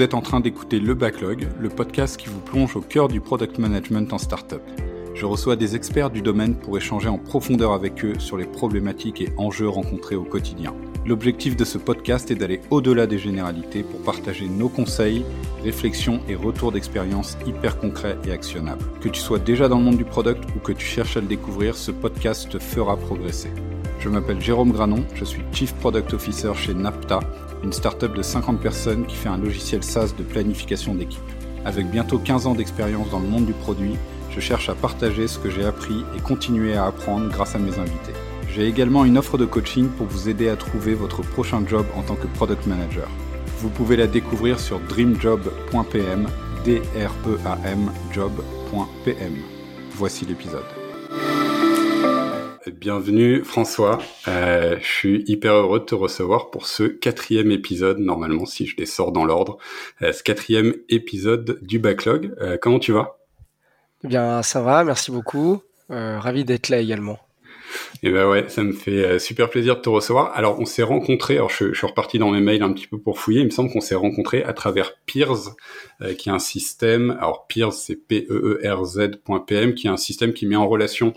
Vous êtes en train d'écouter Le Backlog, le podcast qui vous plonge au cœur du product management en startup. Je reçois des experts du domaine pour échanger en profondeur avec eux sur les problématiques et enjeux rencontrés au quotidien. L'objectif de ce podcast est d'aller au-delà des généralités pour partager nos conseils, réflexions et retours d'expérience hyper concrets et actionnables. Que tu sois déjà dans le monde du product ou que tu cherches à le découvrir, ce podcast te fera progresser. Je m'appelle Jérôme Granon, je suis Chief Product Officer chez Napta, une startup de 50 personnes qui fait un logiciel SaaS de planification d'équipe. Avec bientôt 15 ans d'expérience dans le monde du produit, je cherche à partager ce que j'ai appris et continuer à apprendre grâce à mes invités. J'ai également une offre de coaching pour vous aider à trouver votre prochain job en tant que product manager. Vous pouvez la découvrir sur dreamjob.pm, d r e a m job.pm. Voici l'épisode. Bienvenue François, euh, je suis hyper heureux de te recevoir pour ce quatrième épisode, normalement si je les sors dans l'ordre, euh, ce quatrième épisode du backlog. Euh, comment tu vas? Eh bien ça va, merci beaucoup, ravi d'être là également. Et eh ben ouais, ça me fait super plaisir de te recevoir. Alors on s'est rencontrés, alors je, je, suis reparti dans mes mails un petit peu pour fouiller, il me semble qu'on s'est rencontrés à travers Peers, qui est un système, alors Peers c'est P-E-E-R-Z.pm, qui est un système qui met en relation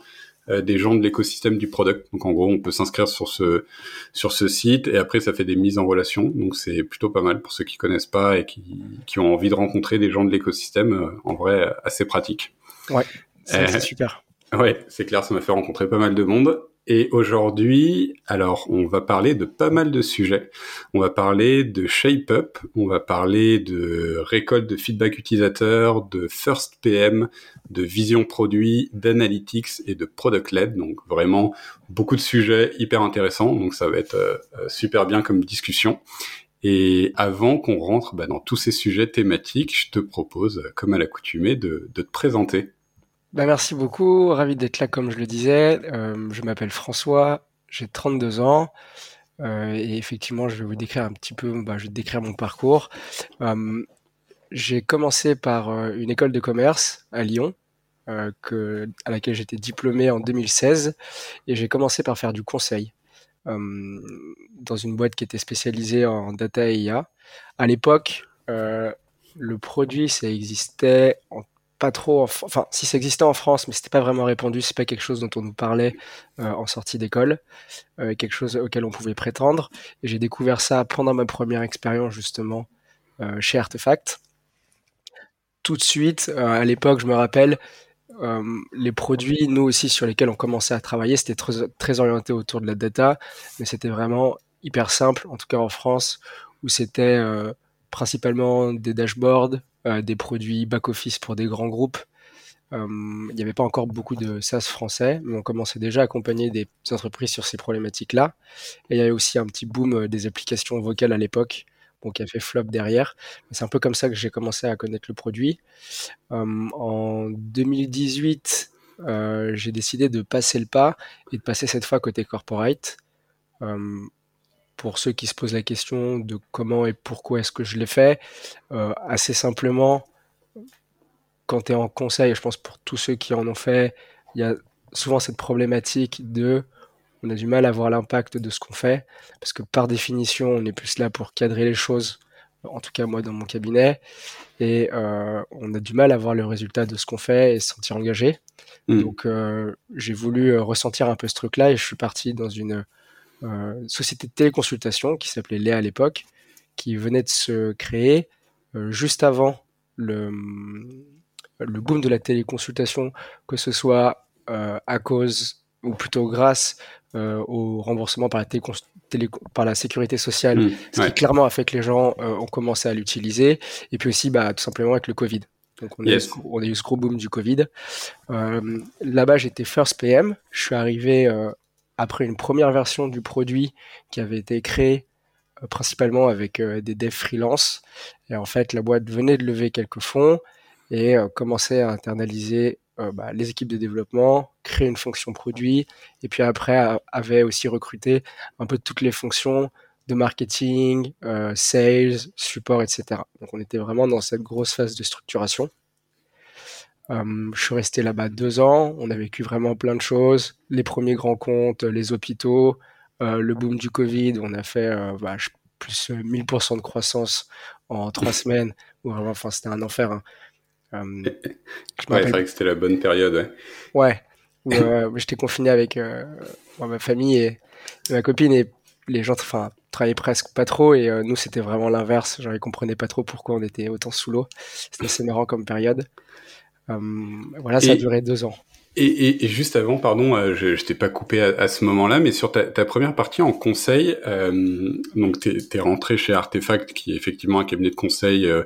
des gens de l'écosystème du product. Donc en gros, on peut s'inscrire sur ce sur ce site et après ça fait des mises en relation. Donc c'est plutôt pas mal pour ceux qui connaissent pas et qui, qui ont envie de rencontrer des gens de l'écosystème. Euh, en vrai, assez pratique. Ouais, c'est euh, super. Ouais, c'est clair, ça m'a fait rencontrer pas mal de monde. Et aujourd'hui, alors, on va parler de pas mal de sujets. On va parler de shape-up, on va parler de récolte de feedback utilisateur, de first PM, de vision produit, d'analytics et de product led. Donc vraiment beaucoup de sujets hyper intéressants. Donc ça va être euh, super bien comme discussion. Et avant qu'on rentre bah, dans tous ces sujets thématiques, je te propose, comme à l'accoutumée, de te présenter. Bah, merci beaucoup, ravi d'être là comme je le disais. Euh, je m'appelle François, j'ai 32 ans. Euh, et effectivement, je vais vous décrire un petit peu, bah, je vais décrire mon parcours. Euh, j'ai commencé par une école de commerce à Lyon, que, à laquelle j'étais diplômé en 2016, et j'ai commencé par faire du conseil dans une boîte qui était spécialisée en data et IA. À l'époque, le produit, ça existait en pas trop, enfin si ça existait en France, mais c'était pas vraiment répandu, c'est pas quelque chose dont on nous parlait euh, en sortie d'école, euh, quelque chose auquel on pouvait prétendre. Et j'ai découvert ça pendant ma première expérience justement euh, chez Artefact. Tout de suite, à l'époque, je me rappelle, les produits, nous aussi sur lesquels on commençait à travailler, c'était très, très orienté autour de la data, mais c'était vraiment hyper simple, en tout cas en France, où c'était principalement des dashboards, des produits back-office pour des grands groupes. Euh, il n'y avait pas encore beaucoup de SaaS français, mais on commençait déjà à accompagner des entreprises sur ces problématiques-là. Et il y avait aussi un petit boom euh, des applications vocales à l'époque, bon, qui a fait flop derrière. C'est un peu comme ça que j'ai commencé à connaître le produit. en 2018, j'ai décidé de passer le pas et de passer cette fois côté corporate pour ceux qui se posent la question de comment et pourquoi est-ce que je l'ai fait, euh, assez simplement, quand tu es en conseil, je pense pour tous ceux qui en ont fait, il y a souvent cette problématique de on a du mal à voir l'impact de ce qu'on fait, parce que par définition, on est plus là pour cadrer les choses, en tout cas moi dans mon cabinet, et euh, on a du mal à voir le résultat de ce qu'on fait et se sentir engagé. Mmh. Donc euh, j'ai voulu ressentir un peu ce truc-là et je suis parti dans une société de téléconsultation qui s'appelait Léa à l'époque, qui venait de se créer euh, juste avant le, le boom de la téléconsultation, que ce soit euh, à cause ou plutôt grâce au remboursement par la, télé, par la sécurité sociale, mmh, ce qui clairement a fait que les gens ont commencé à l'utiliser, et puis aussi bah, tout simplement avec le Covid. Donc on, a eu, on, a eu, ce gros boom du Covid. Là-bas, j'étais first PM. Je suis arrivé après une première version du produit qui avait été créée euh, principalement avec euh, des devs freelance. Et en fait, la boîte venait de lever quelques fonds et euh, commençait à internaliser bah, les équipes de développement, créer une fonction produit, et puis après avait aussi recruté un peu toutes les fonctions de marketing, sales, support, etc. Donc on était vraiment dans cette grosse phase de structuration. Euh, je suis resté là-bas deux ans. On a vécu vraiment plein de choses. Les premiers grands comptes, les hôpitaux, euh, le boom du Covid. On a fait, euh, bah, je plus 1000% de croissance en trois semaines. Enfin, c'était un enfer. Hein. ouais, c'est vrai que c'était la bonne période. Ouais. ouais j'étais confiné avec ma famille et, ma copine et les gens, enfin, travaillaient presque pas trop et nous c'était vraiment l'inverse. Genre ils comprenaient pas trop pourquoi on était autant sous l'eau. C'était assez marrant comme période. Voilà, ça a duré deux ans. Et, et, juste avant, pardon, euh, je, je t'ai pas coupé à, ce moment-là, mais sur ta, ta, première partie en conseil, euh, donc t'es es rentré chez Artefact, qui est effectivement un cabinet de conseil euh,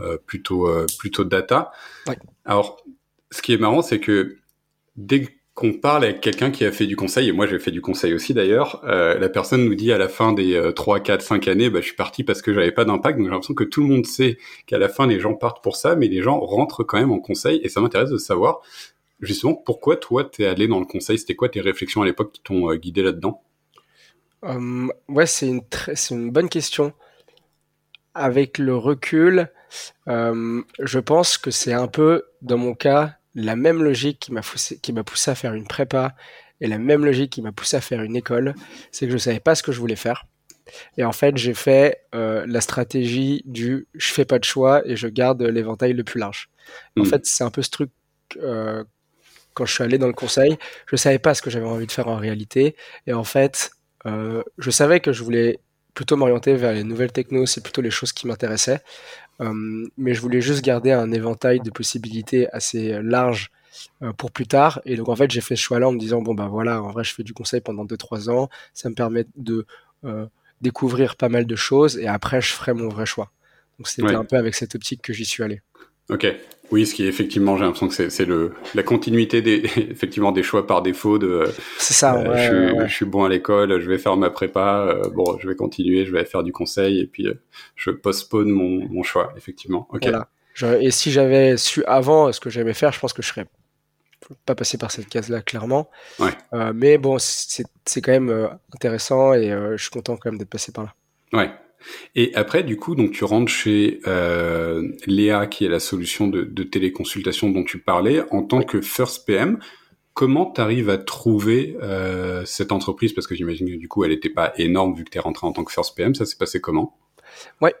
euh plutôt euh, plutôt data. Ouais. Alors, ce qui est marrant, c'est que dès qu'on parle avec quelqu'un qui a fait du conseil, et moi j'ai fait du conseil aussi d'ailleurs, la personne nous dit à la fin des 3, 4, 5 années, bah, je suis parti parce que j'avais pas d'impact. Donc j'ai l'impression que tout le monde sait qu'à la fin les gens partent pour ça, mais les gens rentrent quand même en conseil, et ça m'intéresse de savoir justement, pourquoi toi, t'es allé dans le conseil? C'était quoi tes réflexions à l'époque qui t'ont euh, guidé là-dedans? Euh, Ouais, c'est une, c'est une bonne question. Avec le recul, euh, je pense que c'est un peu, dans mon cas, la même logique qui m'a poussé, à faire une prépa et la même logique qui m'a poussé à faire une école. C'est que je savais pas ce que je voulais faire. Et en fait, j'ai fait la stratégie du je fais pas de choix et je garde l'éventail le plus large. En hmm. fait, c'est un peu ce truc quand je suis allé dans le conseil, je savais pas ce que j'avais envie de faire en réalité. Et en fait, euh, je savais que je voulais plutôt m'orienter vers les nouvelles technos, c'est plutôt les choses qui m'intéressaient. Euh, mais je voulais juste garder un éventail de possibilités assez large euh, pour plus tard. Et donc en fait, j'ai fait ce choix-là en me disant bon bah voilà, en vrai, je fais du conseil pendant 2-3 ans, ça me permet de découvrir pas mal de choses et après, je ferai mon vrai choix. Donc c'était un peu avec cette optique que j'y suis allé. Ok. Oui, ce qui est effectivement, j'ai l'impression que c'est le la continuité des effectivement des choix par défaut de. C'est ça. Euh, ouais, je, suis, je, suis, bon à l'école, je vais faire ma prépa. Euh, bon, je vais continuer, je vais faire du conseil et puis euh, je postpone mon, mon choix. Effectivement. Ok. Voilà. et si j'avais su avant ce que j'aimais faire, je pense que je serais pas passé par cette case-là clairement. Ouais. mais bon, c'est quand même intéressant et je suis content quand même d'être passé par là. Ouais. Et après, du coup, donc tu rentres chez euh, Léa, qui est la solution de, téléconsultation dont tu parlais, en tant que First PM. Comment tu arrives à trouver euh, cette entreprise? Parce que j'imagine que du coup, elle n'était pas énorme vu que tu es rentré en tant que First PM. Ça s'est passé comment? Ouais.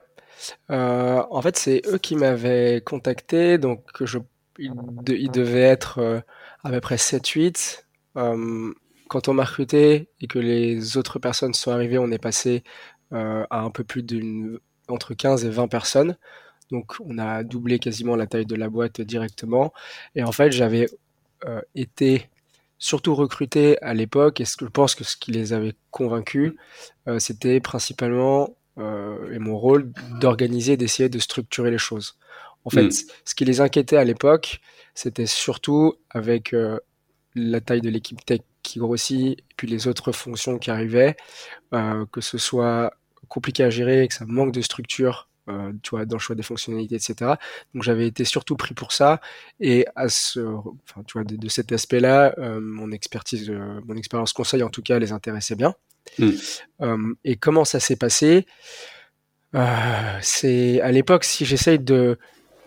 Euh, en fait, c'est eux qui m'avaient contacté. Donc, je, ils, devaient être à peu près 7-8. Euh, quand on m'a recruté et que les autres personnes sont arrivées, on est passé euh, à un peu plus d'une entre 15 et 20 personnes. Donc on a doublé quasiment la taille de la boîte directement. Et en fait, j'avais euh, été surtout recruté à l'époque, et ce que je pense que ce qui les avait convaincus, euh, c'était principalement, et mon rôle, d'organiser, d'essayer de structurer les choses. En fait, hmm. ce qui les inquiétait à l'époque, c'était surtout avec la taille de l'équipe tech qui grossit, et puis les autres fonctions qui arrivaient, que ce soit compliqué à gérer que ça manque de structure euh, tu vois, dans le choix des fonctionnalités, etc. Donc j'avais été surtout pris pour ça. Et à ce, enfin, tu vois, de, cet aspect-là, euh, mon expertise, euh, mon expérience conseil en tout cas, les intéressait bien. Mm. et comment ça s'est passé? C'est à l'époque, si j'essaye de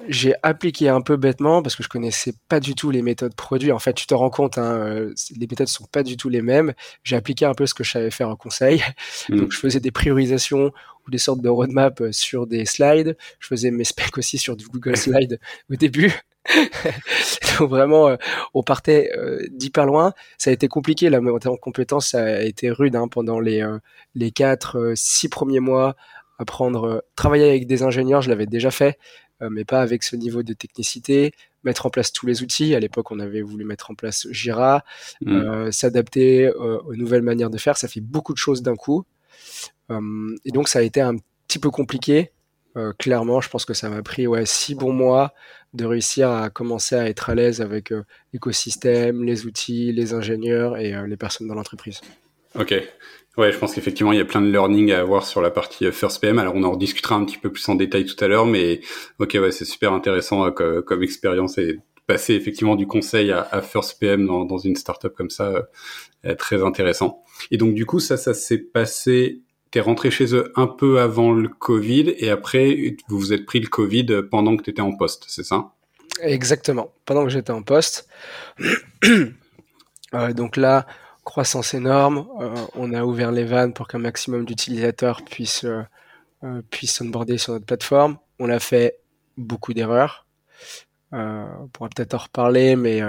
j'ai appliqué un peu bêtement parce que je connaissais pas du tout les méthodes produits. En fait, tu te rends compte, hein, euh, les méthodes sont pas du tout les mêmes. J'ai appliqué un peu ce que je savais faire en conseil. Mm. Donc, je faisais des priorisations ou des sortes de roadmap euh, sur des slides. Je faisais mes specs aussi sur du Google Slide au début. Donc vraiment, euh, on partait d'hyper loin. Ça a été compliqué la montée en compétences, ça a été rude hein, pendant les les quatre, six premiers mois. Apprendre, travailler avec des ingénieurs, je l'avais déjà fait, euh, mais pas avec ce niveau de technicité. Mettre en place tous les outils. À l'époque, on avait voulu mettre en place Jira, mm. euh, s'adapter euh, aux nouvelles manières de faire. Ça fait beaucoup de choses d'un coup. et donc, ça a été un petit peu compliqué. clairement, je pense que ça m'a pris ouais, six bons mois de réussir à commencer à être à l'aise avec l'écosystème, les outils, les ingénieurs et les personnes dans l'entreprise. Ok. Ouais, je pense qu'effectivement, il y a plein de learning à avoir sur la partie euh, First PM. Alors, on en rediscutera un petit peu plus en détail tout à l'heure, mais ok, ouais, c'est super intéressant euh, comme, expérience et passer effectivement du conseil à, First PM dans, une startup comme ça, euh, très intéressant. Et donc, du coup, ça, ça s'est passé. T'es rentré chez eux un peu avant le Covid et après, vous vous êtes pris le Covid pendant que tu étais en poste, c'est ça? Exactement, pendant que j'étais en poste. donc là, croissance énorme. Euh, on a ouvert les vannes pour qu'un maximum d'utilisateurs puissent euh, puissent onboarder sur notre plateforme. On a fait beaucoup d'erreurs. on pourra peut-être en reparler, mais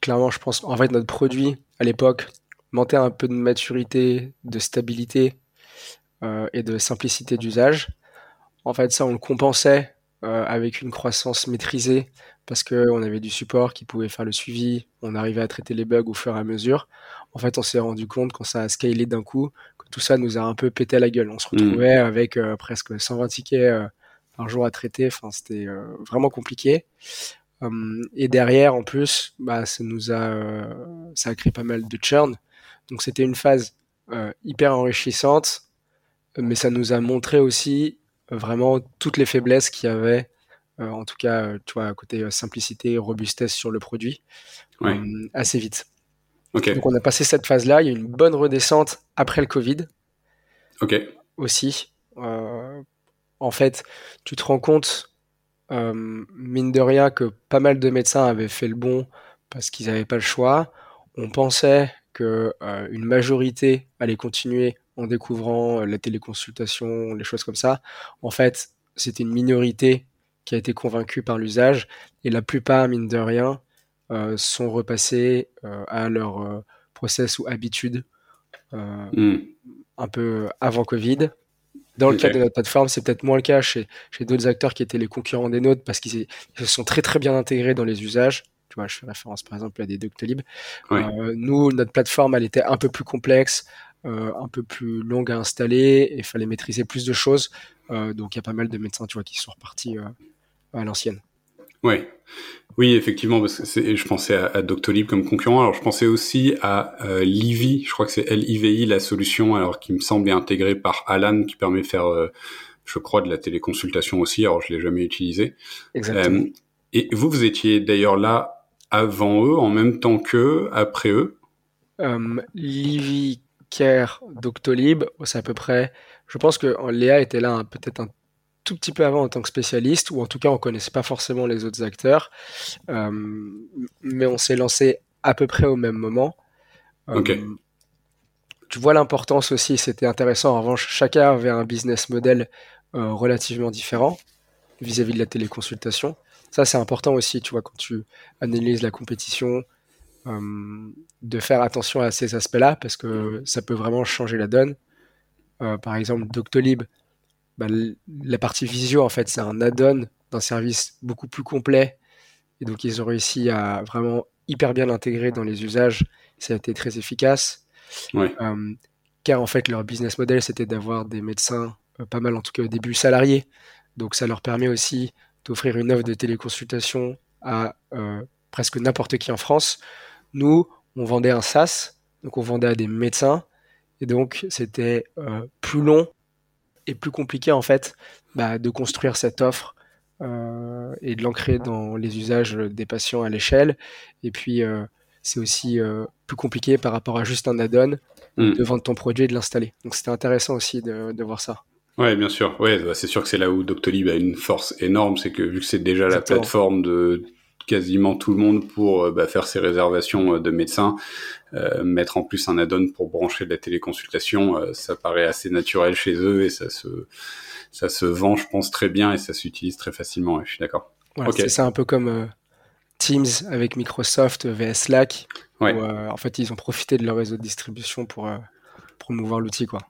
clairement, je pense, en fait, notre produit à l'époque manquait un peu de maturité, de stabilité et de simplicité d'usage. En fait, ça, on le compensait avec une croissance maîtrisée parce qu'on avait du support qui pouvait faire le suivi, on arrivait à traiter les bugs au fur et à mesure. En fait, on s'est rendu compte quand ça a scalé d'un coup que tout ça nous a un peu pété la gueule. On se mmh. retrouvait avec euh, presque 120 tickets euh, par jour à traiter. Enfin, c'était euh, vraiment compliqué. Hum, et derrière, en plus, bah, ça nous a, ça a créé pas mal de churn. Donc, c'était une phase hyper enrichissante, mais ça nous a montré aussi vraiment toutes les faiblesses qu'il y avait euh, en tout cas, euh, tu vois, côté euh, simplicité, robustesse sur le produit, assez vite. Donc on a passé cette phase-là, il y a une bonne redescente après le Covid. Ok. Aussi. en fait, tu te rends compte, mine de rien, que pas mal de médecins avaient fait le bon parce qu'ils n'avaient pas le choix. On pensait que une majorité allait continuer en découvrant la téléconsultation, les choses comme ça. En fait, c'était une minorité qui a été convaincu par l'usage, et la plupart, mine de rien, euh, sont repassés euh, à leur euh, process ou habitude hmm. un peu avant Covid. Dans le cas de notre plateforme, c'est peut-être moins le cas chez, chez d'autres acteurs qui étaient les concurrents des nôtres parce qu'ils se sont très très bien intégrés dans les usages. Tu vois, je fais référence par exemple à des Doctolib. nous, notre plateforme, elle était un peu plus complexe, un peu plus longue à installer et fallait maîtriser plus de choses. donc il y a pas mal de médecins, tu vois, qui sont repartis à l'ancienne. Ouais. Oui, effectivement, parce que je pensais à, Doctolib comme concurrent. Alors, je pensais aussi à euh, Livy. Je crois que c'est LIVI la solution, alors qui me semble intégrée par Alan, qui permet de faire, euh, je crois, de la téléconsultation aussi. Alors, je l'ai jamais utilisé. Exactement. Euh, et vous, vous étiez d'ailleurs là avant eux, en même temps qu'eux, après eux? Livy, Care, Doctolib, c'est à peu près. Je pense que Léa était là peut-être un tout petit peu avant en tant que spécialiste, ou en tout cas on connaissait pas forcément les autres acteurs, euh, mais on s'est lancé à peu près au même moment. Euh, tu vois l'importance aussi, c'était intéressant. En revanche, chacun avait un business model euh, relativement différent vis-à-vis de la téléconsultation. Ça, c'est important aussi, tu vois, quand tu analyses la compétition, de faire attention à ces aspects-là, parce que ça peut vraiment changer la donne. par exemple, Doctolib, bah, la partie visio, en fait, c'est un add-on d'un service beaucoup plus complet. Et donc, ils ont réussi à vraiment hyper bien l'intégrer dans les usages. Ça a été très efficace. Euh, car, en fait, leur business model, c'était d'avoir des médecins, euh, pas mal en tout cas au début, salariés. Donc, ça leur permet aussi d'offrir une offre de téléconsultation à euh, presque n'importe qui en France. Nous, on vendait un SaaS, donc on vendait à des médecins. Et donc, c'était plus long est plus compliqué en fait bah, de construire cette offre euh, et de l'ancrer dans les usages des patients à l'échelle. Et puis euh, c'est aussi euh, plus compliqué par rapport à juste un add-on mm. de vendre ton produit et de l'installer. Donc c'était intéressant aussi de, de, voir ça. Ouais, bien sûr. Ouais, bah, c'est sûr que c'est là où Doctolib a une force énorme, c'est que vu que c'est déjà la plateforme de quasiment tout le monde pour bah, faire ses réservations de médecins, euh, mettre en plus un add-on pour brancher de la téléconsultation, euh, ça paraît assez naturel chez eux et ça se, ça se vend, je pense, très bien et ça s'utilise très facilement. je suis d'accord. C'est un peu comme euh, Teams avec Microsoft vs Slack. en fait, ils ont profité de leur réseau de distribution pour promouvoir l'outil, quoi.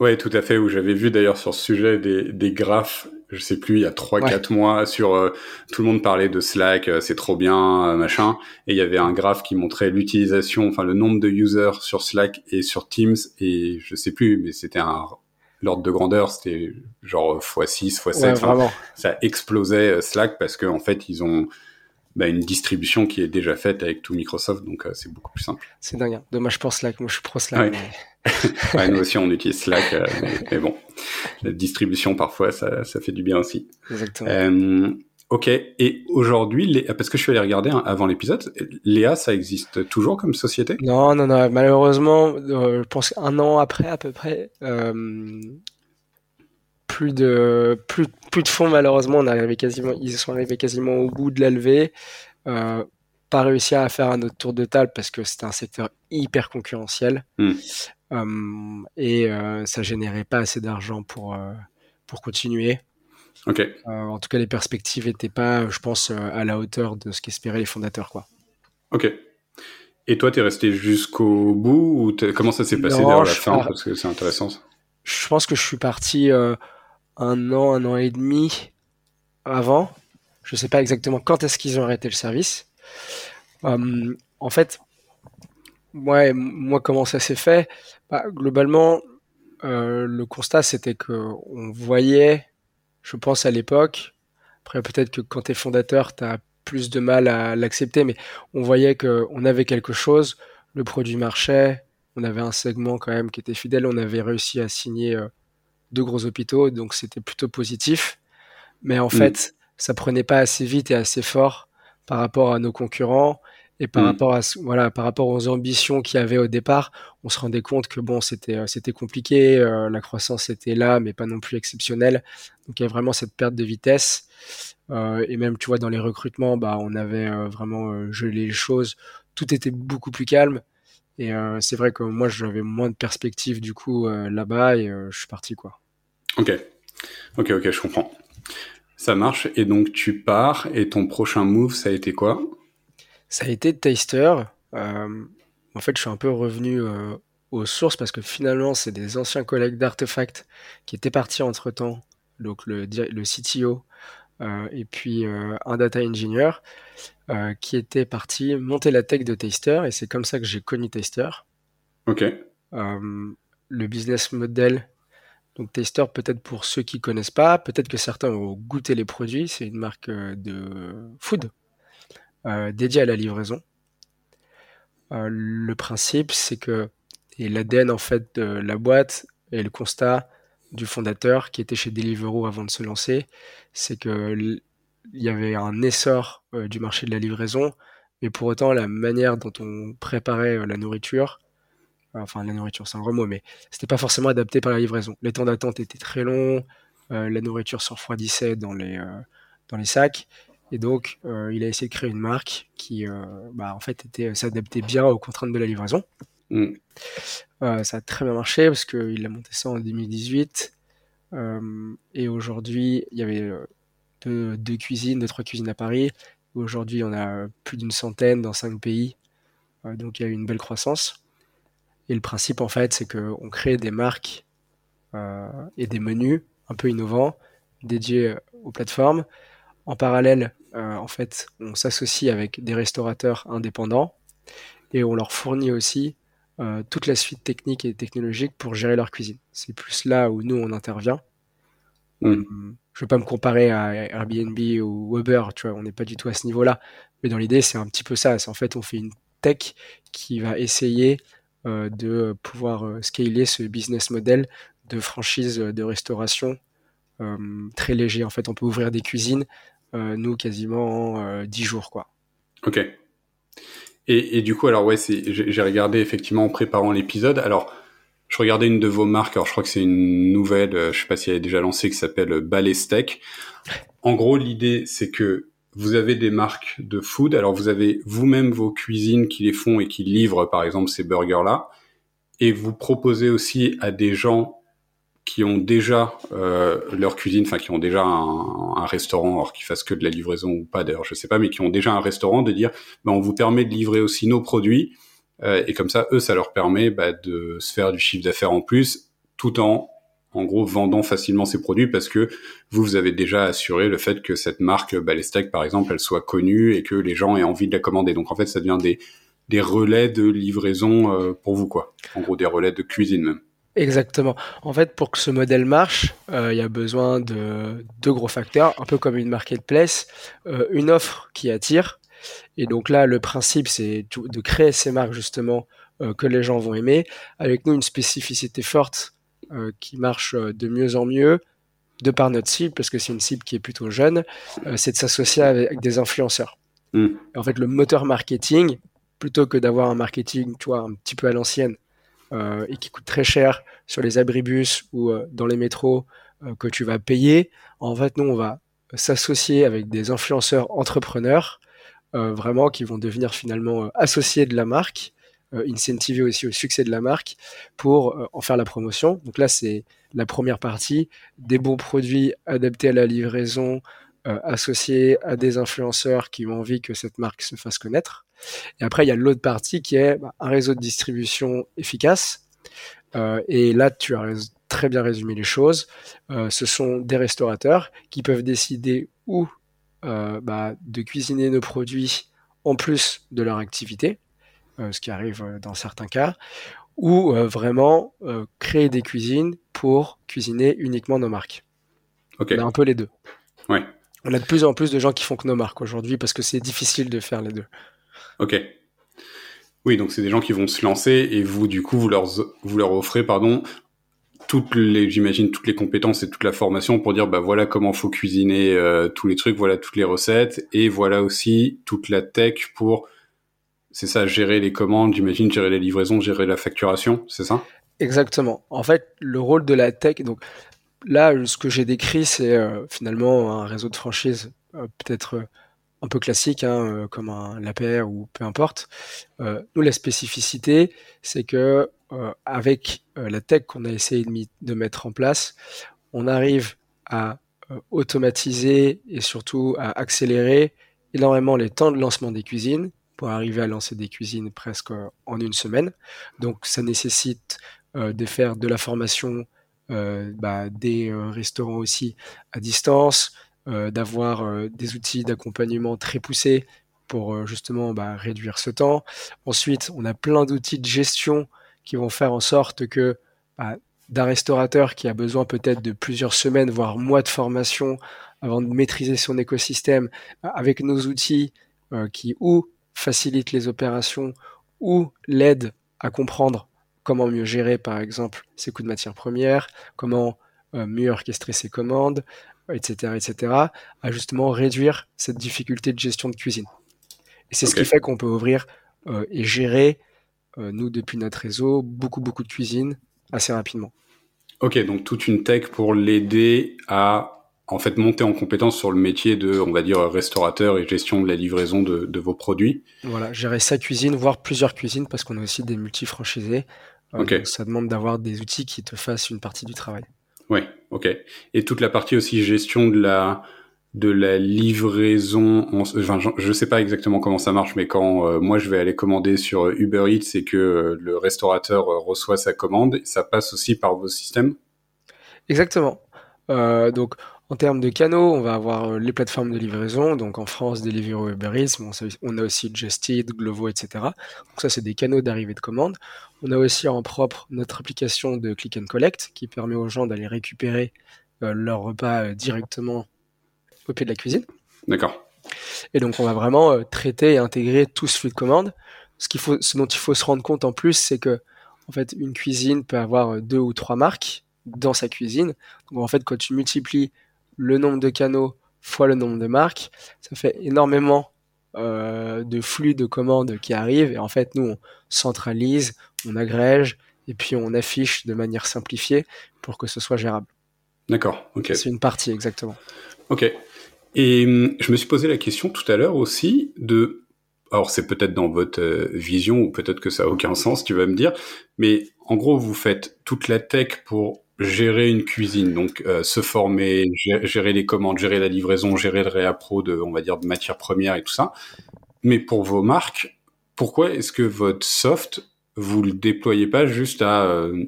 Ouais, tout à fait. Où j'avais vu d'ailleurs sur ce sujet des, des graphes, je sais plus, il y a trois, quatre mois, sur euh, tout le monde parlait de Slack, euh, c'est trop bien, euh, machin. Et il y avait un graphe qui montrait l'utilisation, enfin le nombre de users sur Slack et sur Teams. Et je sais plus, mais c'était un l'ordre de grandeur, c'était genre x6, x7. ça explosait Slack parce qu'en en fait, ils ont bah, une distribution qui est déjà faite avec tout Microsoft, donc euh, c'est beaucoup plus simple. C'est dingue. Hein. Dommage pour Slack. Moi, je suis pro Slack. Ouais. nous aussi, on utilise Slack, euh, mais, bon, la distribution parfois, ça, ça fait du bien aussi. Exactement. Euh, ok. Et aujourd'hui, parce que je suis allé regarder hein, avant l'épisode, Léa, ça existe toujours comme société? Non, non, non. Malheureusement, je pense un an après à peu près, plus de plus, plus de fonds malheureusement. On est arrivé quasiment, ils sont arrivés quasiment au bout de la levée. Euh, pas réussi à faire un autre tour de table parce que c'était un secteur hyper concurrentiel. Hmm. Et ça générait pas assez d'argent pour pour continuer. Ok. en tout cas, les perspectives n'étaient pas, je pense, à la hauteur de ce qu'espéraient les fondateurs, quoi. Ok. Et toi, tu es resté jusqu'au bout ou comment ça s'est passé vers la fin Parce que c'est intéressant. Je pense que je suis parti un an, un an et demi avant. Je sais pas exactement quand est-ce qu'ils ont arrêté le service. en fait, Ouais, moi, comment ça s'est fait? Bah, Globalement, euh, le constat, c'était que on voyait, je pense à l'époque, après peut-être que quand tu es fondateur, tu as plus de mal à l'accepter, mais on voyait qu'on avait quelque chose, le produit marchait, on avait un segment quand même qui était fidèle, on avait réussi à signer euh, deux gros hôpitaux, donc c'était plutôt positif. Mais en mmh. fait, ça prenait pas assez vite et assez fort par rapport à nos concurrents. Et par mm. rapport à voilà, par rapport aux ambitions qu'il y avait au départ, on se rendait compte que bon, c'était euh, c'était compliqué, euh, la croissance était là, mais pas non plus exceptionnelle. Donc il y a vraiment cette perte de vitesse. Euh, et même, tu vois, dans les recrutements, bah, on avait vraiment gelé les choses. Tout était beaucoup plus calme. Et c'est vrai que moi, j'avais moins de perspectives du coup là-bas, et je suis parti quoi. Ok, ok, ok, je comprends. Ça marche. Et donc tu pars. Et ton prochain move, ça a été quoi? Ça a été Taster. Euh, en fait, je suis un peu revenu euh, aux sources parce que finalement, c'est des anciens collègues d'Artefact qui étaient partis entre temps, donc le, le CTO euh, et puis un data engineer qui était parti monter la tech de Taster et c'est comme ça que j'ai connu Taster. Ok. le business model. Donc Taster, peut-être pour ceux qui connaissent pas, peut-être que certains ont goûté les produits. C'est une marque de food dédié à la livraison. Euh, le principe, c'est que, et l'ADN en fait de la boîte et le constat du fondateur qui était chez Deliveroo avant de se lancer, c'est que il y avait un essor euh, du marché de la livraison, mais pour autant la manière dont on préparait la nourriture, enfin la nourriture c'est un gros mot, mais c'était pas forcément adapté par la livraison. Les temps d'attente étaient très longs, la nourriture se refroidissait dans les dans les sacs, et donc, euh, il a essayé de créer une marque qui, euh, bah, en fait, était s'adaptait bien aux contraintes de la livraison. Mm. Euh, ça a très bien marché parce qu'il a monté ça en 2018. et aujourd'hui, il y avait deux, deux, cuisines, deux, trois cuisines à Paris. Aujourd'hui, on a plus d'une centaine dans cinq pays. donc, il y a eu une belle croissance. Et le principe, en fait, c'est qu'on crée des marques et des menus un peu innovants dédiés aux plateformes. En parallèle, euh, en fait, on s'associe avec des restaurateurs indépendants et on leur fournit aussi euh, toute la suite technique et technologique pour gérer leur cuisine. C'est plus là où nous on intervient. Je mm. euh, je veux pas me comparer à Airbnb ou Uber, tu vois, on n'est pas du tout à ce niveau-là. Mais dans l'idée, c'est un petit peu ça. C'est en fait, on fait une tech qui va essayer de pouvoir scaler ce business model de franchise de restauration très léger. En fait, on peut ouvrir des cuisines nous quasiment en 10 euh, jours quoi. Ok. Et, du coup alors ouais j'ai regardé effectivement en préparant l'épisode alors je regardais une de vos marques, alors je crois que c'est une nouvelle, euh, je sais pas si elle est déjà lancée, qui s'appelle Balestec. En gros, l'idée, c'est que vous avez des marques de food, alors vous avez vous-même vos cuisines qui les font et qui livrent, par exemple, ces burgers-là, et vous proposez aussi à des gens qui ont déjà euh, leur cuisine, enfin qui ont déjà un, restaurant, alors qu'ils fassent que de la livraison ou pas d'ailleurs, je sais pas, mais qui ont déjà un restaurant, de dire, ben, on vous permet de livrer aussi nos produits, euh, et comme ça, eux, ça leur permet bah, de se faire du chiffre d'affaires en plus, tout en en gros vendant facilement ces produits parce que vous, vous avez déjà assuré le fait que cette marque Balestec, par exemple, elle soit connue et que les gens aient envie de la commander. Donc en fait, ça devient des, des relais de livraison euh, pour vous, quoi. En gros, des relais de cuisine même. Exactement. En fait, pour que ce modèle marche, euh, il y a besoin de deux gros facteurs, un peu comme une marketplace, euh, une offre qui attire. Et donc là, le principe, c'est de créer ces marques justement euh, que les gens vont aimer, avec nous une spécificité forte qui marche de mieux en mieux, de par notre cible, parce que c'est une cible qui est plutôt jeune, c'est de s'associer avec des influenceurs. Mm. En fait, le moteur marketing, plutôt que d'avoir un marketing, tu vois, un petit peu à l'ancienne, et qui coûte très cher sur les abribus ou euh, dans les métros euh, que tu vas payer. En fait, nous, on va s'associer avec des influenceurs entrepreneurs, vraiment qui vont devenir finalement associés de la marque incentiver aussi au succès de la marque pour en faire la promotion. Donc là, c'est la première partie, des bons produits adaptés à la livraison, associés à des influenceurs qui ont envie que cette marque se fasse connaître. Et après, il y a l'autre partie qui est bah, un réseau de distribution efficace. et là, tu as très bien résumé les choses. ce sont des restaurateurs qui peuvent décider où euh, bah, de cuisiner nos produits en plus de leur activité, euh, ce qui arrive euh, dans certains cas, ou vraiment créer des cuisines pour cuisiner uniquement nos marques. On a un peu les deux. Ouais. On a de plus en plus de gens qui font que nos marques aujourd'hui parce que c'est difficile de faire les deux. Ok. Oui, donc c'est des gens qui vont se lancer et vous, du coup, vous leur, vous leur offrez, pardon, toutes les, j'imagine toutes les compétences et toute la formation pour dire bah voilà comment faut cuisiner euh, tous les trucs, voilà toutes les recettes et voilà aussi toute la tech pour c'est ça gérer les commandes, j'imagine gérer les livraisons, gérer la facturation, c'est ça? Exactement. En fait, le rôle de la tech donc là ce que j'ai décrit c'est euh, finalement un réseau de franchise euh, peut-être un peu classique, hein, comme un l'APR ou peu importe. nous, la spécificité, c'est que euh, avec euh, la tech qu'on a essayé de, mettre en place, on arrive à euh, automatiser et surtout à accélérer énormément les temps de lancement des cuisines pour arriver à lancer des cuisines presque en une semaine. Donc ça nécessite de faire de la formation bah, des restaurants aussi à distance, d'avoir des outils d'accompagnement très poussés pour justement bah, réduire ce temps. Ensuite, on a plein d'outils de gestion qui vont faire en sorte que bah, d'un restaurateur qui a besoin peut-être de plusieurs semaines, voire mois de formation avant de maîtriser son écosystème, bah, avec nos outils euh, qui ou facilitent les opérations ou l'aident à comprendre comment mieux gérer par exemple ses coûts de matières premières, comment euh, mieux orchestrer ses commandes, etc., etc., à justement réduire cette difficulté de gestion de cuisine. Et c'est ce qui fait qu'on peut ouvrir euh, et gérer euh, nous, depuis notre réseau, beaucoup, beaucoup de cuisine assez rapidement. Ok, donc toute une tech pour l'aider à en fait monter en compétence sur le métier de, on va dire, restaurateur et gestion de la livraison de, vos produits. Voilà, gérer sa cuisine, voire plusieurs cuisines, parce qu'on a aussi des multi-franchisés. Euh, ça demande d'avoir des outils qui te fassent une partie du travail. Oui, ok. Et toute la partie aussi gestion de la de la livraison. Je sais pas exactement comment ça marche, mais quand euh, moi je vais aller commander sur Uber Eats et que euh, le restaurateur euh, reçoit sa commande, ça passe aussi par vos systèmes? Exactement. donc en termes de canaux, on va avoir les plateformes de livraison. Donc en France, Deliveroo, Uber Eats. on a aussi Just Eat, Glovo, etc. Donc ça, c'est des canaux d'arrivée de commande. On a aussi en propre notre application de Click and Collect qui permet aux gens d'aller récupérer leur repas directement au pied de la cuisine. D'accord. Et donc, on va vraiment euh, traiter et intégrer tout ce flux de commandes. Ce, qu'il faut, ce dont il faut se rendre compte en plus, c'est que en fait, une cuisine peut avoir euh, deux ou trois marques dans sa cuisine. Donc, en fait, quand tu multiplies le nombre de canaux fois le nombre de marques, ça fait énormément euh, de flux de commandes qui arrivent. Et en fait, nous, on centralise, on agrège et puis on affiche de manière simplifiée pour que ce soit gérable. D'accord, ok. C'est une partie, exactement. Ok. Et hum, je me suis posé la question tout à l'heure aussi de, alors c'est peut-être dans votre euh, vision ou peut-être que ça a aucun sens, tu vas me dire, mais en gros vous faites toute la tech pour gérer une cuisine, donc euh, se former, gérer les commandes, gérer la livraison, gérer le réappro de, on va dire, de matières premières et tout ça. Mais pour vos marques, pourquoi est-ce que votre soft vous le déployez pas juste à euh,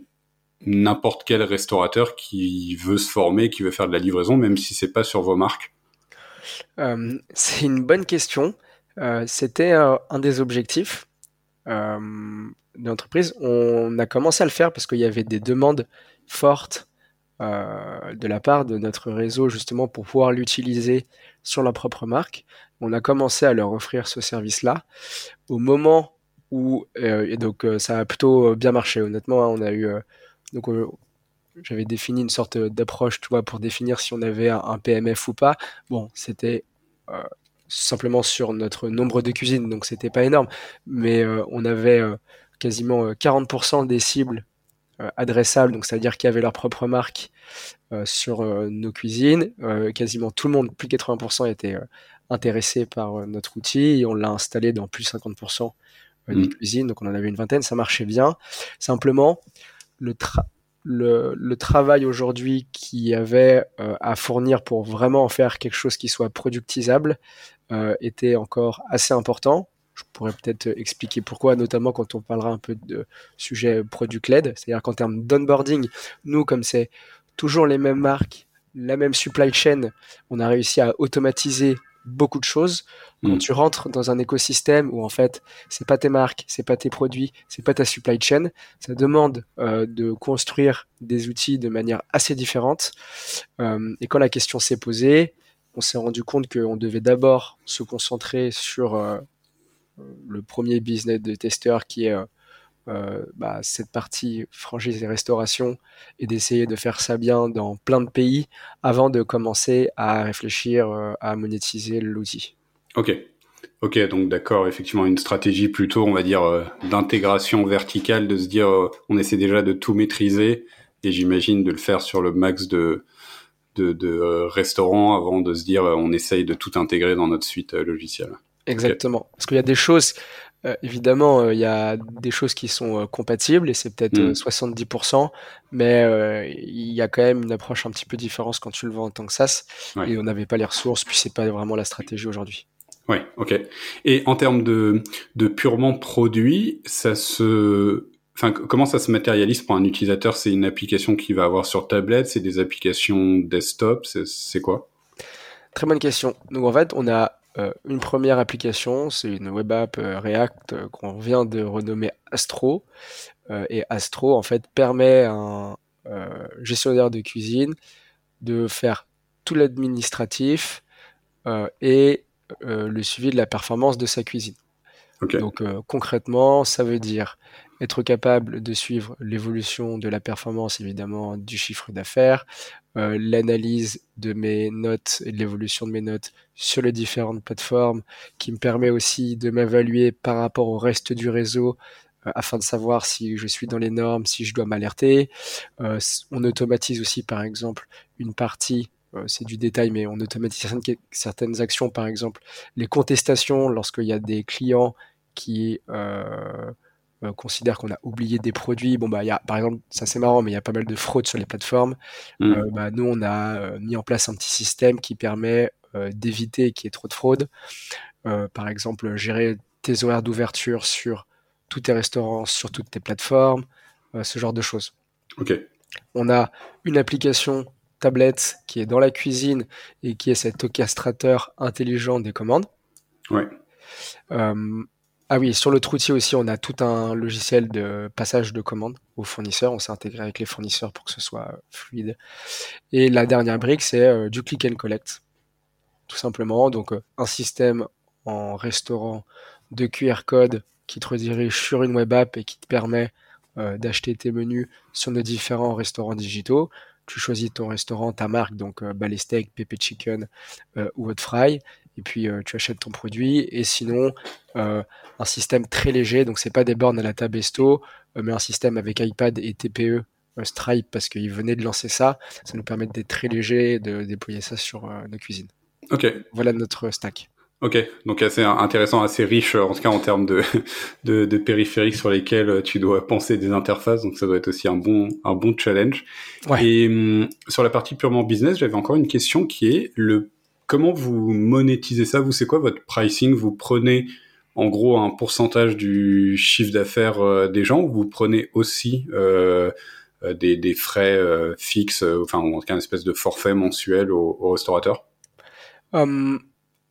n'importe quel restaurateur qui veut se former, qui veut faire de la livraison, même si c'est pas sur vos marques? Euh, C'est une bonne question. C'était un des objectifs de l'entreprise. On a commencé à le faire parce qu'il y avait des demandes fortes de la part de notre réseau justement pour pouvoir l'utiliser sur leur propre marque. On a commencé à leur offrir ce service-là. Au moment où, et donc ça a plutôt bien marché honnêtement, hein. on a eu donc euh, j'avais défini une sorte d'approche, tu vois, pour définir si on avait un, PMF ou pas. Bon, c'était euh, simplement sur notre nombre de cuisines, donc c'était pas énorme, mais euh, on avait quasiment 40% des cibles adressables, donc c'est-à-dire qui avaient leur propre marque sur nos cuisines. quasiment tout le monde, plus de 80%, était intéressé par notre outil et on l'a installé dans plus de 50% des mm. cuisines, donc on en avait une vingtaine, ça marchait bien. Simplement, le, le, le, travail aujourd'hui qu'il y avait à fournir pour vraiment en faire quelque chose qui soit productisable était encore assez important je pourrais peut-être expliquer pourquoi, notamment quand on parlera un peu de sujet product-led. C'est-à-dire qu'en termes d'onboarding, nous, comme c'est toujours les mêmes marques, la même supply chain, on a réussi à automatiser beaucoup de choses. Quand mm. tu rentres dans un écosystème où en fait c'est pas tes marques, c'est pas tes produits, c'est pas ta supply chain, ça demande euh, de construire des outils de manière assez différente. Euh, et quand la question s'est posée, on s'est rendu compte qu'on devait d'abord se concentrer sur euh, le premier business de testeur qui est euh, euh, bah, cette partie franchise et restauration et d'essayer de faire ça bien dans plein de pays avant de commencer à réfléchir à monétiser l'outil. Ok. Ok, donc d'accord, effectivement, une stratégie plutôt, on va dire, d'intégration verticale, de se dire, on essaie déjà de tout maîtriser, et j'imagine de le faire sur le max de, de, restaurants avant de se dire, on essaye de tout intégrer dans notre suite logicielle. Exactement. Parce qu'il y a des choses, euh, évidemment, euh, il y a des choses qui sont euh, compatibles et c'est peut-être 70%, mm. mais il y a quand même une approche un petit peu différente quand tu le vends en tant que SaaS et on n'avait pas les ressources, puis c'est pas vraiment la stratégie aujourd'hui. Oui, ok. Et en termes de, de purement produit, ça se, enfin, comment ça se matérialise pour un utilisateur? C'est une application qu'il va avoir sur tablette, c'est des applications desktop, c'est quoi? Très bonne question. Donc en fait, on a euh, une première application, c'est une web app euh, React euh, qu'on vient de renommer Astro. et Astro, en fait, permet à un gestionnaire de cuisine de faire tout l'administratif et le suivi de la performance de sa cuisine. Donc concrètement, ça veut dire être capable de suivre l'évolution de la performance, évidemment, du chiffre d'affaires, euh, l'analyse de mes notes et de l'évolution de mes notes sur les différentes plateformes, qui me permet aussi de m'évaluer par rapport au reste du réseau euh, afin de savoir si je suis dans les normes, si je dois m'alerter. Euh, on automatise aussi, par exemple, une partie c'est du détail, mais on automatise certaines, actions, par exemple les contestations lorsqu'il y a des clients qui euh, considère qu'on a oublié des produits. Bon, bah, il y a, par exemple, ça c'est marrant, mais il y a pas mal de fraudes sur les plateformes. Mm. Euh, bah, nous, on a euh, mis en place un petit système qui permet d'éviter qu'il y ait trop de fraude. par exemple, gérer tes horaires d'ouverture sur tous tes restaurants, sur toutes tes plateformes, ce genre de choses. Ok. On a une application tablette qui est dans la cuisine et qui est cet orchestrateur intelligent des commandes. Ouais. Ah oui, sur le outil aussi, on a tout un logiciel de passage de commandes aux fournisseurs. On s'est intégré avec les fournisseurs pour que ce soit fluide. Et la dernière brique, c'est euh, du click and collect, tout simplement. Donc euh, un système en restaurant de QR code qui te redirige sur une web app et qui te permet euh, d'acheter tes menus sur nos différents restaurants digitaux. Tu choisis ton restaurant, ta marque, donc Balestek, Pepe Chicken ou Hot Fry et puis euh, tu achètes ton produit. Et sinon, euh, un système très léger, donc c'est pas des bornes à la Tabesto, euh, mais un système avec iPad et TPE Stripe parce qu'ils venaient de lancer ça. Ça nous permet d'être très léger, de déployer ça sur nos cuisines. Ok. Voilà notre stack. Ok, donc assez intéressant, assez riche en tout cas en termes de, de, périphériques sur lesquels tu dois penser des interfaces, donc ça doit être aussi un bon, un bon challenge. Et hum, sur la partie purement business, j'avais encore une question qui est le comment vous monétisez ça? Vous, c'est quoi votre pricing? Vous prenez en gros un pourcentage du chiffre d'affaires euh, des gens ou vous prenez aussi euh, euh, des, frais fixes, enfin, en tout cas une espèce de forfait mensuel au, restaurateur? Hum,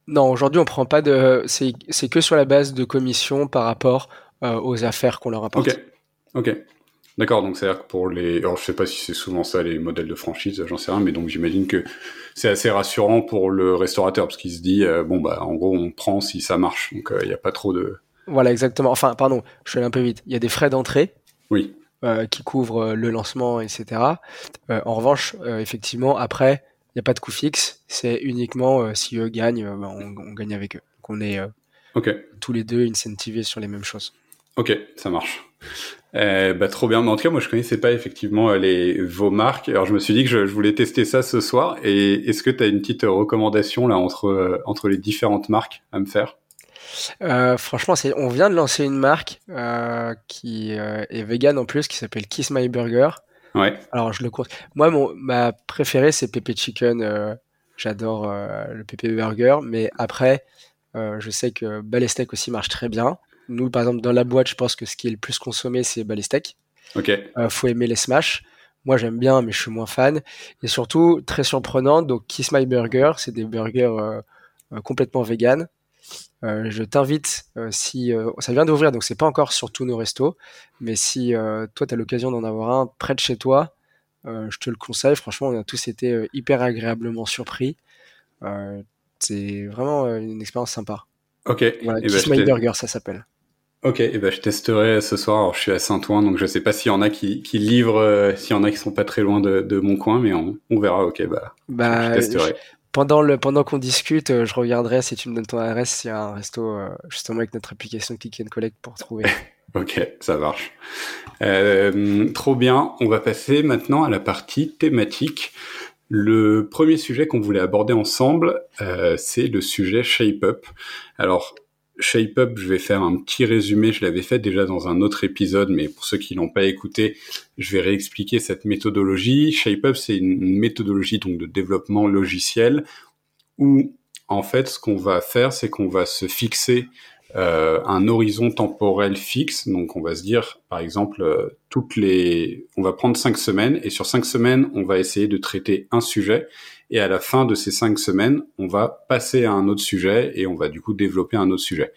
Non, aujourd'hui on prend pas de. C'est que sur la base de commission par rapport aux affaires qu'on leur apporte. Ok. Ok. D'accord, donc c'est-à-dire que pour les... Alors je sais pas si c'est souvent ça les modèles de franchise, j'en sais rien, mais donc j'imagine que c'est assez rassurant pour le restaurateur, parce qu'il se dit, euh, bon bah en gros on prend si ça marche, donc euh, il n'y a pas trop de... Voilà, exactement. Enfin, pardon, je suis allé un peu vite. Il y a des frais d'entrée. Oui. Euh, qui couvrent le lancement, etc. en revanche, effectivement, après, il n'y a pas de coût fixe. C'est uniquement si eux gagnent, bah, on, on, gagne avec eux. Donc on est tous les deux incentivés sur les mêmes choses. Ok, ça marche. Euh, bah, trop bien. Mais en tout cas, moi, je connaissais pas effectivement euh, les vos marques. Alors, je me suis dit que je, voulais tester ça ce soir. Et est-ce que tu as une petite recommandation là entre euh, entre les différentes marques à me faire? Franchement, on vient de lancer une marque qui est vegan en plus, qui s'appelle Kiss My Burger. Ouais. Alors je le compte. Moi, mon, ma préférée, c'est Pepe Chicken. J'adore le Pepe Burger, mais après, je sais que Balestek aussi marche très bien. Nous, par exemple, dans la boîte, je pense que ce qui est le plus consommé, c'est Balestek. Ok. Euh, faut aimer les smash. Moi, j'aime bien, mais je suis moins fan. Et surtout, très surprenant, donc Kiss My Burger, c'est des burgers euh, euh, complètement vegan. je t'invite, si ça vient d'ouvrir, donc c'est pas encore sur tous nos restos, mais si toi tu as l'occasion d'en avoir un près de chez toi, je te le conseille. Franchement, on a tous été hyper agréablement surpris. c'est vraiment une expérience sympa. Ok. Voilà, Kiss My Burger, ça s'appelle. Ok, et eh ben je testerai ce soir. Alors, je suis à Saint-Ouen, donc je sais pas s'il y en a qui, qui livrent, euh, s'il y en a qui sont pas très loin de, de mon coin, mais on, on verra. Ok, bah, bah je testerai. pendant le pendant qu'on discute, euh, je regarderai si tu me donnes ton adresse s'il y a un resto euh, justement avec notre application Click and Collect pour trouver. ok, ça marche. Euh, trop bien. On va passer maintenant à la partie thématique. Le premier sujet qu'on voulait aborder ensemble, euh, c'est le sujet Shape Up. Alors, Shape Up, je vais faire un petit résumé. Je l'avais fait déjà dans un autre épisode, mais pour ceux qui l'ont pas écouté, je vais réexpliquer cette méthodologie. Shape Up, c'est une méthodologie donc de développement logiciel où en fait, ce qu'on va faire, c'est qu'on va se fixer euh, un horizon temporel fixe. Donc, on va se dire, par exemple, euh, toutes les, on va prendre cinq semaines et sur cinq semaines, on va essayer de traiter un sujet et à la fin de ces cinq semaines, on va passer à un autre sujet et on va du coup développer un autre sujet.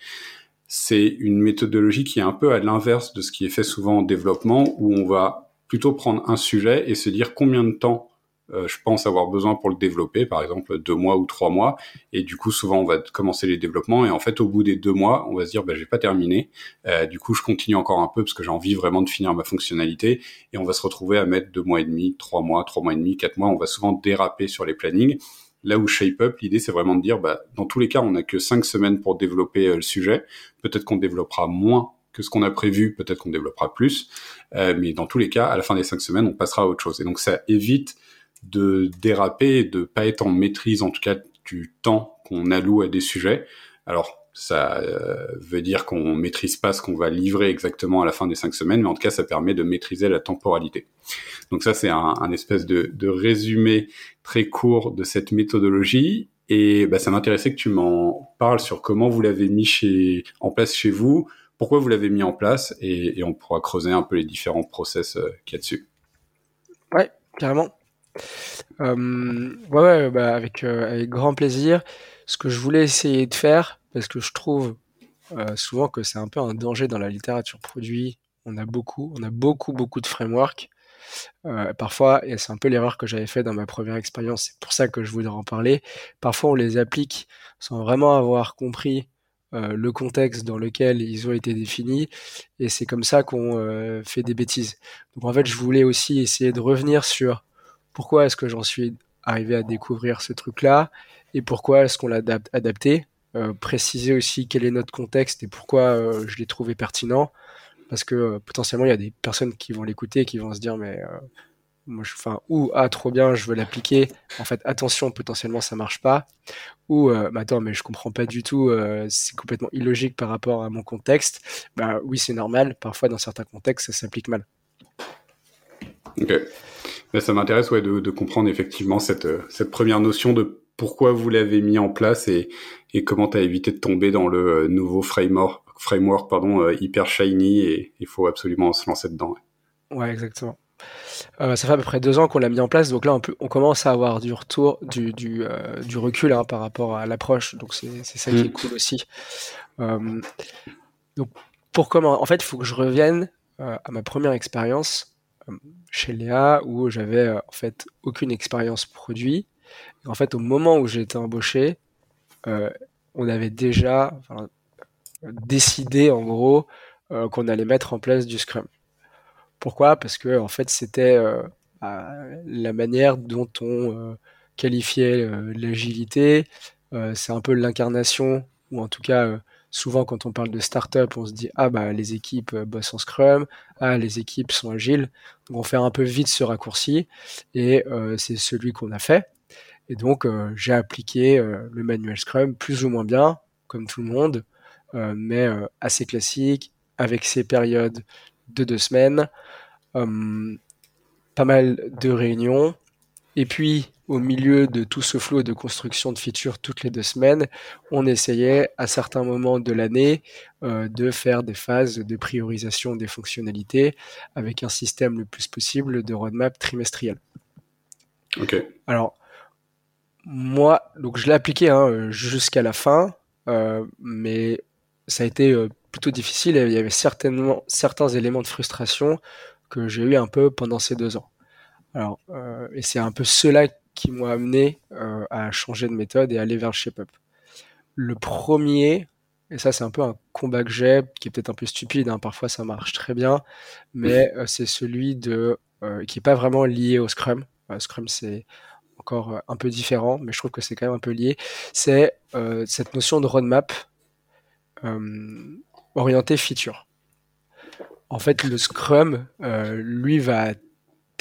C'est une méthodologie qui est un peu à l'inverse de ce qui est fait souvent en développement, où on va plutôt prendre un sujet et se dire combien de temps je pense avoir besoin pour le développer, par exemple deux mois ou trois mois. Et du coup, souvent, on va commencer les développements et en fait, au bout des deux mois, on va se dire, bah, j'ai pas terminé. Euh, du coup, je continue encore un peu parce que j'ai envie vraiment de finir ma fonctionnalité. Et on va se retrouver à mettre deux mois et demi, trois mois, trois mois et demi, quatre mois. On va souvent déraper sur les plannings. Là où Shape Up, l'idée, c'est vraiment de dire, bah, dans tous les cas, on n'a que cinq semaines pour développer euh, le sujet. Peut-être qu'on développera moins que ce qu'on a prévu, peut-être qu'on développera plus, euh, mais dans tous les cas, à la fin des cinq semaines, on passera à autre chose. Et donc ça évite de déraper, de pas être en maîtrise en tout cas du temps qu'on alloue à des sujets. Alors ça euh, veut dire qu'on maîtrise pas ce qu'on va livrer exactement à la fin des cinq semaines, mais en tout cas ça permet de maîtriser la temporalité. Donc ça c'est un, espèce de, résumé très court de cette méthodologie. Et bah, ça m'intéressait que tu m'en parles sur comment vous l'avez mis chez, en place chez vous, pourquoi vous l'avez mis en place, et, on pourra creuser un peu les différents process euh, qu'il y a dessus. Ouais, carrément. Euh, ouais, bah avec, euh, avec grand plaisir. Ce que je voulais essayer de faire, parce que je trouve euh, souvent que c'est un peu un danger dans la littérature produit. On a beaucoup, on a beaucoup, beaucoup de frameworks. parfois, et c'est un peu l'erreur que j'avais fait dans ma première expérience, c'est pour ça que je voulais en parler. Parfois, on les applique sans vraiment avoir compris le contexte dans lequel ils ont été définis, et c'est comme ça qu'on fait des bêtises. Donc en fait, je voulais aussi essayer de revenir sur pourquoi est-ce que j'en suis arrivé à découvrir ce truc-là et pourquoi est-ce qu'on l'a adapté? Euh, préciser aussi quel est notre contexte et pourquoi euh, je l'ai trouvé pertinent. Parce que euh, potentiellement, il y a des personnes qui vont l'écouter et qui vont se dire, mais moi, ou ah trop bien, je veux l'appliquer. En fait, attention, potentiellement ça marche pas. Ou mais attends, mais je comprends pas du tout. c'est complètement illogique par rapport à mon contexte. Bah oui, c'est normal. Parfois, dans certains contextes, ça s'applique mal. Ok ça m'intéresse ouais, de, de, comprendre effectivement cette, euh, cette première notion de pourquoi vous l'avez mis en place et, et comment tu as évité de tomber dans le euh, nouveau framework, framework pardon, euh, hyper shiny et il faut absolument se lancer dedans. Ouais, exactement. Euh, ça fait à peu près deux ans qu'on l'a mis en place, donc là on, peut, on commence à avoir du retour, du, du, euh, du recul hein, par rapport à l'approche, donc c'est ça qui est mm. cool aussi. Euh, donc pour comment, en fait, il faut que je revienne à ma première expérience chez Léa où j'avais euh, en fait aucune expérience produit. En fait, au moment où j'ai été embauché, euh, on avait déjà décidé en gros euh, qu'on allait mettre en place du Scrum. Pourquoi? Parce que en fait, c'était la manière dont on qualifiait l'agilité. c'est un peu l'incarnation, ou en tout cas souvent quand on parle de start-up, on se dit ah bah les équipes euh, bossent en Scrum, ah les équipes sont agiles. Donc on fait un peu vite ce raccourci et euh, c'est celui qu'on a fait. Et donc euh, j'ai appliqué le manuel Scrum plus ou moins bien, comme tout le monde. mais assez classique, avec ses périodes de deux semaines, pas mal de réunions, et puis au milieu de tout ce flot de construction de features toutes les deux semaines, on essayait à certains moments de l'année euh, de faire des phases de priorisation des fonctionnalités avec un système le plus possible de roadmap trimestriel. Ok. Alors, moi, donc je l'ai appliqué hein, jusqu'à la fin, euh, mais ça a été euh, plutôt difficile et il y avait certainement certains éléments de frustration que j'ai eu un peu pendant ces deux ans. Alors, et c'est un peu cela qui m'ont amené euh, à changer de méthode et aller vers le shape-up. Le premier, et ça c'est un peu un combat que j'ai, qui est peut-être un peu stupide, hein, parfois ça marche très bien, mais euh, c'est celui de euh, qui est pas vraiment lié au Scrum. Scrum c'est encore un peu différent, mais je trouve que c'est quand même un peu lié. C'est cette notion de roadmap orienté feature. En fait, le Scrum, lui, va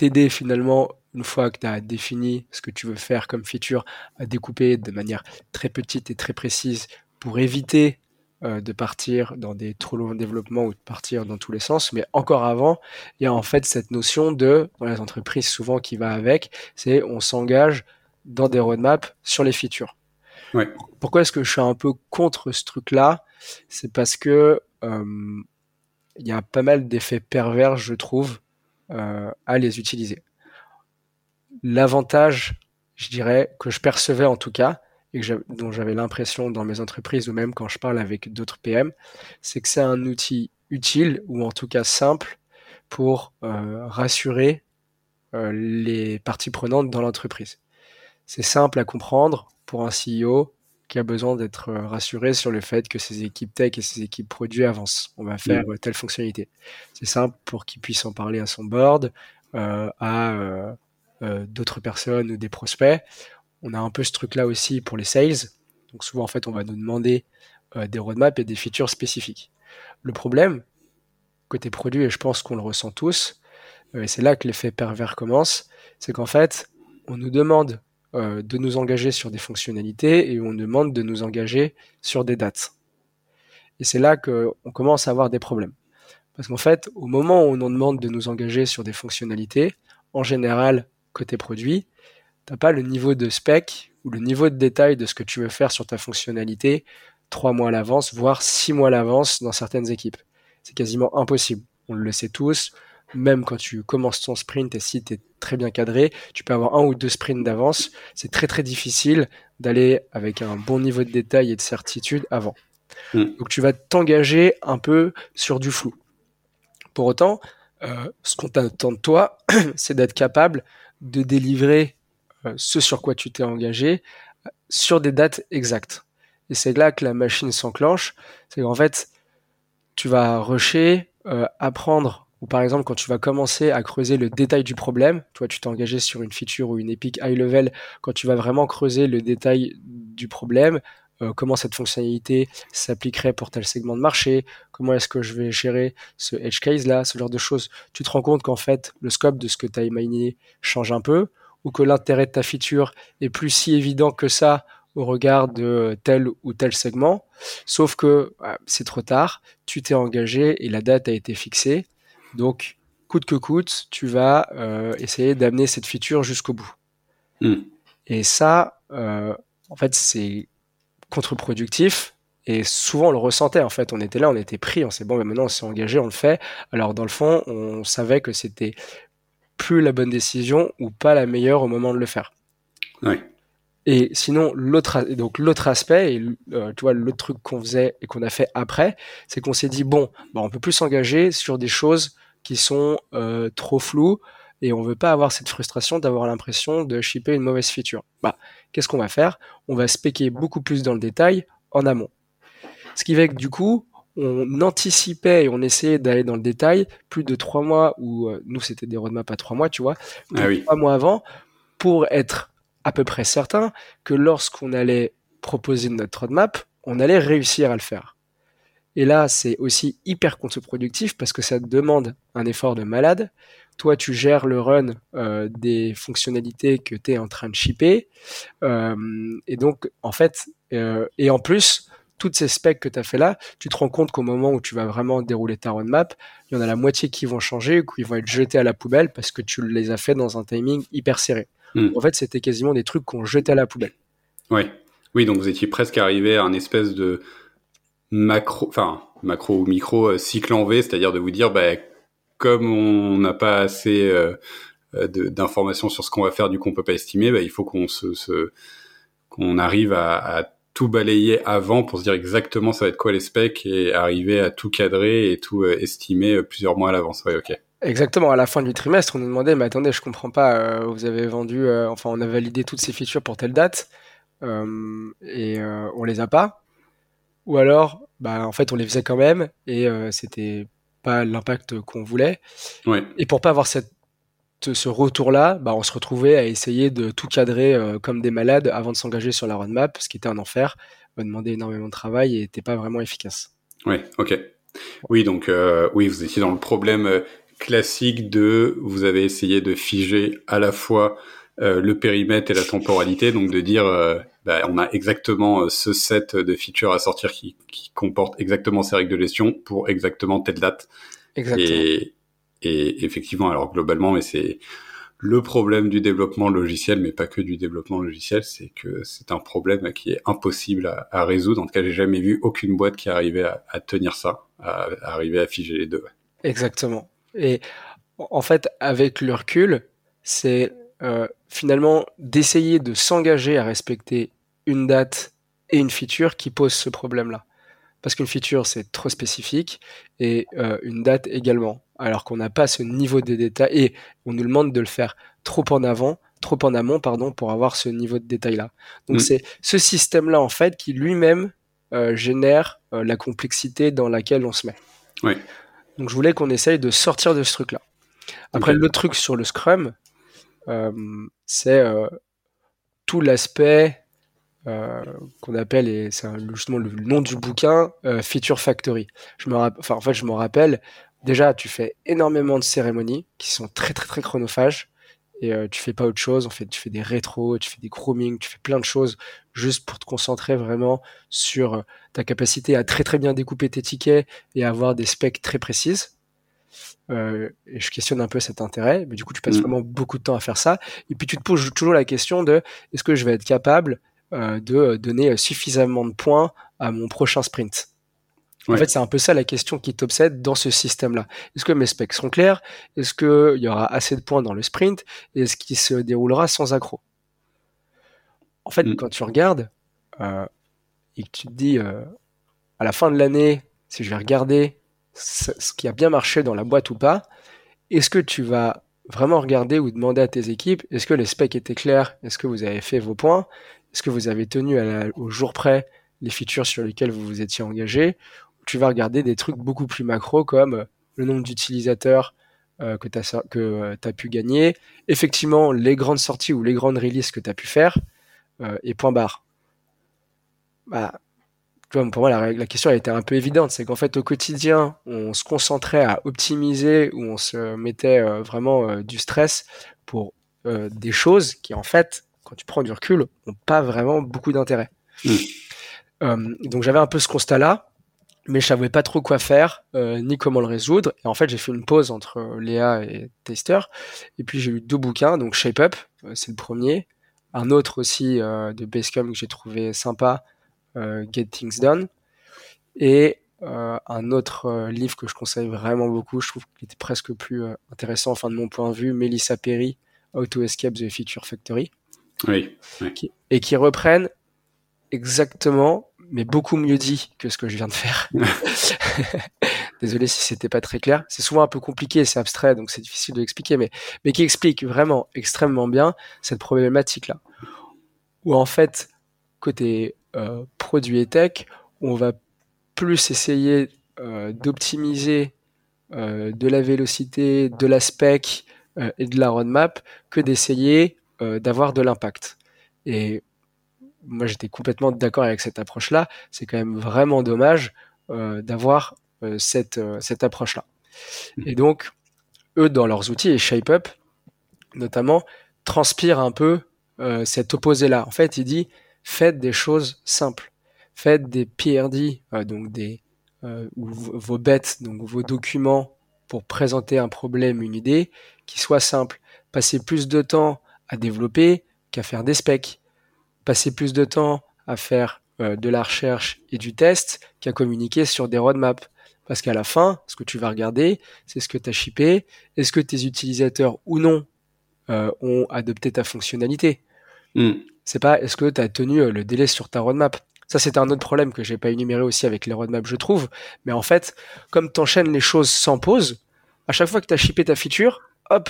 t'aider finalement une fois que tu as défini ce que tu veux faire comme feature, à découper de manière très petite et très précise pour éviter euh, de partir dans des trop longs développements ou de partir dans tous les sens. Mais encore avant, il y a en fait cette notion de, dans les entreprises souvent qui va avec, c'est on s'engage dans des roadmaps sur les features. Pourquoi est-ce que je suis un peu contre ce truc-là? C'est parce que euh, il y a pas mal d'effets pervers, je trouve, à les utiliser l'avantage, je dirais, que je percevais en tout cas, et dont j'avais l'impression dans mes entreprises ou même quand je parle avec d'autres PM, c'est que c'est un outil utile ou en tout cas simple pour euh, rassurer euh, les parties prenantes dans l'entreprise. C'est simple à comprendre pour un CEO qui a besoin d'être euh, rassuré sur le fait que ses équipes tech et ses équipes produits avancent. On va faire mmh. telle fonctionnalité. C'est simple pour qu'il puisse en parler à son board, à euh, d'autres personnes ou des prospects. On a un peu ce truc-là aussi pour les sales. Donc souvent, en fait, on va nous demander euh, des roadmaps et des features spécifiques. Le problème, côté produit, et je pense qu'on le ressent tous, euh, et c'est là que l'effet pervers commence, c'est qu'en fait, on nous demande de nous engager sur des fonctionnalités et on demande de nous engager sur des dates. Et c'est là qu'on commence à avoir des problèmes. Parce qu'en fait, au moment où on demande de nous engager sur des fonctionnalités, en général, côté produit, t'as pas le niveau de spec ou le niveau de détail de ce que tu veux faire sur ta fonctionnalité trois mois à l'avance, voire six mois à l'avance dans certaines équipes. C'est quasiment impossible. On le sait tous. Même quand tu commences ton sprint et si tu es très bien cadré, tu peux avoir un ou deux sprints d'avance. C'est très très difficile d'aller avec un bon niveau de détail et de certitude avant. Hmm. Donc tu vas t'engager un peu sur du flou. Pour autant, euh, ce qu'on t'attend de toi, c'est d'être capable de délivrer euh, ce sur quoi tu t'es engagé sur des dates exactes. Et c'est là que la machine s'enclenche. C'est qu'en fait, tu vas rusher, euh, apprendre, ou par exemple quand tu vas commencer à creuser le détail du problème, toi tu t'es engagé sur une feature ou une epic high level, quand tu vas vraiment creuser le détail du problème, euh, comment cette fonctionnalité s'appliquerait pour tel segment de marché, comment est-ce que je vais gérer ce edge case là, ce genre de choses. Tu te rends compte qu'en fait, le scope de ce que tu as imaginé change un peu, ou que l'intérêt de ta feature est plus si évident que ça au regard de tel ou tel segment, sauf que bah, c'est trop tard, tu t'es engagé et la date a été fixée, donc coûte que coûte, tu vas euh, essayer d'amener cette feature jusqu'au bout. Hmm. Et ça, euh, en fait, c'est contre-productif. Et souvent, on le ressentait, en fait. On était là, on était pris, on s'est bon, mais maintenant, on s'est engagé, on le fait. Alors, dans le fond, on savait que c'était plus la bonne décision ou pas la meilleure au moment de le faire. Et sinon, l'autre, donc l'autre aspect, et euh, tu vois, l'autre truc qu'on faisait et qu'on a fait après, c'est qu'on s'est dit bon, bah, on peut plus s'engager sur des choses qui sont euh, trop floues et on veut pas avoir cette frustration d'avoir l'impression de shipper une mauvaise feature. Bah, qu'est-ce qu'on va faire? On va spéquer beaucoup plus dans le détail en amont. Ce qui fait que du coup, on anticipait et on essayait d'aller dans le détail plus de trois mois, ou euh, nous c'était des roadmaps à trois mois, tu vois, ah trois mois avant, pour être à peu près certain que lorsqu'on allait proposer notre roadmap, on allait réussir à le faire. Et là, c'est aussi hyper contre-productif parce que ça demande un effort de malade. Toi, tu gères le run euh, des fonctionnalités que tu es en train de shipper. Euh, et donc, en fait, euh, et en plus, toutes ces specs que tu as fait là, tu te rends compte qu'au moment où tu vas vraiment dérouler ta roadmap, il y en a la moitié qui vont changer ou qui vont être jetés à la poubelle parce que tu les as fait dans un timing hyper serré. Hmm. En fait, c'était quasiment des trucs qu'on jetait à la poubelle. Ouais. Oui, donc vous étiez presque arrivé à un espèce de macro, enfin macro ou micro euh, cycle en V, c'est-à-dire de vous dire, bah, comme on n'a pas assez euh, euh, d'informations sur ce qu'on va faire, du coup on peut pas estimer, bah, il faut qu'on se, qu'on arrive à, à, tout balayer avant pour se dire exactement ça va être quoi les specs et arriver à tout cadrer et tout estimer plusieurs mois à l'avance. Ouais, ok. Exactement. À la fin du trimestre, on nous demandait, mais attendez, je comprends pas. vous avez vendu, enfin, on a validé toutes ces features pour telle date et on les a pas. Ou alors, bah, en fait, on les faisait quand même et euh, c'était pas l'impact qu'on voulait. Ouais. Et pour pas avoir cette, ce retour-là, bah, on se retrouvait à essayer de tout cadrer euh, comme des malades avant de s'engager sur la roadmap, ce qui était un enfer, va demander énormément de travail et n'était pas vraiment efficace. Ouais, ok. Oui, donc euh, oui, vous étiez dans le problème euh, classique de vous avez essayé de figer à la fois le périmètre et la temporalité, donc de dire bah, on a exactement euh, ce set de features à sortir qui, qui, comporte exactement ces règles de gestion pour exactement telle date. Exactement. Et, et effectivement, alors globalement, mais c'est le problème du développement logiciel, mais pas que du développement logiciel, c'est que c'est un problème qui est impossible à, à, résoudre. En tout cas, j'ai jamais vu aucune boîte qui arrivait à, à tenir ça, à, à, arriver à figer les deux. Exactement. Et en fait, avec le recul, c'est euh, finalement d'essayer de s'engager à respecter une date et une feature qui pose ce problème-là. Parce qu'une feature, c'est trop spécifique, et euh, une date également. Alors qu'on n'a pas ce niveau de détail, et on nous demande de le faire trop en avant, trop en amont, pardon, pour avoir ce niveau de détail-là. Donc c'est ce système-là, en fait, qui lui-même euh, génère la complexité dans laquelle on se met. Oui. Donc je voulais qu'on essaye de sortir de ce truc-là. Après, le truc sur le Scrum, c'est euh, tout l'aspect euh, qu'on appelle, et c'est justement le nom du bouquin, Feature Factory. Je me enfin, en fait, je me rappelle, déjà, tu fais énormément de cérémonies qui sont très, très, très chronophages et tu fais pas autre chose. En fait, tu fais des rétros, tu fais des grooming, tu fais plein de choses juste pour te concentrer vraiment sur ta capacité à très, très bien découper tes tickets et avoir des specs très précises. Euh, et je questionne un peu cet intérêt, mais du coup tu passes mm. vraiment beaucoup de temps à faire ça. Et puis tu te poses toujours la question de est-ce que je vais être capable euh, de donner suffisamment de points à mon prochain sprint? En fait, c'est un peu ça la question qui t'obsède dans ce système-là. Est-ce que mes specs sont clairs? Est-ce qu'il y aura assez de points dans le sprint? Est-ce qu'il se déroulera sans accro En fait, mm. quand tu regardes euh, et que tu te dis à la fin de l'année, si je vais regarder ce qui a bien marché dans la boîte ou pas, est-ce que tu vas vraiment regarder ou demander à tes équipes, est-ce que les specs étaient clairs, est-ce que vous avez fait vos points, est-ce que vous avez tenu au jour près les features sur lesquelles vous vous étiez engagé, tu vas regarder des trucs beaucoup plus macro comme euh, le nombre d'utilisateurs euh, que tu as, euh, as pu gagner, effectivement les grandes sorties ou les grandes releases que tu as pu faire, et point barre. Bah, pour moi, la, question a été un peu évidente. C'est qu'en fait, au quotidien, on se concentrait à optimiser ou on se mettait euh, vraiment euh, du stress pour euh, des choses qui, en fait, quand tu prends du recul, n'ont pas vraiment beaucoup d'intérêt. Mmh. donc, j'avais un peu ce constat-là, mais je savais pas trop quoi faire ni comment le résoudre. Et en fait, j'ai fait une pause entre Léa et Tester. Et puis, j'ai eu deux bouquins. Donc, Shape Up, c'est le premier. Un autre aussi de Basecamp que j'ai trouvé sympa, Get Things Done. Et euh, un autre euh, livre que je conseille vraiment beaucoup, je trouve qu'il était presque plus intéressant, enfin de mon point de vue, Melissa Perry, How to Escape the Feature Factory. Oui. et qui reprennent exactement, mais beaucoup mieux dit que ce que je viens de faire. Désolé si c'était pas très clair. C'est souvent un peu compliqué, c'est abstrait, donc c'est difficile de l'expliquer, mais, mais qui explique vraiment extrêmement bien cette problématique-là. Où en fait, côté euh, produit et tech, on va plus essayer euh, d'optimiser euh, de la vélocité, de la spec et de la roadmap que d'essayer d'avoir de l'impact. Et moi, j'étais complètement d'accord avec cette approche-là. C'est quand même vraiment dommage d'avoir cette, cette approche-là. Mmh. Et donc, eux, dans leurs outils, et ShapeUp, notamment, transpirent un peu cet opposé-là. En fait, il dit, faites des choses simples. faites des PRD, donc des vos bêtes, vos documents pour présenter un problème, une idée, qui soit simple. Passez plus de temps à développer qu'à faire des specs. Passez plus de temps à faire de la recherche et du test qu'à communiquer sur des roadmaps. Parce qu'à la fin, ce que tu vas regarder, c'est ce que tu as shippé, est-ce que tes utilisateurs ou non euh, ont adopté ta fonctionnalité? Hmm. C'est pas est-ce que tu as tenu euh, le délai sur ta roadmap? Ça, c'est un autre problème que j'ai pas énuméré aussi avec les roadmaps, je trouve. Mais en fait, comme tu enchaînes les choses sans pause, à chaque fois que tu as shippé ta feature, hop,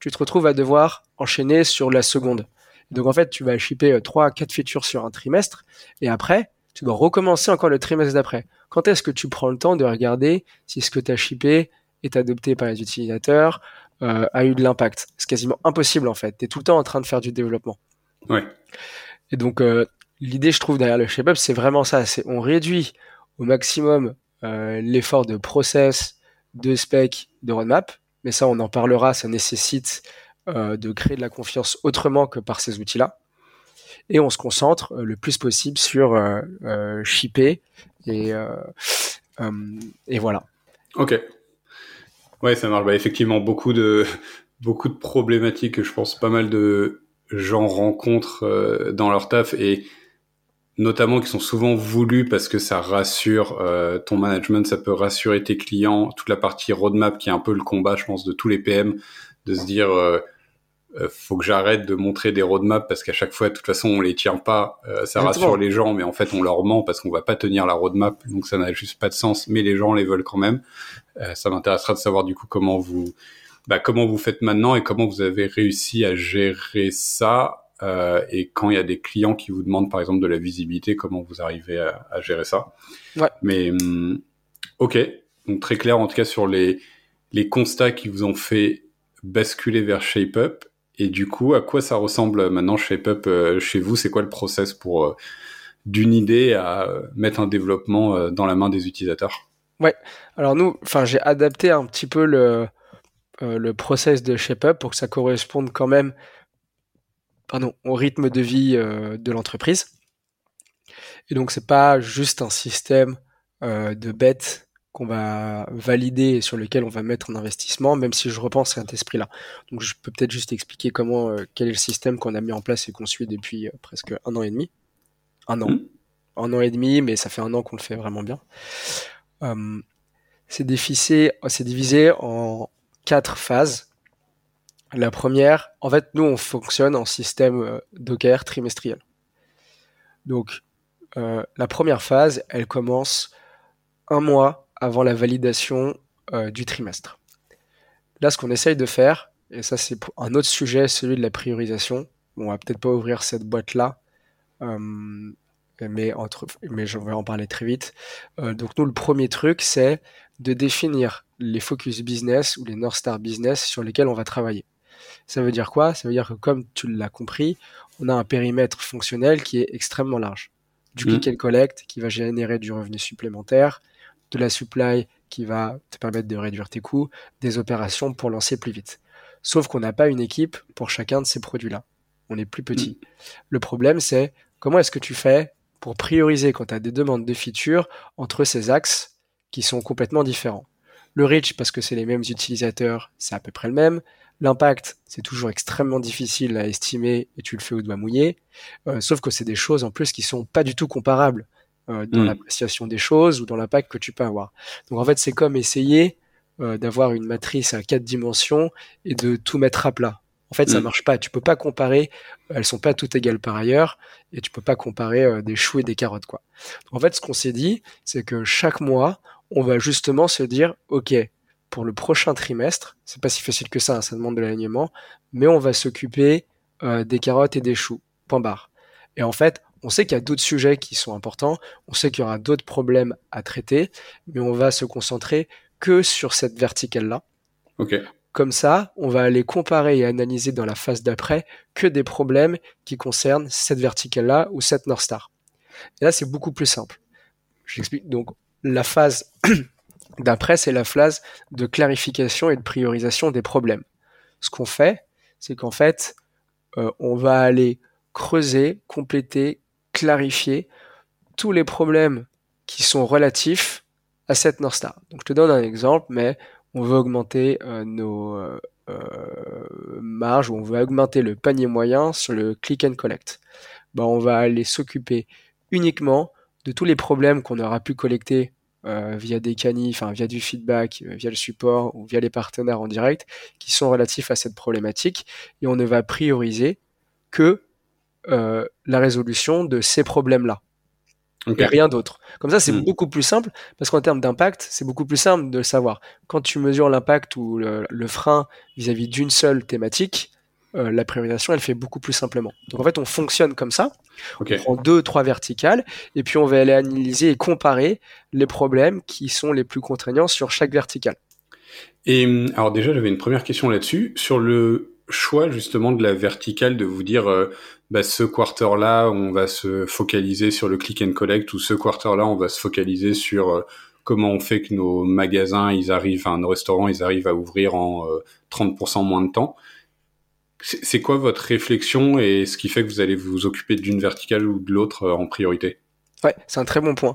tu te retrouves à devoir enchaîner sur la seconde. Donc en fait, tu vas shipper 3 à 4 features sur un trimestre et après, tu dois recommencer encore le trimestre d'après. Quand est-ce que tu prends le temps de regarder si ce que tu as shippé est adopté par les utilisateurs, euh, a eu de l'impact? C'est quasiment impossible en fait. Tu es tout le temps en train de faire du développement. Ouais. Et donc euh, l'idée, je trouve, derrière le shape up, c'est vraiment ça. C'est on réduit au maximum euh, l'effort de process, de spec, de roadmap. Mais ça, on en parlera. Ça nécessite de créer de la confiance autrement que par ces outils-là et on se concentre euh, le plus possible sur euh, euh, shipper et, et voilà. Ok. Ouais, ça marche. Bah, effectivement, beaucoup de, beaucoup de problématiques que je pense pas mal de gens rencontrent dans leur taf et notamment qui sont souvent voulus parce que ça rassure ton management, ça peut rassurer tes clients, toute la partie roadmap qui est un peu le combat, je pense, de tous les PM, de se dire euh, faut que j'arrête de montrer des roadmaps parce qu'à chaque fois, de toute façon, on les tient pas. Euh, ça rassure les gens, mais en fait, on leur ment parce qu'on va pas tenir la roadmap, donc ça n'a juste pas de sens. Mais les gens les veulent quand même. Euh, ça m'intéressera de savoir du coup comment vous, bah, comment vous faites maintenant et comment vous avez réussi à gérer ça. et quand il y a des clients qui vous demandent par exemple de la visibilité, comment vous arrivez à, à gérer ça? Ouais. Mais hum, ok, donc très clair en tout cas sur les les constats qui vous ont fait basculer vers ShapeUp et du coup, à quoi ça ressemble maintenant ShapeUp euh, chez vous? C'est quoi le process pour euh, d'une idée à mettre un développement euh, dans la main des utilisateurs? Ouais. Alors nous, enfin, j'ai adapté un petit peu le le process de ShapeUp pour que ça corresponde quand même, pardon, au rythme de vie de l'entreprise. Et donc c'est pas juste un système de bêtes qu'on va valider et sur lequel on va mettre un investissement, même si je repense à cet esprit-là. Donc je peux peut-être juste expliquer comment, euh, quel est le système qu'on a mis en place et qu'on suit depuis euh, presque un an et demi. Un an. Mmh. Un an et demi, mais ça fait un an qu'on le fait vraiment bien. Euh, c'est divisé, divisé en quatre phases. La première, en fait, nous, on fonctionne en système Docker trimestriel. Donc, la première phase, elle commence un mois avant la validation euh, du trimestre. Là, ce qu'on essaye de faire, et ça c'est un autre sujet, celui de la priorisation. on va peut-être pas ouvrir cette boîte-là, euh, mais, entre, mais je vais en parler très vite. Euh, donc nous, le premier truc, c'est de définir les focus business ou les North Star business sur lesquels on va travailler. Ça veut dire quoi? Ça veut dire que comme tu l'as compris, on a un périmètre fonctionnel qui est extrêmement large. Du mmh. click and collect qui va générer du revenu supplémentaire, de la supply qui va te permettre de réduire tes coûts, des opérations pour lancer plus vite. Sauf qu'on n'a pas une équipe pour chacun de ces produits-là. On est plus petit. Mm. Le problème, c'est comment est-ce que tu fais pour prioriser quand tu as des demandes de features entre ces axes qui sont complètement différents. Le reach, parce que c'est les mêmes utilisateurs, c'est à peu près le même. L'impact, c'est toujours extrêmement difficile à estimer et tu le fais au doigt mouillé. Euh, sauf que c'est des choses en plus qui sont pas du tout comparables. Euh, dans mm. l'appréciation des choses ou dans l'impact que tu peux avoir. Donc en fait, c'est comme essayer euh, d'avoir une matrice à quatre dimensions et de tout mettre à plat. En fait, ça mm. marche pas. Tu peux pas comparer. Elles sont pas toutes égales par ailleurs, et tu peux pas comparer euh, des choux et des carottes, quoi. en fait, ce qu'on s'est dit, c'est que chaque mois, on va justement se dire, ok, pour le prochain trimestre, c'est pas si facile que ça, hein, ça demande de l'alignement, mais on va s'occuper des carottes et des choux. Point barre. Et en fait, on sait qu'il y a d'autres sujets qui sont importants, on sait qu'il y aura d'autres problèmes à traiter, mais on va se concentrer que sur cette verticale-là. Comme ça, on va aller comparer et analyser dans la phase d'après que des problèmes qui concernent cette verticale-là ou cette North Star. Et là, c'est beaucoup plus simple. J'explique. Donc, la phase d'après, c'est la phase de clarification et de priorisation des problèmes. Ce qu'on fait, c'est qu'en fait, euh, on va aller creuser, compléter, clarifier tous les problèmes qui sont relatifs à cette North Star. Donc je te donne un exemple, mais on veut augmenter euh, nos euh, marges on veut augmenter le panier moyen sur le click and collect. Ben, on va aller s'occuper uniquement de tous les problèmes qu'on aura pu collecter euh, via des canifs, enfin via du feedback, euh, via le support ou via les partenaires en direct qui sont relatifs à cette problématique et on ne va prioriser que euh, la résolution de ces problèmes-là. Et rien d'autre. Comme ça, c'est hmm. beaucoup plus simple parce qu'en termes d'impact, c'est beaucoup plus simple de le savoir. Quand tu mesures l'impact ou le, le frein vis-à-vis d'une seule thématique, euh, la priorisation, elle fait beaucoup plus simplement. Donc en fait, on fonctionne comme ça. On prend deux, trois verticales, et puis on va aller analyser et comparer les problèmes qui sont les plus contraignants sur chaque verticale. Et alors déjà, j'avais une première question là-dessus sur le choix justement de la verticale, de vous dire euh, bah, ce quarter-là, on va se focaliser sur le click and collect, ou ce quarter-là, on va se focaliser sur euh, comment on fait que nos magasins, ils arrivent, enfin, nos restaurants, ils arrivent à ouvrir en 30% moins de temps. C'est quoi votre réflexion et ce qui fait que vous allez vous occuper d'une verticale ou de l'autre euh, en priorité? Ouais, c'est un très bon point.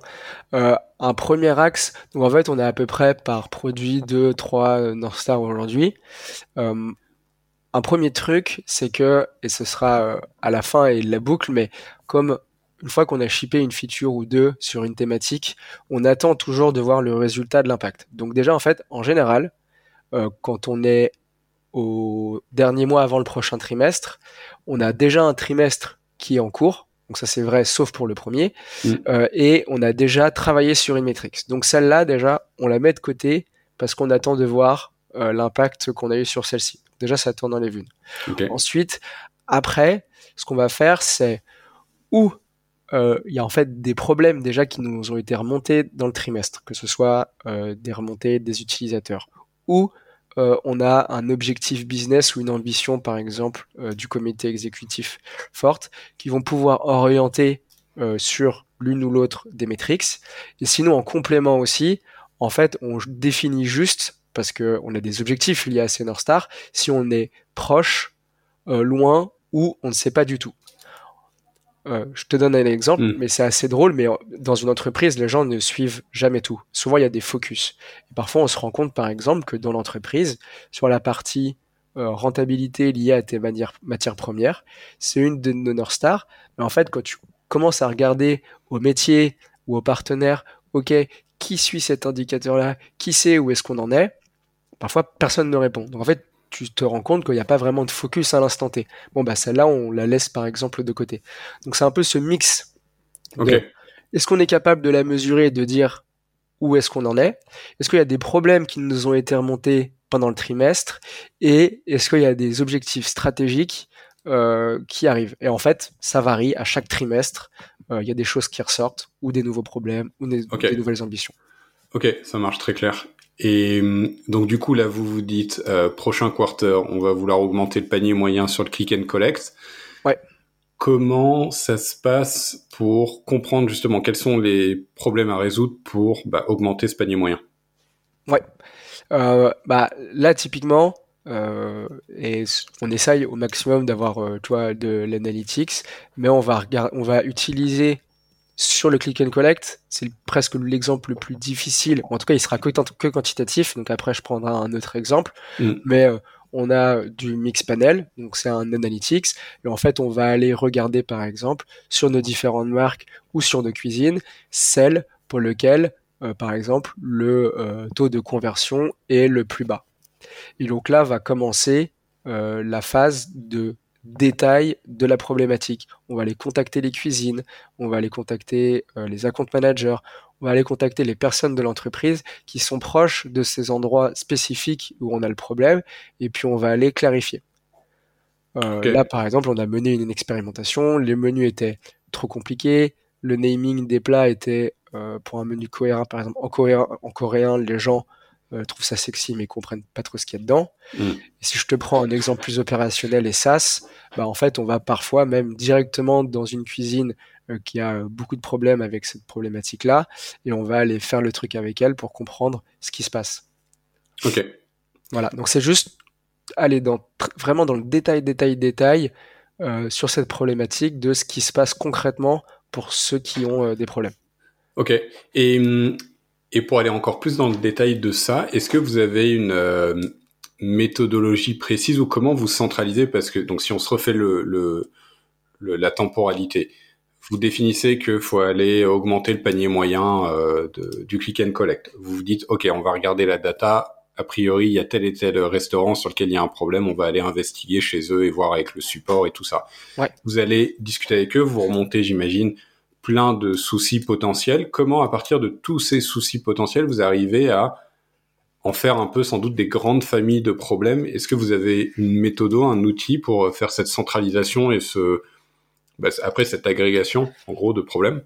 Euh, un premier axe, donc en fait, on a à peu près par produit 2, 3 euh, North Star aujourd'hui. un premier truc, c'est que, et ce sera à la fin et la boucle, mais comme une fois qu'on a shippé une feature ou deux sur une thématique, on attend toujours de voir le résultat de l'impact. Donc déjà, en fait, en général, quand on est au dernier mois avant le prochain trimestre, on a déjà un trimestre qui est en cours. Donc ça c'est vrai, sauf pour le premier. Mm. Euh, et on a déjà travaillé sur une métrique. Donc celle-là déjà, on la met de côté parce qu'on attend de voir euh, l'impact qu'on a eu sur celle-ci. Déjà ça tourne dans les vues. Ensuite, après, ce qu'on va faire, c'est où euh, il y a en fait des problèmes déjà qui nous ont été remontés dans le trimestre, que ce soit des remontées des utilisateurs ou euh, on a un objectif business ou une ambition, par exemple, euh, du comité exécutif forte, qui vont pouvoir orienter euh, sur l'une ou l'autre des métriques. Et sinon, en complément aussi, en fait, on définit juste, parce qu'on a des objectifs liés à ces North si on est proche, loin ou on ne sait pas du tout. Euh, je te donne un exemple, mm. mais c'est assez drôle, mais dans une entreprise, les gens ne suivent jamais tout. Souvent, il y a des focus. Et parfois, on se rend compte, par exemple, que dans l'entreprise, sur la partie euh, rentabilité liée à tes matières premières, c'est une de nos North Stars. Mais en fait, quand tu commences à regarder au métier ou aux partenaires, OK, qui suit cet indicateur-là? Qui sait où est-ce qu'on en est? Parfois, personne ne répond. Donc, en fait, tu te rends compte qu'il n'y a pas vraiment de focus à l'instant T. Bon, bah celle-là, on la laisse par exemple de côté. Donc c'est un peu ce mix. Est-ce qu'on est capable de la mesurer et de dire où est-ce qu'on en est? Est-ce qu'il y a des problèmes qui nous ont été remontés pendant le trimestre? Et est-ce qu'il y a des objectifs stratégiques euh, qui arrivent? Et en fait, ça varie à chaque trimestre. Euh, il y a des choses qui ressortent, ou des nouveaux problèmes, ou des nouvelles ambitions. Ok, ça marche très clair. Et donc du coup là vous vous dites euh, prochain quarter on va vouloir augmenter le panier moyen sur le click and collect. Ouais. Comment ça se passe pour comprendre justement quels sont les problèmes à résoudre pour bah, augmenter ce panier moyen? Ouais. Euh, bah là typiquement euh, et on essaye au maximum d'avoir euh, de l'analytics, mais on va on va utiliser sur le click and collect, c'est presque l'exemple le plus difficile. En tout cas, il sera que, que quantitatif. Donc après, je prendrai un autre exemple. Mm. Mais euh, on a du mix panel, donc c'est un analytics. Et en fait, on va aller regarder, par exemple, sur nos différentes marques ou sur nos cuisines, celles pour lesquelles, euh, par exemple, le euh, taux de conversion est le plus bas. Et donc là va commencer la phase de détail de la problématique. On va aller contacter les cuisines, on va aller contacter euh, les account managers, on va aller contacter les personnes de l'entreprise qui sont proches de ces endroits spécifiques où on a le problème, et puis on va aller clarifier. Euh, là, par exemple, on a mené une, expérimentation, les menus étaient trop compliqués, le naming des plats était euh, pour un menu cohérent, par exemple, en coréen, en coréen les gens euh, trouvent ça sexy mais comprennent pas trop ce qu'il y a dedans. Mm. Et si je te prends un exemple plus opérationnel et SaaS, bah en fait on va parfois même directement dans une cuisine euh, qui a beaucoup de problèmes avec cette problématique-là et on va aller faire le truc avec elle pour comprendre ce qui se passe. Ok. Voilà, donc c'est juste aller dans vraiment dans le détail, détail, détail euh, sur cette problématique de ce qui se passe concrètement pour ceux qui ont des problèmes. Ok. Et, hum, et pour aller encore plus dans le détail de ça, est-ce que vous avez une méthodologie précise ou comment vous centralisez? Parce que donc si on se refait le, le, la temporalité, vous définissez qu'il faut aller augmenter le panier moyen euh, de, du click and collect. Vous vous dites, OK, on va regarder la data. A priori, il y a tel et tel restaurant sur lequel il y a un problème. On va aller investiguer chez eux et voir avec le support et tout ça. Ouais. Vous allez discuter avec eux. Vous remontez, j'imagine, plein de soucis potentiels. Comment, à partir de tous ces soucis potentiels, vous arrivez à en faire un peu sans doute des grandes familles de problèmes? Est-ce que vous avez une méthode, un outil pour faire cette centralisation et ce, bah, après cette agrégation, en gros, de problèmes?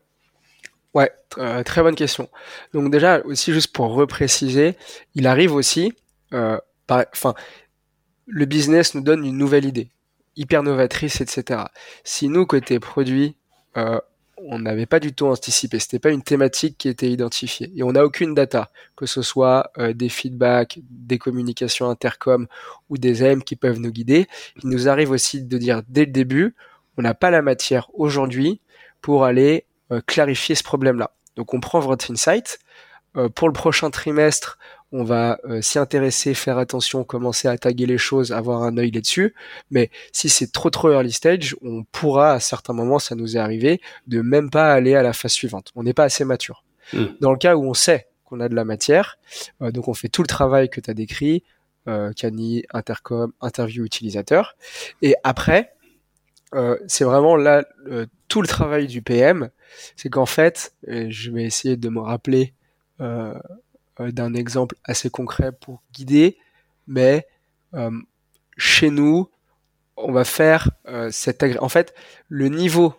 Ouais, euh, très bonne question. Donc déjà, aussi juste pour repréciser, il arrive aussi, euh, enfin, le business nous donne une nouvelle idée, hyper novatrice, etc. Si nous, côté produit, euh, on n'avait pas du tout anticipé. C'était pas une thématique qui était identifiée. Et on n'a aucune data, que ce soit euh, des feedbacks, des communications intercom ou des AM qui peuvent nous guider. Il nous arrive aussi de dire dès le début, on n'a pas la matière aujourd'hui pour aller euh, clarifier ce problème-là. Donc on prend votre insight. Euh, pour le prochain trimestre, on va euh, s'y intéresser, faire attention, commencer à taguer les choses, avoir un œil là-dessus. Mais si c'est trop trop early stage, on pourra à certains moments, ça nous est arrivé, de même pas aller à la phase suivante. On n'est pas assez mature. Hmm. Dans le cas où on sait qu'on a de la matière, euh, donc on fait tout le travail que tu as décrit, euh, Cani, Intercom, interview utilisateur. Et après, euh, c'est vraiment là tout le travail du PM, c'est qu'en fait, je vais essayer de me rappeler d'un exemple assez concret pour guider, mais euh, chez nous, on va faire euh, cet agré... En fait, le niveau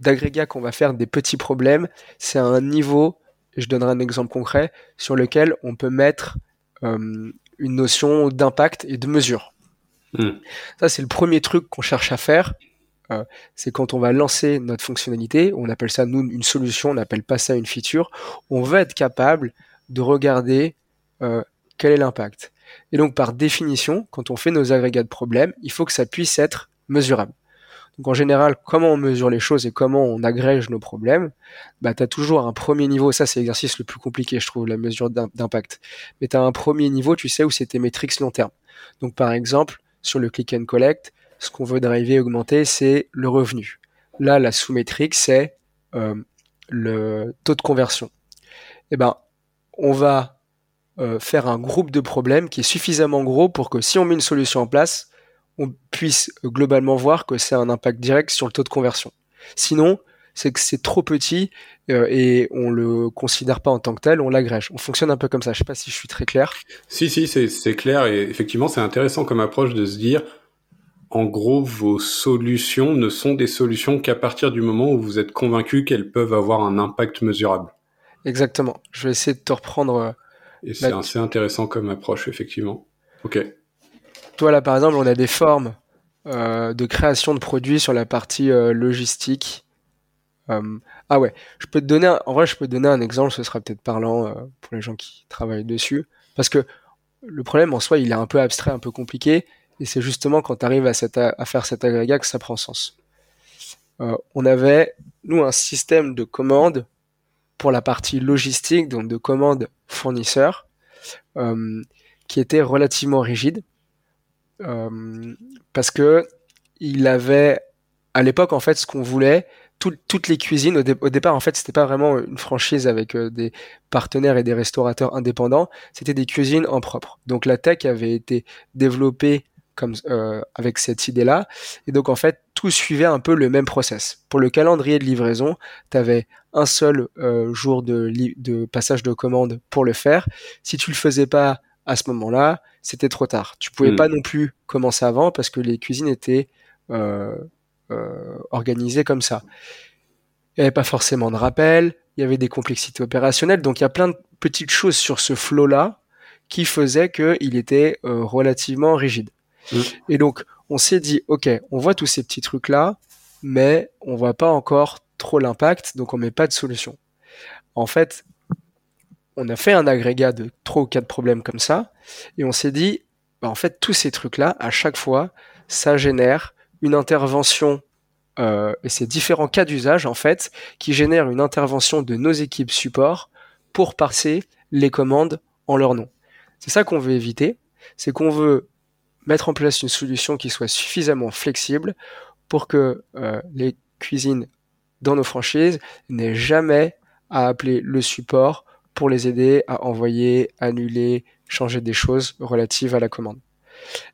d'agrégat qu'on va faire des petits problèmes, c'est un niveau, je donnerai un exemple concret, sur lequel on peut mettre une notion d'impact et de mesure. Hmm. Ça, c'est le premier truc qu'on cherche à faire. Euh, c'est quand on va lancer notre fonctionnalité, on appelle ça nous une solution, on n'appelle pas ça une feature. On va être capable de regarder euh, quel est l'impact. Et donc par définition, quand on fait nos agrégats de problèmes, il faut que ça puisse être mesurable. Donc en général, comment on mesure les choses et comment on agrège nos problèmes, bah, tu as toujours un premier niveau, ça c'est l'exercice le plus compliqué je trouve, la mesure d'impact. Mais tu as un premier niveau, tu sais, où c'est tes métriques long terme. Donc par exemple, sur le click and collect, ce qu'on veut driver, augmenter, c'est le revenu. Là, la sous-métrique, c'est euh, le taux de conversion. Eh ben, on va euh, faire un groupe de problèmes qui est suffisamment gros pour que si on met une solution en place, on puisse globalement voir que c'est un impact direct sur le taux de conversion. Sinon, c'est que c'est trop petit euh, et on le considère pas en tant que tel, on l'agrège. On fonctionne un peu comme ça. Je sais pas si je suis très clair. Si, si, c'est clair et effectivement, c'est intéressant comme approche de se dire, en gros, vos solutions ne sont des solutions qu'à partir du moment où vous êtes convaincu qu'elles peuvent avoir un impact mesurable. Exactement. Je vais essayer de te reprendre. Euh, Et c'est assez intéressant comme approche, effectivement. Ok. Toi, là, par exemple, on a des formes euh, de création de produits sur la partie euh, logistique. ah ouais, je peux te donner, en vrai, je peux te donner un exemple, ce sera peut-être parlant pour les gens qui travaillent dessus, parce que le problème en soi, il est un peu abstrait, un peu compliqué, et c'est justement quand tu arrives à, à, faire cet agrégat que ça prend sens. on avait, nous, un système de commande pour la partie logistique, donc de commande fournisseur, euh, qui était relativement rigide, euh, parce que il avait à l'époque en fait ce qu'on voulait. toutes les cuisines au, départ en fait c'était pas vraiment une franchise avec euh, des partenaires et des restaurateurs indépendants, c'était des cuisines en propre. Donc la tech avait été développée comme euh, avec cette idée-là. Et donc en fait, tout suivait un peu le même process. Pour le calendrier de livraison, tu avais un seul euh, jour de, de passage de commande pour le faire. Si tu le faisais pas à ce moment-là, c'était trop tard. Tu pouvais hmm. pas non plus commencer avant parce que les cuisines étaient euh, organisées comme ça. Il n'y avait pas forcément de rappel, il y avait des complexités opérationnelles, donc il y a plein de petites choses sur ce flow-là qui faisaient qu'il était relativement rigide. Mm. Et donc, on s'est dit, OK, on voit tous ces petits trucs-là, mais on voit pas encore trop l'impact, donc on met pas de solution. En fait, on a fait un agrégat de trois ou quatre problèmes comme ça, et on s'est dit, bah, en fait, tous ces trucs-là, à chaque fois, ça génère une intervention euh, et ces différents cas d'usage en fait qui génèrent une intervention de nos équipes support pour passer les commandes en leur nom. C'est ça qu'on veut éviter, c'est qu'on veut mettre en place une solution qui soit suffisamment flexible pour que euh, les cuisines dans nos franchises n'aient jamais à appeler le support pour les aider à envoyer, annuler, changer des choses relatives à la commande.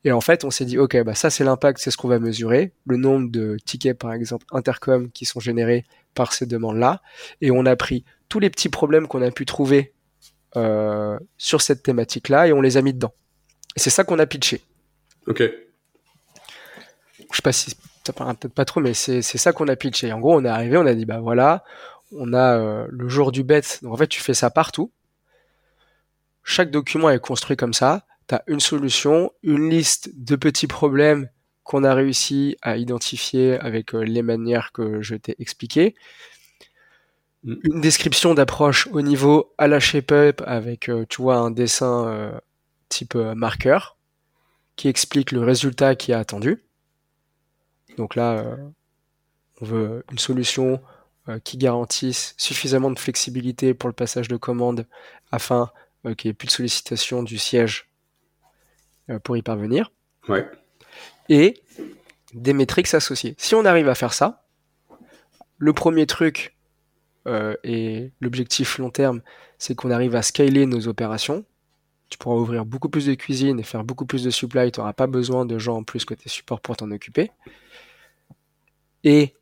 Et en fait, on s'est dit, ok, bah ça c'est l'impact, c'est ce qu'on va mesurer, le nombre de tickets par exemple intercom qui sont générés par ces demandes-là, et on a pris tous les petits problèmes qu'on a pu trouver euh, sur cette thématique-là et on les a mis dedans. Et c'est ça qu'on a pitché. Ok. Je sais pas si ça parle peut-être pas trop, mais c'est ça qu'on a pitché. En gros, on est arrivé, on a dit bah voilà, on a euh, le jour du bet. Donc en fait, tu fais ça partout. Chaque document est construit comme ça. Tu as une solution, une liste de petits problèmes qu'on a réussi à identifier avec euh, les manières que je t'ai expliquées. Mm. Une description d'approche au niveau à la shape-up avec, euh, tu vois, un dessin type marqueur qui explique le résultat qui est attendu. Donc là, on veut une solution euh, qui garantissent suffisamment de flexibilité pour le passage de commande afin euh, qu'il n'y ait plus de sollicitation du siège euh, pour y parvenir. Ouais. Et des métriques associées. Si on arrive à faire ça, le premier truc et l'objectif long terme, c'est qu'on arrive à scaler nos opérations. Tu pourras ouvrir beaucoup plus de cuisines et faire beaucoup plus de supply. Tu n'auras pas besoin de gens en plus côté support pour t'en occuper. Et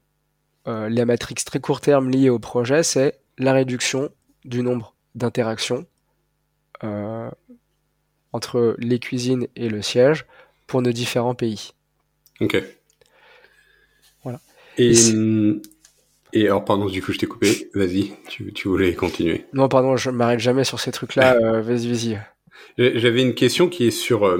euh, la matrix très court terme liée au projet, c'est la réduction du nombre d'interactions euh, entre les cuisines et le siège pour nos différents pays. Ok. Voilà. Et, et, alors, pardon, du coup, je t'ai coupé. Vas-y, tu, tu, voulais continuer. Non, pardon, je m'arrête jamais sur ces trucs-là. Euh, vas-y, vas-y. J'avais une question qui est sur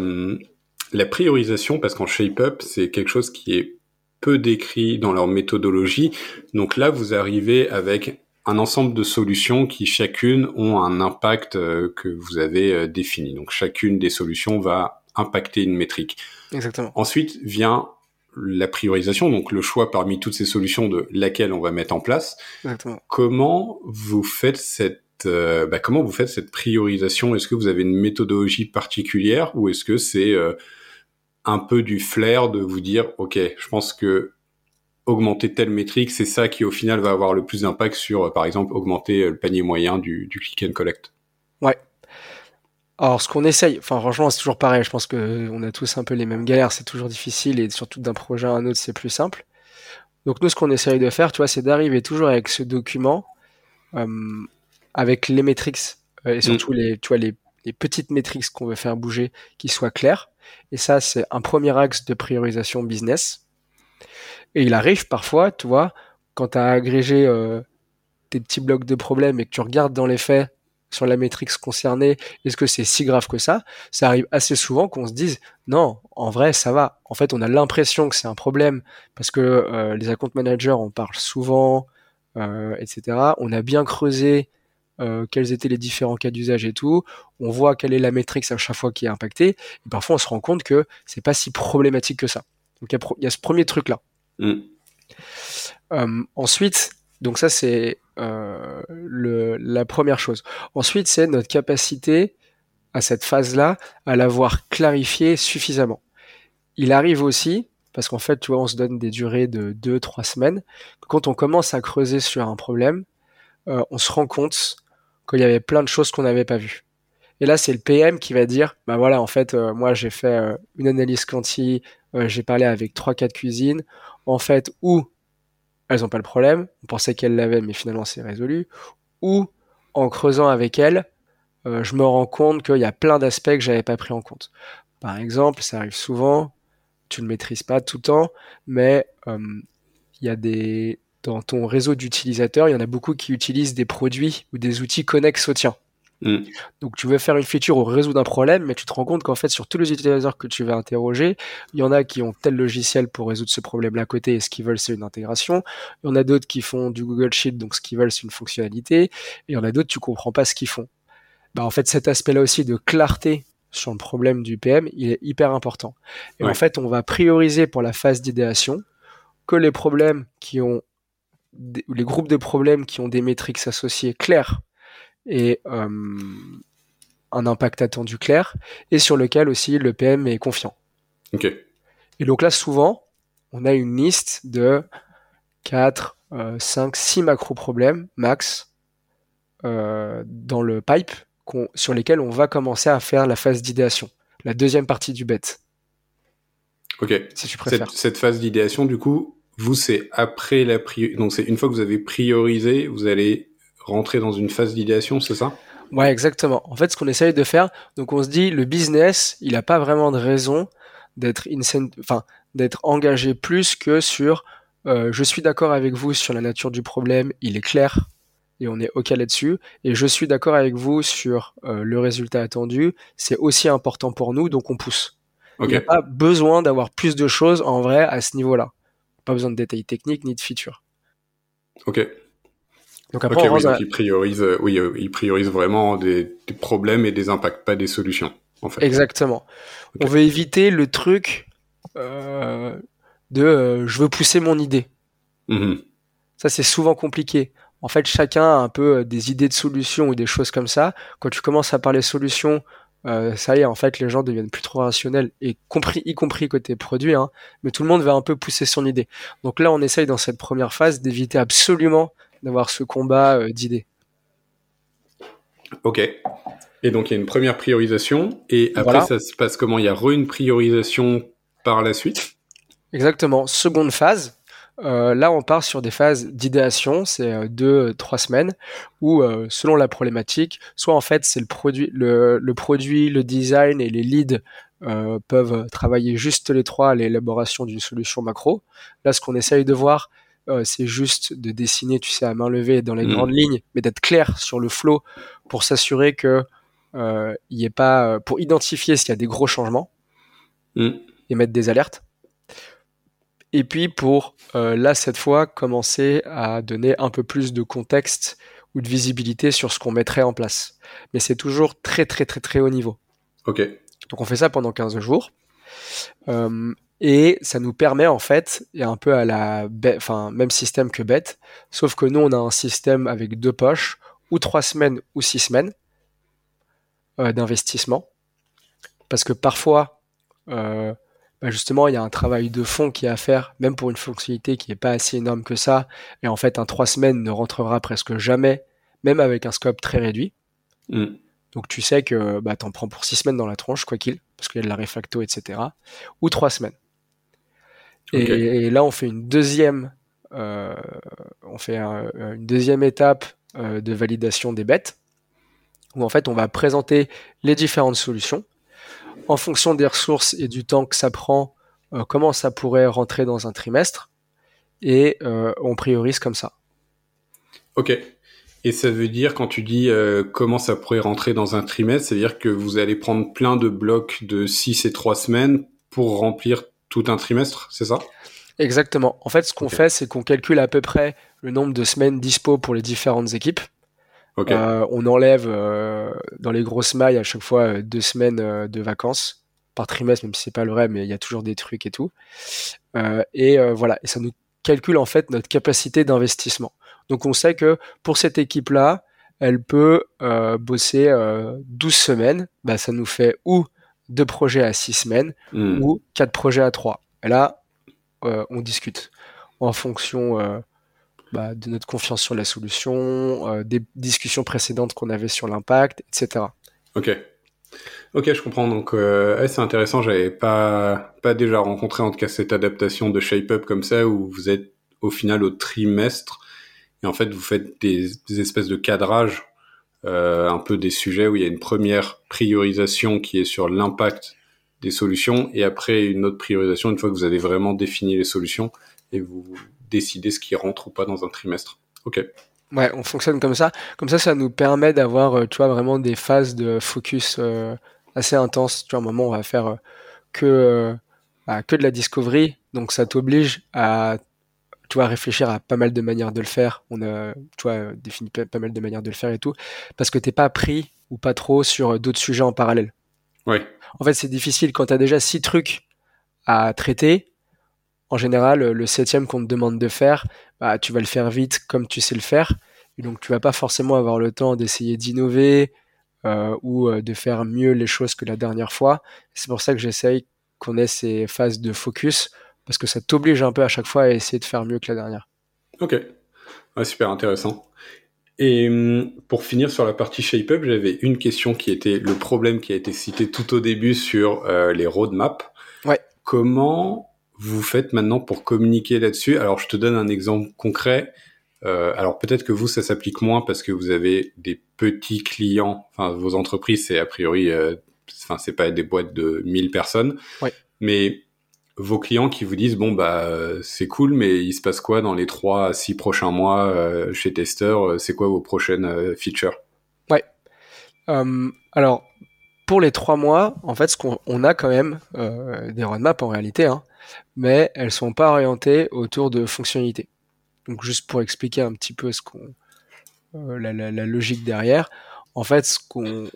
la priorisation, parce qu'en shape-up, c'est quelque chose qui est peu décrits dans leur méthodologie. Donc là, vous arrivez avec un ensemble de solutions qui chacune ont un impact euh, que vous avez euh, défini. Donc chacune des solutions va impacter une métrique. Exactement. Ensuite vient la priorisation, donc le choix parmi toutes ces solutions de laquelle on va mettre en place. Exactement. Comment vous faites cette euh, bah, comment vous faites cette priorisation? Est-ce que vous avez une méthodologie particulière ou est-ce que c'est un peu du flair de vous dire, OK, je pense que augmenter telle métrique, c'est ça qui au final va avoir le plus d'impact sur, euh, par exemple, augmenter euh, le panier moyen du, click and collect? Ouais. Alors, ce qu'on essaye, enfin, franchement, c'est toujours pareil. Je pense que euh, on a tous un peu les mêmes galères. C'est toujours difficile et surtout d'un projet à un autre, c'est plus simple. Donc, nous, ce qu'on essaye de faire, tu vois, c'est d'arriver toujours avec ce document, avec les métriques et surtout mm. les, tu vois, les, les petites métriques qu'on veut faire bouger qui soient claires. Et ça, c'est un premier axe de priorisation business. Et il arrive parfois, tu vois, quand tu as agrégé euh, tes petits blocs de problèmes et que tu regardes dans les faits sur la métrique concernée, est-ce que c'est si grave que ça? Ça arrive assez souvent qu'on se dise non, en vrai, ça va. En fait, on a l'impression que c'est un problème parce que euh, les account managers en parlent souvent, euh, etc. On a bien creusé euh, quels étaient les différents cas d'usage et tout. On voit quelle est la métrique à chaque fois qui est impactée. Et parfois, on se rend compte que c'est pas si problématique que ça. Donc, il y, a ce premier truc-là. Mm. Euh, ensuite, donc ça, c'est euh, la première chose. Ensuite, c'est notre capacité à cette phase-là à l'avoir clarifié suffisamment. Il arrive aussi, parce qu'en fait, tu vois, on se donne des durées de 2-3 semaines. Quand on commence à creuser sur un problème, on se rend compte qu'il y avait plein de choses qu'on n'avait pas vues. Et là, c'est le PM qui va dire, bah voilà, en fait, euh, moi j'ai fait euh, une analyse quanti, euh, j'ai parlé avec trois quatre cuisines, en fait, où elles n'ont pas le problème, on pensait qu'elles l'avaient, mais finalement c'est résolu, ou en creusant avec elles, je me rends compte qu'il y a plein d'aspects que j'avais pas pris en compte. Par exemple, ça arrive souvent, tu ne le maîtrises pas tout le temps, mais il y a des dans ton réseau d'utilisateurs, il y en a beaucoup qui utilisent des produits ou des outils connexes au tien. Mm. Donc tu veux faire une feature au résoudre d'un problème, mais tu te rends compte qu'en fait sur tous les utilisateurs que tu vas interroger, il y en a qui ont tel logiciel pour résoudre ce problème-là à côté et ce qu'ils veulent c'est une intégration. Il y en a d'autres qui font du Google Sheet, donc ce qu'ils veulent c'est une fonctionnalité. Et il y en a d'autres tu comprends pas ce qu'ils font. Bah en fait cet aspect-là aussi de clarté sur le problème du PM, il est hyper important. Et en fait on va prioriser pour la phase d'idéation que les problèmes qui ont les groupes de problèmes qui ont des métriques associées claires et euh, un impact attendu clair, et sur lequel aussi le PM est confiant. Ok. Et donc là, souvent, on a une liste de 4, 5, 6 macro-problèmes max euh, dans le pipe sur lesquels on va commencer à faire la phase d'idéation, la deuxième partie du bet. Ok. Si tu préfères. Cette, phase d'idéation, du coup, vous, c'est après la pri... Donc, c'est une fois que vous avez priorisé, vous allez rentrer dans une phase d'idéation, c'est ça? Ouais, exactement. En fait, ce qu'on essaye de faire, donc on se dit, le business, il n'a pas vraiment de raison d'être enfin, d'être engagé plus que sur euh, je suis d'accord avec vous sur la nature du problème, il est clair et on est OK là-dessus. Et je suis d'accord avec vous sur euh, le résultat attendu, c'est aussi important pour nous, donc on pousse. Il n'y a pas besoin d'avoir plus de choses en vrai à ce niveau-là. Pas besoin de détails techniques ni de features. Ok. Donc après, oui, il priorise, euh, oui, il priorise vraiment des, problèmes et des impacts, pas des solutions. En fait. Exactement. On veut éviter le truc euh, de euh, je veux pousser mon idée. Mm-hmm. Ça, c'est souvent compliqué. En fait, chacun a un peu des idées de solutions ou des choses comme ça. Quand tu commences à parler solutions, ça y est, en fait, les gens deviennent plus trop rationnels, et compris, y compris côté produit, hein, mais tout le monde va un peu pousser son idée. Donc là, on essaye dans cette première phase d'éviter absolument d'avoir ce combat euh, d'idées. Ok. Et donc il y a une première priorisation et après ça se passe comment? Il y a re une priorisation par la suite? Exactement. Seconde phase. Euh, là, on part sur des phases d'idéation, c'est euh, deux, trois semaines, où selon la problématique, soit en fait c'est le produit, le, le, produit, le design et les leads peuvent travailler juste les trois à l'élaboration d'une solution macro. Là, ce qu'on essaye de voir, euh, c'est juste de dessiner, tu sais, à main levée dans les mm. grandes lignes, mais d'être clair sur le flow pour s'assurer que euh, il ait pas, euh, pour identifier s'il y a des gros changements mm. et mettre des alertes. Et puis pour là cette fois commencer à donner un peu plus de contexte ou de visibilité sur ce qu'on mettrait en place. Mais c'est toujours très très très très haut niveau. Ok. Donc on fait ça pendant 15 jours. Et ça nous permet en fait, et un peu à la, enfin même système que bête, sauf que nous on a un système avec deux poches, ou trois semaines ou six semaines euh, d'investissement, parce que parfois, euh, bah justement, il y a un travail de fond qui est à faire, même pour une fonctionnalité qui n'est pas assez énorme que ça, et en fait un trois semaines ne rentrera presque jamais, même avec un scope très réduit. Mm. Donc tu sais que bah, en prends pour six semaines dans la tronche, quoi qu'il, parce qu'il y a de la refacto, etc. Ou trois semaines. Et, là, on fait une deuxième, euh, on fait une deuxième étape euh, de validation des bêtes, où en fait, on va présenter les différentes solutions en fonction des ressources et du temps que ça prend, euh, comment ça pourrait rentrer dans un trimestre, et on priorise comme ça. Ok. Et ça veut dire, quand tu dis comment ça pourrait rentrer dans un trimestre, ça veut dire que vous allez prendre plein de blocs de 6 et 3 semaines pour remplir tout un trimestre, c'est ça? Exactement. En fait, ce qu'on fait, c'est qu'on calcule à peu près le nombre de semaines dispo pour les différentes équipes. Euh, on enlève euh, dans les grosses mailles à chaque fois euh, deux semaines de vacances par trimestre, même si c'est pas le vrai, mais il y a toujours des trucs et tout. et voilà, et ça nous calcule en fait notre capacité d'investissement. Donc on sait que pour cette équipe-là, elle peut bosser 12 semaines. Bah, ça nous fait ou deux projets à six semaines hmm. ou quatre projets à trois. Et là, on discute en fonction bah, de notre confiance sur la solution, euh, des discussions précédentes qu'on avait sur l'impact, etc. Ok. Ok, je comprends. Donc, c'est intéressant. J'avais pas pas déjà rencontré en tout cas cette adaptation de Shape Up comme ça où vous êtes au final au trimestre et en fait vous faites des, des espèces de cadrage euh, un peu des sujets où il y a une première priorisation qui est sur l'impact des solutions et après une autre priorisation une fois que vous avez vraiment défini les solutions et vous décidez ce qui rentre ou pas dans un trimestre. Ok. Ouais, on fonctionne comme ça. Comme ça, ça nous permet d'avoir, euh, tu vois, vraiment des phases de focus euh, assez intenses. Tu vois, un moment, on va faire que, bah, que de la discovery. Donc, ça t'oblige à tu vois, réfléchir à pas mal de manières de le faire. On a, tu vois, défini pas, mal de manières de le faire et tout, parce que t'es pas pris ou pas trop sur d'autres sujets en parallèle. Oui. En fait, c'est difficile quand tu as déjà six trucs à traiter. En général, le septième qu'on te demande de faire, bah, tu vas le faire vite comme tu sais le faire. Et donc, tu vas pas forcément avoir le temps d'essayer d'innover euh, ou euh, de faire mieux les choses que la dernière fois. C'est pour ça que j'essaye qu'on ait ces phases de focus parce que ça t'oblige un peu à chaque fois à essayer de faire mieux que la dernière. Ok, super intéressant. Et hum, pour finir sur la partie shape-up, j'avais une question qui était le problème qui a été cité tout au début sur euh, les roadmaps. Ouais. Comment vous faites maintenant pour communiquer là-dessus Alors, je te donne un exemple concret. Euh, alors peut-être que vous, ça s'applique moins parce que vous avez des petits clients. Enfin, vos entreprises, c'est a priori, euh, enfin, c'est pas des boîtes de 1000 personnes. Ouais. Mais vos clients qui vous disent bon bah c'est cool, mais il se passe quoi dans les 3 à 6 prochains mois euh, chez Tester C'est quoi vos prochaines features? Ouais. alors pour les 3 mois, en fait, ce qu'on on a quand même des roadmaps en réalité, hein, mais elles sont pas orientées autour de fonctionnalités. Donc juste pour expliquer un petit peu ce qu'on, euh, la, logique derrière, en fait, ce qu'on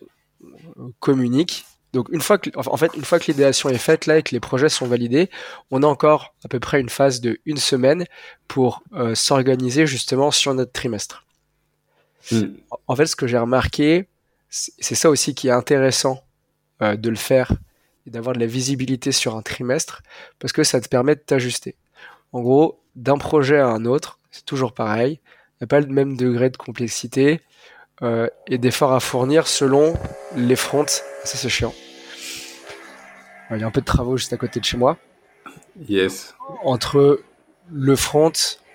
communique. Donc une fois que, en fait, une fois que l'idéation est faite là et que les projets sont validés, on a encore à peu près une phase de une semaine pour euh, s'organiser justement sur notre trimestre. Hmm. En fait, ce que j'ai remarqué, c'est ça aussi qui est intéressant euh, de le faire et d'avoir de la visibilité sur un trimestre parce que ça te permet de t'ajuster. En gros, d'un projet à un autre, c'est toujours pareil. Il n'y a pas le même degré de complexité euh, et d'efforts à fournir selon les fronts. Ça, c'est chiant. Il y a un peu de travaux juste à côté de chez moi. Yes. Entre le front,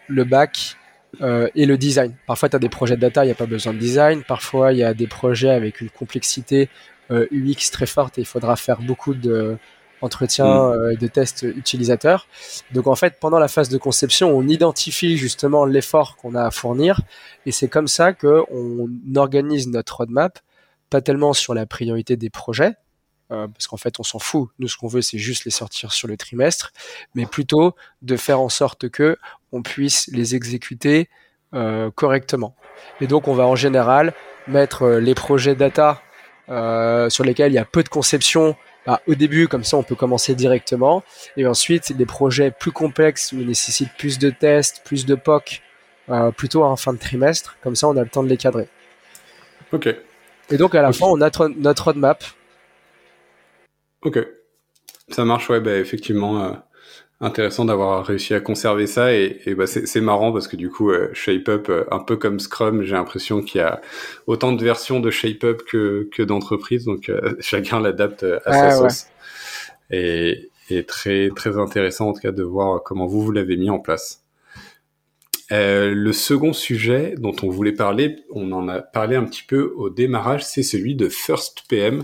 le back euh, et le design. Parfois, tu as des projets de data, il n'y a pas besoin de design. Parfois, il y a des projets avec une complexité euh, UX très forte et il faudra faire beaucoup de, entretien mm. euh, de tests utilisateurs. Donc en fait, pendant la phase de conception, on identifie justement l'effort qu'on a à fournir et c'est comme ça que on organise notre roadmap, pas tellement sur la priorité des projets, euh, parce qu'en fait on s'en fout. Nous, ce qu'on veut, c'est juste les sortir sur le trimestre, mais plutôt de faire en sorte que on puisse les exécuter euh, correctement. Et donc on va en général mettre euh, les projets data euh, sur lesquels il y a peu de conception bah, au début, comme ça, on peut commencer directement. Et ensuite, les projets plus complexes, qui nécessitent plus de tests, plus de POC, euh, plutôt en fin de trimestre. Comme ça, on a le temps de les cadrer. Ok. Et donc, à la fin, on a notre roadmap. Ok. Ça marche, ouais, bah, effectivement. Euh, intéressant d'avoir réussi à conserver ça et, et bah c'est marrant parce que du coup euh, ShapeUp euh, un peu comme Scrum j'ai l'impression qu'il y a autant de versions de ShapeUp que, que d'entreprises donc euh, chacun l'adapte à sa sauce. Et, et, très très intéressant en tout cas de voir comment vous vous l'avez mis en place. Le second sujet dont on voulait parler, on en a parlé un petit peu au démarrage, c'est celui de First PM.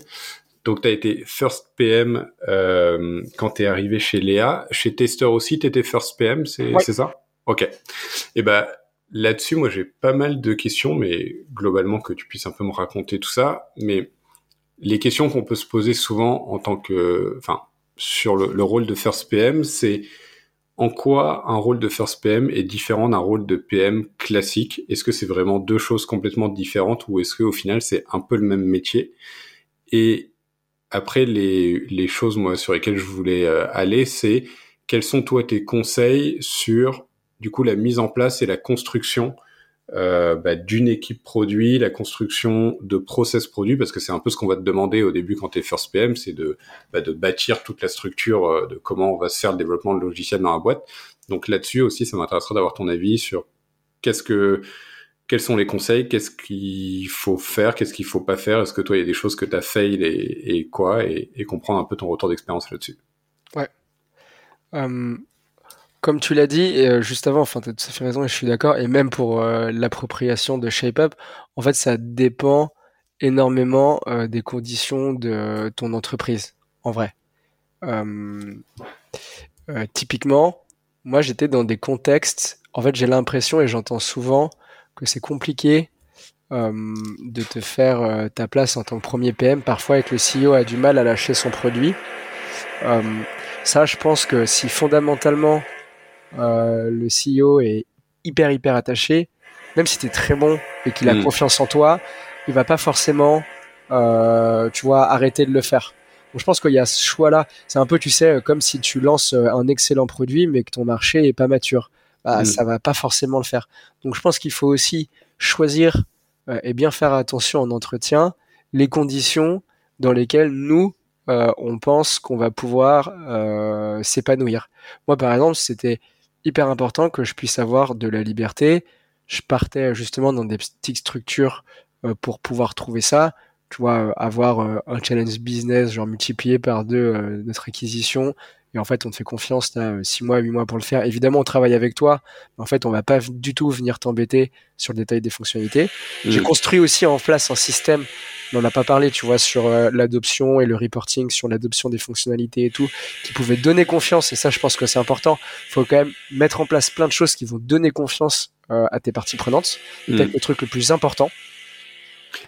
Donc, tu as été First PM euh, quand tu es arrivé chez Léa. Chez Tester aussi, tu étais First PM, c'est ça? Ok. Et eh ben là-dessus, moi, j'ai pas mal de questions, mais globalement, que tu puisses un peu me raconter tout ça. Mais les questions qu'on peut se poser souvent en tant que... Enfin, sur le, rôle de First PM, c'est en quoi un rôle de First PM est différent d'un rôle de PM classique? Est-ce que c'est vraiment deux choses complètement différentes ou est-ce qu'au final, c'est un peu le même métier? Et après, les, les choses moi sur lesquelles je voulais euh, aller, c'est quels sont toi tes conseils sur du coup la mise en place et la construction euh, bah, d'une équipe produit, la construction de process produit, parce que c'est un peu ce qu'on va te demander au début quand tu es first PM, c'est de, bah, de bâtir toute la structure euh, de comment on va se faire le développement de logiciel dans la boîte. Donc là-dessus aussi, ça m'intéresserait d'avoir ton avis sur qu'est-ce que quels sont les conseils Qu'est-ce qu'il faut faire Qu'est-ce qu'il faut pas faire Est-ce que toi, il y a des choses que tu as fail et, quoi et, comprendre un peu ton retour d'expérience là-dessus. Ouais. Euh, comme tu l'as dit euh, juste avant, enfin, tu as tout à fait raison et je suis d'accord. Et même pour euh, l'appropriation de ShapeUp, en fait, ça dépend énormément des conditions de ton entreprise, en vrai. typiquement, moi, j'étais dans des contextes. En fait, j'ai l'impression et j'entends souvent que c'est compliqué euh, de te faire euh, ta place en tant que premier PM, parfois avec le CEO a du mal à lâcher son produit. Euh, ça, je pense que si fondamentalement le CEO est hyper hyper attaché, même si tu es très bon et qu'il a mm. confiance en toi, il va pas forcément, tu vois, arrêter de le faire. Donc je pense qu'il y a ce choix-là. C'est un peu, tu sais, comme si tu lances un excellent produit, mais que ton marché est pas mature. Bah, mm. ça va pas forcément le faire. Donc je pense qu'il faut aussi choisir et bien faire attention en entretien les conditions dans lesquelles nous euh, on pense qu'on va pouvoir euh, s'épanouir. Moi, par exemple, c'était hyper important que je puisse avoir de la liberté. Je partais justement dans des petites structures euh, pour pouvoir trouver ça. Tu vois, avoir un challenge business, genre multiplié par deux notre acquisition, et en fait on te fait confiance, tu as 6 mois, 8 mois pour le faire. Évidemment on travaille avec toi, mais en fait on va pas du tout venir t'embêter sur le détail des fonctionnalités. J'ai mmh. construit aussi en place un système on n'en a pas parlé, tu vois, sur euh, l'adoption et le reporting, sur l'adoption des fonctionnalités et tout, qui pouvaient donner confiance. Et ça, je pense que c'est important. Il faut quand même mettre en place plein de choses qui vont donner confiance euh, à tes parties prenantes. Mm. Peut-être le truc le plus important.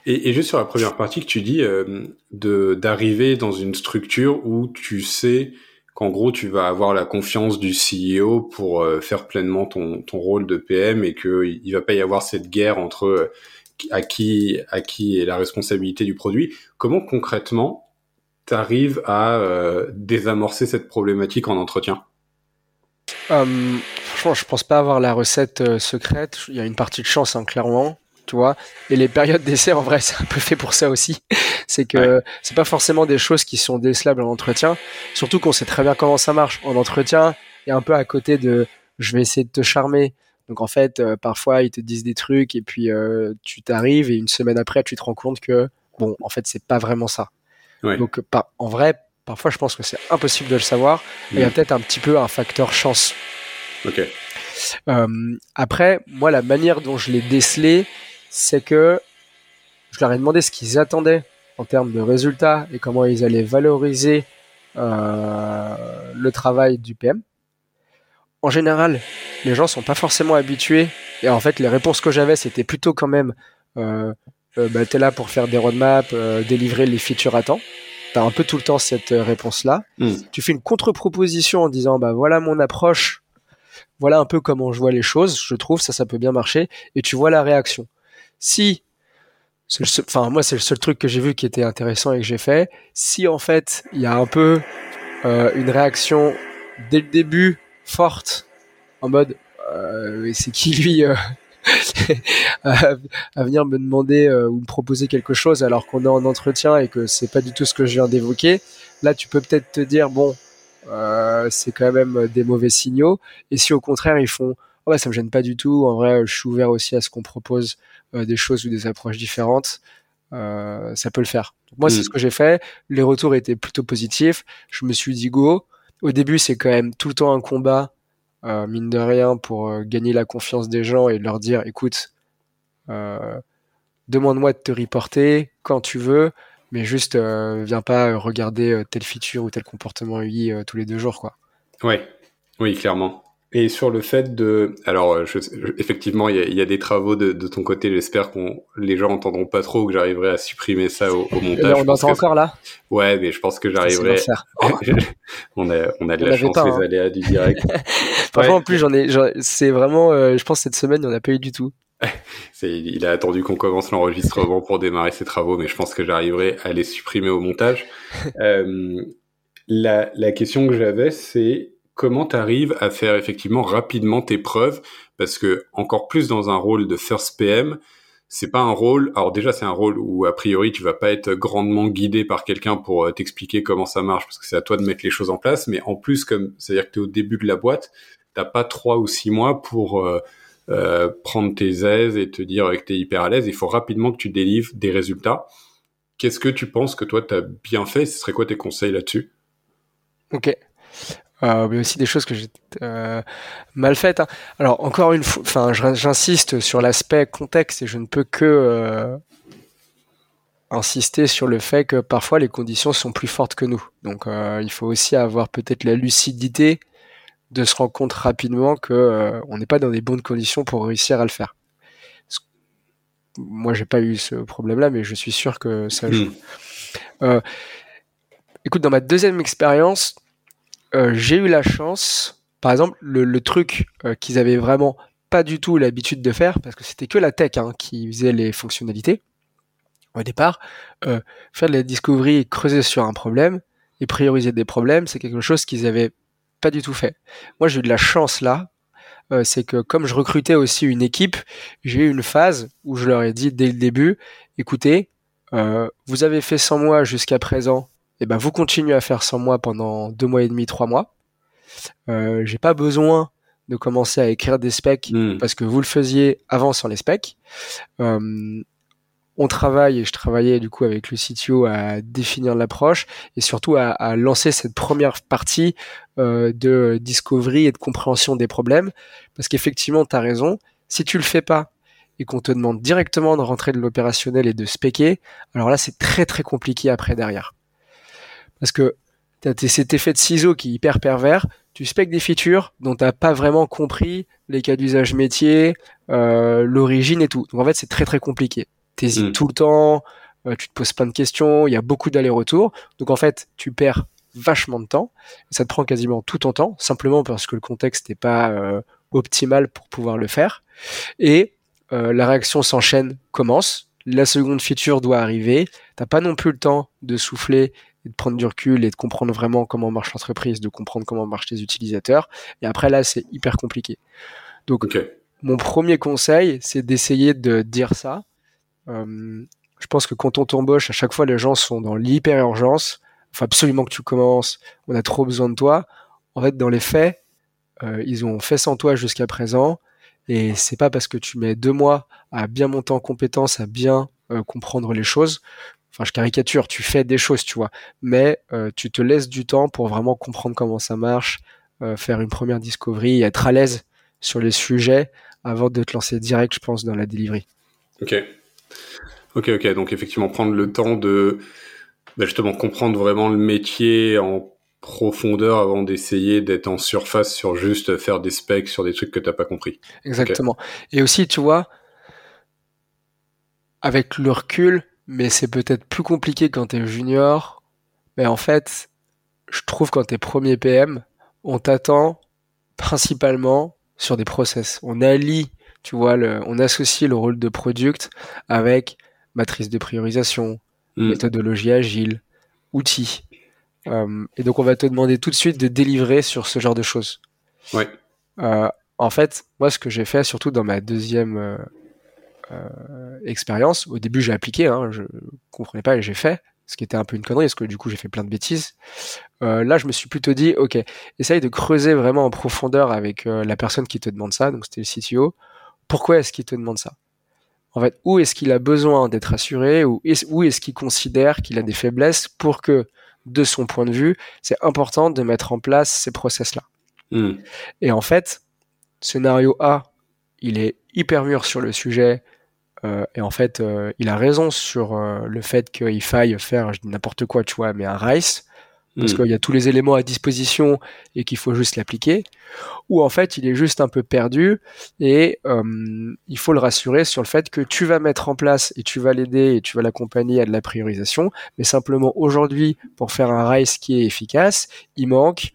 Et, juste sur la première partie que tu dis, euh, d'arriver dans une structure où tu sais qu'en gros tu vas avoir la confiance du CEO pour faire pleinement ton, ton rôle de PM et qu'il il va pas y avoir cette guerre entre à qui, à qui est la responsabilité du produit. Comment concrètement tu arrives à euh, désamorcer cette problématique en entretien? Euh, Franchement, je pense pas avoir la recette euh, secrète. Il y a une partie de chance, hein, clairement. Tu vois, et les périodes d'essai, en vrai, c'est un peu fait pour ça aussi. c'est que c'est pas forcément des choses qui sont décelables en entretien. Surtout qu'on sait très bien comment ça marche. En entretien, et un peu à côté de je vais essayer de te charmer, donc en fait, euh, parfois ils te disent des trucs et puis euh, tu t'arrives et une semaine après tu te rends compte que bon, en fait c'est pas vraiment ça. Donc en vrai, parfois je pense que c'est impossible de le savoir. Il y a mm. peut-être un petit peu un facteur chance. Ok. Euh, après, moi la manière dont je l'ai décelé, c'est que je leur ai demandé ce qu'ils attendaient en termes de résultats et comment ils allaient valoriser le travail du PM en général, les gens sont pas forcément habitués. Et en fait, les réponses que j'avais, c'était plutôt quand même, euh, euh bah, t'es là pour faire des roadmaps, euh, délivrer les features à temps. T'as un peu tout le temps cette euh, réponse-là. Hmm. Tu fais une contre-proposition en disant, bah voilà mon approche, voilà un peu comment je vois les choses. Je trouve ça, ça peut bien marcher. Et tu vois la réaction. Si enfin moi c'est le seul truc que j'ai vu qui était intéressant et que j'ai fait. Si en fait il y a un peu euh, une réaction dès le début forte en mode euh, c'est qui lui euh, à, venir me demander ou me proposer quelque chose alors qu'on est en entretien et que c'est pas du tout ce que je viens d'évoquer. Là, tu peux peut-être te dire bon, c'est quand même des mauvais signaux. Et si au contraire ils font oh bah ça me gêne pas du tout. En vrai, je suis ouvert aussi à ce qu'on propose des choses ou des approches différentes. ça peut le faire. moi, c'est mm. ce que j'ai fait. Les retours étaient plutôt positifs. Je me suis dit go. Au début, c'est quand même tout le temps un combat, euh, mine de rien, pour euh, gagner la confiance des gens et leur dire, écoute, euh, demande-moi de te reporter quand tu veux, mais juste viens pas regarder telle feature ou tel comportement UI tous les deux jours, quoi. Ouais, oui, clairement. Et sur le fait de, alors euh, effectivement, il y, a, des travaux de, ton côté. J'espère qu'on les gens entendront pas trop que j'arriverai à supprimer ça au, montage. on entend encore là. Ouais, mais je pense que j'arriverai. on a, on a de la chance les hein. aléas du direct. Parfois en plus, j'en ai, c'est vraiment, euh, je pense cette semaine, on n'a pas eu du tout. il a attendu qu'on commence l'enregistrement pour démarrer ses travaux, mais je pense que j'arriverai à les supprimer au montage. euh, la, la question que j'avais, c'est comment tu arrives à faire effectivement rapidement tes preuves? Parce que encore plus dans un rôle de first PM, c'est pas un rôle. Alors déjà, c'est un rôle où a priori tu vas pas être grandement guidé par quelqu'un pour euh, t'expliquer comment ça marche parce que c'est à toi de mettre les choses en place. Mais en plus, comme c'est-à-dire que tu es au début de la boîte, t'as pas trois ou six mois pour euh, euh, prendre tes aises et te dire que tu es hyper à l'aise. Il faut rapidement que tu délivres des résultats. Qu'est-ce que tu penses que toi tu as bien fait? Ce serait quoi tes conseils là-dessus? Ok. Euh, mais aussi des choses que j'ai euh, mal faites. Hein. Alors encore une fois, enfin, j'insiste sur l'aspect contexte et je ne peux que euh, insister sur le fait que parfois les conditions sont plus fortes que nous. Donc il faut aussi avoir peut-être la lucidité de se rendre compte rapidement que on n'est pas dans des bonnes conditions pour réussir à le faire. Moi, j'ai pas eu ce problème-là, mais je suis sûr que ça joue. Hmm. écoute, dans ma deuxième expérience, euh, j'ai eu la chance, par exemple, le, truc euh, qu'ils avaient vraiment pas du tout l'habitude de faire, parce que c'était que la tech hein, qui faisait les fonctionnalités au départ, euh, faire de la discovery et creuser sur un problème, et prioriser des problèmes, c'est quelque chose qu'ils avaient pas du tout fait. Moi, j'ai eu de la chance là, c'est que comme je recrutais aussi une équipe, j'ai eu une phase où je leur ai dit dès le début, écoutez, vous avez fait 100 mois jusqu'à présent, eh ben vous continuez à faire 100 mois pendant deux mois et demi, trois mois. Euh, j'ai pas besoin de commencer à écrire des specs hmm. parce que vous le faisiez avant sans les specs. Euh, on travaille et je travaillais du coup avec le CTO à définir l'approche et surtout à, à, lancer cette première partie euh, de discovery et de compréhension des problèmes parce qu'effectivement tu as raison si tu le fais pas et qu'on te demande directement de rentrer de l'opérationnel et de spéquer alors là c'est très très compliqué après derrière parce que tu as cet effet de ciseau qui est hyper pervers tu spec des features dont t'as pas vraiment compris les cas d'usage métier, euh, l'origine et tout. Donc en fait c'est très très compliqué. T'hésites mm. tout le temps, euh, tu te poses plein de questions, il y a beaucoup d'allers-retours. Donc en fait, tu perds vachement de temps. Ça te prend quasiment tout ton temps, simplement parce que le contexte n'est pas euh, optimal pour pouvoir le faire. Et la réaction s'enchaîne, commence. La seconde feature doit arriver. T'as pas non plus le temps de souffler et de prendre du recul et de comprendre vraiment comment marche l'entreprise, de comprendre comment marchent les utilisateurs. Et après là, c'est hyper compliqué. Donc, mon premier conseil, c'est d'essayer de dire ça euh, je pense que quand on t'embauche, à chaque fois, les gens sont dans l'hyper urgence. Il faut absolument que tu commences. On a trop besoin de toi. En fait, dans les faits, euh, ils ont fait sans toi jusqu'à présent. Et c'est pas parce que tu mets deux mois à bien monter en compétence, à bien euh, comprendre les choses. Enfin, je caricature, tu fais des choses, tu vois. Mais tu te laisses du temps pour vraiment comprendre comment ça marche, faire une première discovery, être à l'aise sur les sujets avant de te lancer direct, je pense, dans la delivery. Ok. Ok, ok. Donc effectivement, prendre le temps de bah, justement comprendre vraiment le métier en profondeur avant d'essayer d'être en surface sur juste faire des specs sur des trucs que t'as pas compris. Exactement. Et aussi, tu vois, avec le recul, mais c'est peut-être plus compliqué quand t'es junior. Mais en fait, je trouve quand t'es premier PM, on t'attend principalement sur des process. On allie, tu vois, le, on associe le rôle de product avec matrice de priorisation, hmm. méthodologie agile, outils. Euh, et donc on va te demander tout de suite de délivrer sur ce genre de choses. Ouais. Euh, en fait, moi ce que j'ai fait, surtout dans ma deuxième euh, expérience, au début j'ai appliqué, hein, je comprenais pas et j'ai fait, ce qui était un peu une connerie, parce que du coup j'ai fait plein de bêtises. là, je me suis plutôt dit, ok, essaye de creuser vraiment en profondeur avec la personne qui te demande ça, donc c'était le CTO. Pourquoi est-ce qu'il te demande ça? En fait, où est-ce qu'il a besoin d'être assuré ou où est-ce qu'il considère qu'il a des faiblesses pour que, de son point de vue, c'est important de mettre en place ces process-là? Hmm. Et en fait, scénario A, il est hyper mûr sur le sujet, euh, et en fait, euh, il a raison sur euh, le fait qu'il faille faire, je dis n'importe quoi, tu vois, mais un RICE, parce hmm. qu'il y a tous les éléments à disposition et qu'il faut juste l'appliquer, ou en fait il est juste un peu perdu et euh, il faut le rassurer sur le fait que tu vas mettre en place et tu vas l'aider et tu vas l'accompagner à de la priorisation, mais simplement aujourd'hui pour faire un RISE qui est efficace, il manque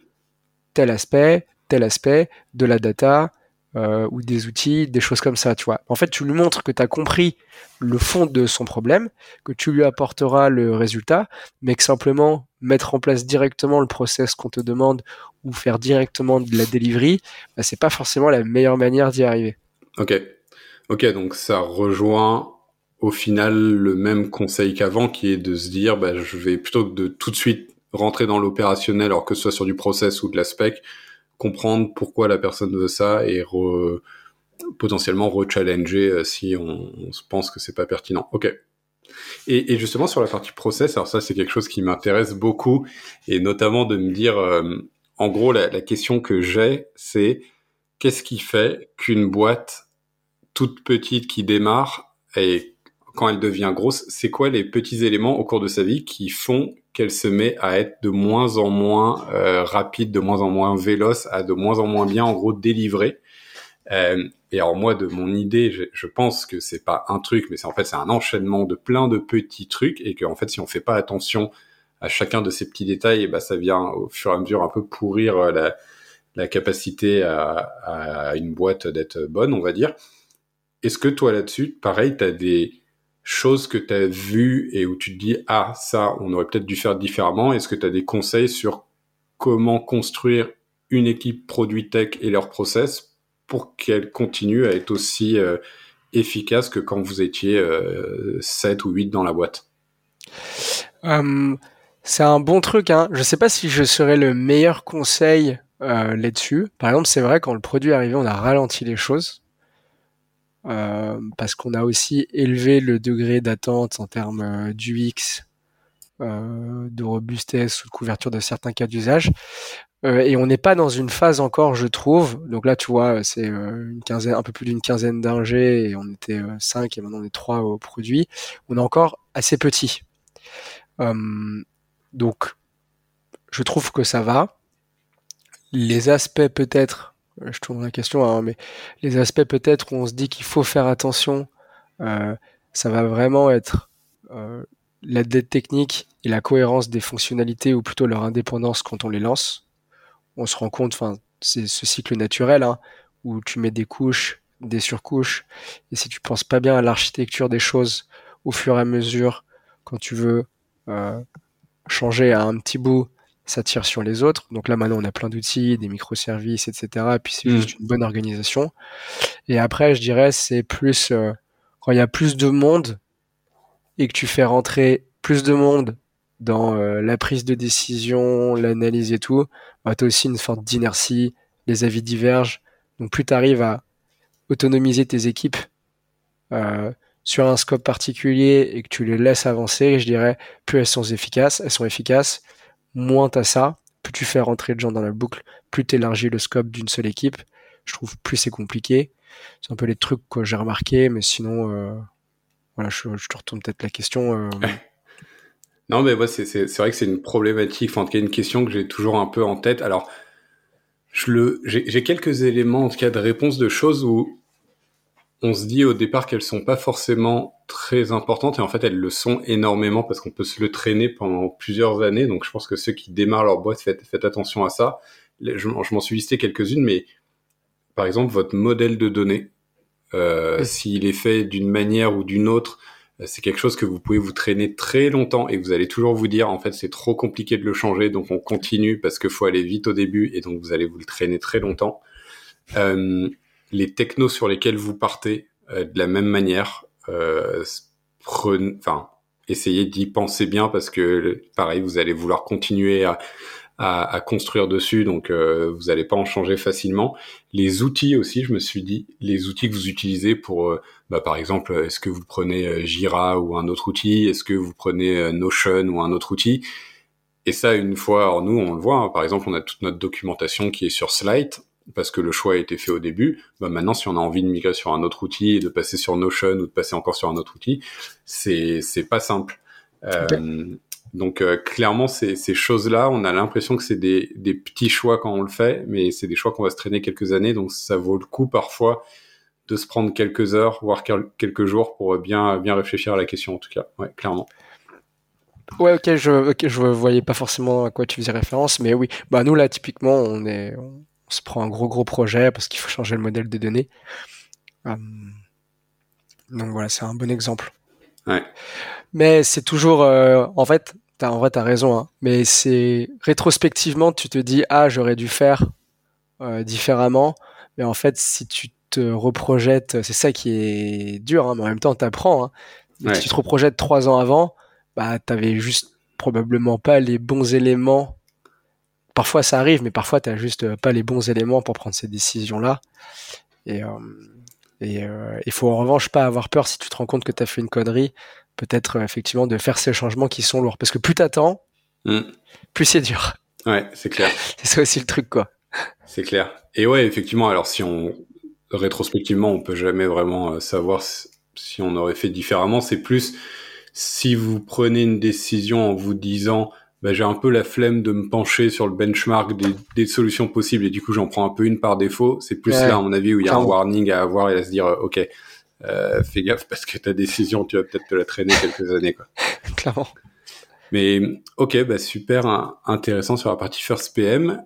tel aspect, tel aspect de la data, euh, ou des outils, des choses comme ça, tu vois. En fait, tu lui montres que tu as compris le fond de son problème, que tu lui apporteras le résultat, mais que simplement mettre en place directement le process qu'on te demande ou faire directement de la delivery, bah, c'est pas forcément la meilleure manière d'y arriver. Ok. Ok, donc ça rejoint au final le même conseil qu'avant qui est de se dire bah, je vais plutôt de tout de suite rentrer dans l'opérationnel alors que ce soit sur du process ou de la spec, comprendre pourquoi la personne veut ça et potentiellement rechallenger euh, si on, se pense que c'est pas pertinent. Ok. Et, justement sur la partie process, alors ça c'est quelque chose qui m'intéresse beaucoup et notamment de me dire, euh, en gros la question que j'ai c'est qu'est-ce qui fait qu'une boîte toute petite qui démarre et quand elle devient grosse, c'est quoi les petits éléments au cours de sa vie qui font qu'elle se met à être de moins en moins euh, rapide, de moins en moins véloce, à de moins en moins bien, en gros, délivrée. Euh, et alors moi, de mon idée, je, je pense que c'est pas un truc, mais c'est en fait c'est un enchaînement de plein de petits trucs, et qu'en fait, si on fait pas attention à chacun de ces petits détails, et ben ça vient au fur et à mesure un peu pourrir euh, la, la capacité à, à une boîte d'être bonne, on va dire. Est-ce que toi là-dessus, pareil, tu as des choses que tu as vues et où tu te dis ah ça on aurait peut-être dû faire différemment Est-ce que tu as des conseils sur comment construire une équipe produit tech et leur process pour qu'elle continue à être aussi euh, efficace que quand vous étiez euh, 7 ou 8 dans la boîte? Hum, C'est un bon truc. Hein. Je sais pas si je serais le meilleur conseil euh, là-dessus. Par exemple, c'est vrai quand le produit est arrivé, on a ralenti les choses. Euh, parce qu'on a aussi élevé le degré d'attente en termes euh, d'UX, euh, de robustesse ou de couverture de certains cas d'usage. Euh, et on n'est pas dans une phase encore, je trouve. Donc là, tu vois, c'est une quinzaine, un peu plus d'une quinzaine d'ingés et on était cinq et maintenant on est trois au produit. On est encore assez petit. donc, je trouve que ça va. Les aspects peut-être je tourne la question, hein, mais les aspects peut-être où on se dit qu'il faut faire attention, euh, ça va vraiment être euh, la dette technique et la cohérence des fonctionnalités ou plutôt leur indépendance quand on les lance. On se rend compte, enfin, c'est ce cycle naturel hein, où tu mets des couches, des surcouches, et si tu penses pas bien à l'architecture des choses au fur et à mesure, quand tu veux euh, changer à un petit bout ça tire sur les autres. Donc là maintenant on a plein d'outils, des microservices, etc. Et puis c'est mm. juste une bonne organisation. Et après je dirais c'est plus euh, quand il y a plus de monde et que tu fais rentrer plus de monde dans euh, la prise de décision, l'analyse et tout, bah, tu as aussi une forte d'inertie, les avis divergent. Donc plus tu arrives à autonomiser tes équipes euh, sur un scope particulier et que tu les laisses avancer, je dirais, plus elles sont efficaces, elles sont efficaces, moins t'as ça, plus tu fais rentrer de gens dans la boucle, plus t'élargis le scope d'une seule équipe. Je trouve plus c'est compliqué. C'est un peu les trucs que j'ai remarqué, mais sinon, euh, voilà, je, te retourne peut-être la question. Euh. non, mais moi, c'est, vrai que c'est une problématique, enfin, en tout cas, une question que j'ai toujours un peu en tête. Alors, le, j'ai quelques éléments, en tout cas, de réponse de choses où on se dit au départ qu'elles sont pas forcément très importantes et en fait elles le sont énormément parce qu'on peut se le traîner pendant plusieurs années. Donc je pense que ceux qui démarrent leur boîte, faites, faites attention à ça. Je, je m'en suis listé quelques-unes, mais par exemple votre modèle de données, euh, s'il est fait d'une manière ou d'une autre, euh, c'est quelque chose que vous pouvez vous traîner très longtemps et vous allez toujours vous dire en fait c'est trop compliqué de le changer donc on continue parce qu'il faut aller vite au début et donc vous allez vous le traîner très longtemps. Euh, les technos sur lesquels vous partez euh, de la même manière. Euh, enfin, essayez d'y penser bien parce que pareil, vous allez vouloir continuer à, construire dessus, donc euh, vous n'allez pas en changer facilement. Les outils aussi, je me suis dit, les outils que vous utilisez pour, bah, par exemple, est-ce que vous prenez Jira ou un autre outil, est-ce que vous prenez Notion ou un autre outil? Et ça, une fois, alors nous, on le voit, hein, par exemple, on a toute notre documentation qui est sur Slide parce que le choix a été fait au début. Bah maintenant, si on a envie de migrer sur un autre outil, de passer sur Notion ou de passer encore sur un autre outil, c'est c'est pas simple. Euh, donc euh, clairement, ces, ces choses-là, on a l'impression que c'est des, des petits choix quand on le fait, mais c'est des choix qu'on va se traîner quelques années, donc ça vaut le coup parfois de se prendre quelques heures, voire quelques jours pour bien bien réfléchir à la question en tout cas. Ouais, clairement. Ouais, ok, je, je voyais pas forcément à quoi tu faisais référence, mais oui, bah nous là typiquement on est, on se prend un gros gros projet parce qu'il faut changer le modèle de données. Euh, donc voilà, c'est un bon exemple. Mais c'est toujours, euh, en fait, as, en vrai, t'as raison, hein, mais c'est rétrospectivement, tu te dis, ah, j'aurais dû faire euh, différemment. Mais en fait, si tu te reprojettes, c'est ça qui est dur, hein, mais en même temps, t'apprends. Hein. Si tu te reprojettes trois ans avant, bah, t'avais juste probablement pas les bons éléments parfois ça arrive, mais parfois tu n'as juste euh, pas les bons éléments pour prendre ces décisions-là. Et euh, il euh, faut en revanche pas avoir peur si tu te rends compte que tu as fait une connerie, peut-être effectivement de faire ces changements qui sont lourds. Parce que plus t'attends, mm. plus c'est dur. Ouais, c'est clair. c'est ça aussi le truc, quoi. C'est clair. Et ouais, effectivement, alors si on rétrospectivement, on peut jamais vraiment savoir si on aurait fait différemment. C'est plus si vous prenez une décision en vous disant bah, j'ai un peu la flemme de me pencher sur le benchmark des, des solutions possibles et du coup j'en prends un peu une par défaut. C'est plus là à mon avis où il y a un warning à avoir et à se dire euh, ok euh, fais gaffe parce que ta décision tu vas peut-être te la traîner quelques années quoi. Clairement. Mais ok bah super intéressant sur la partie first PM.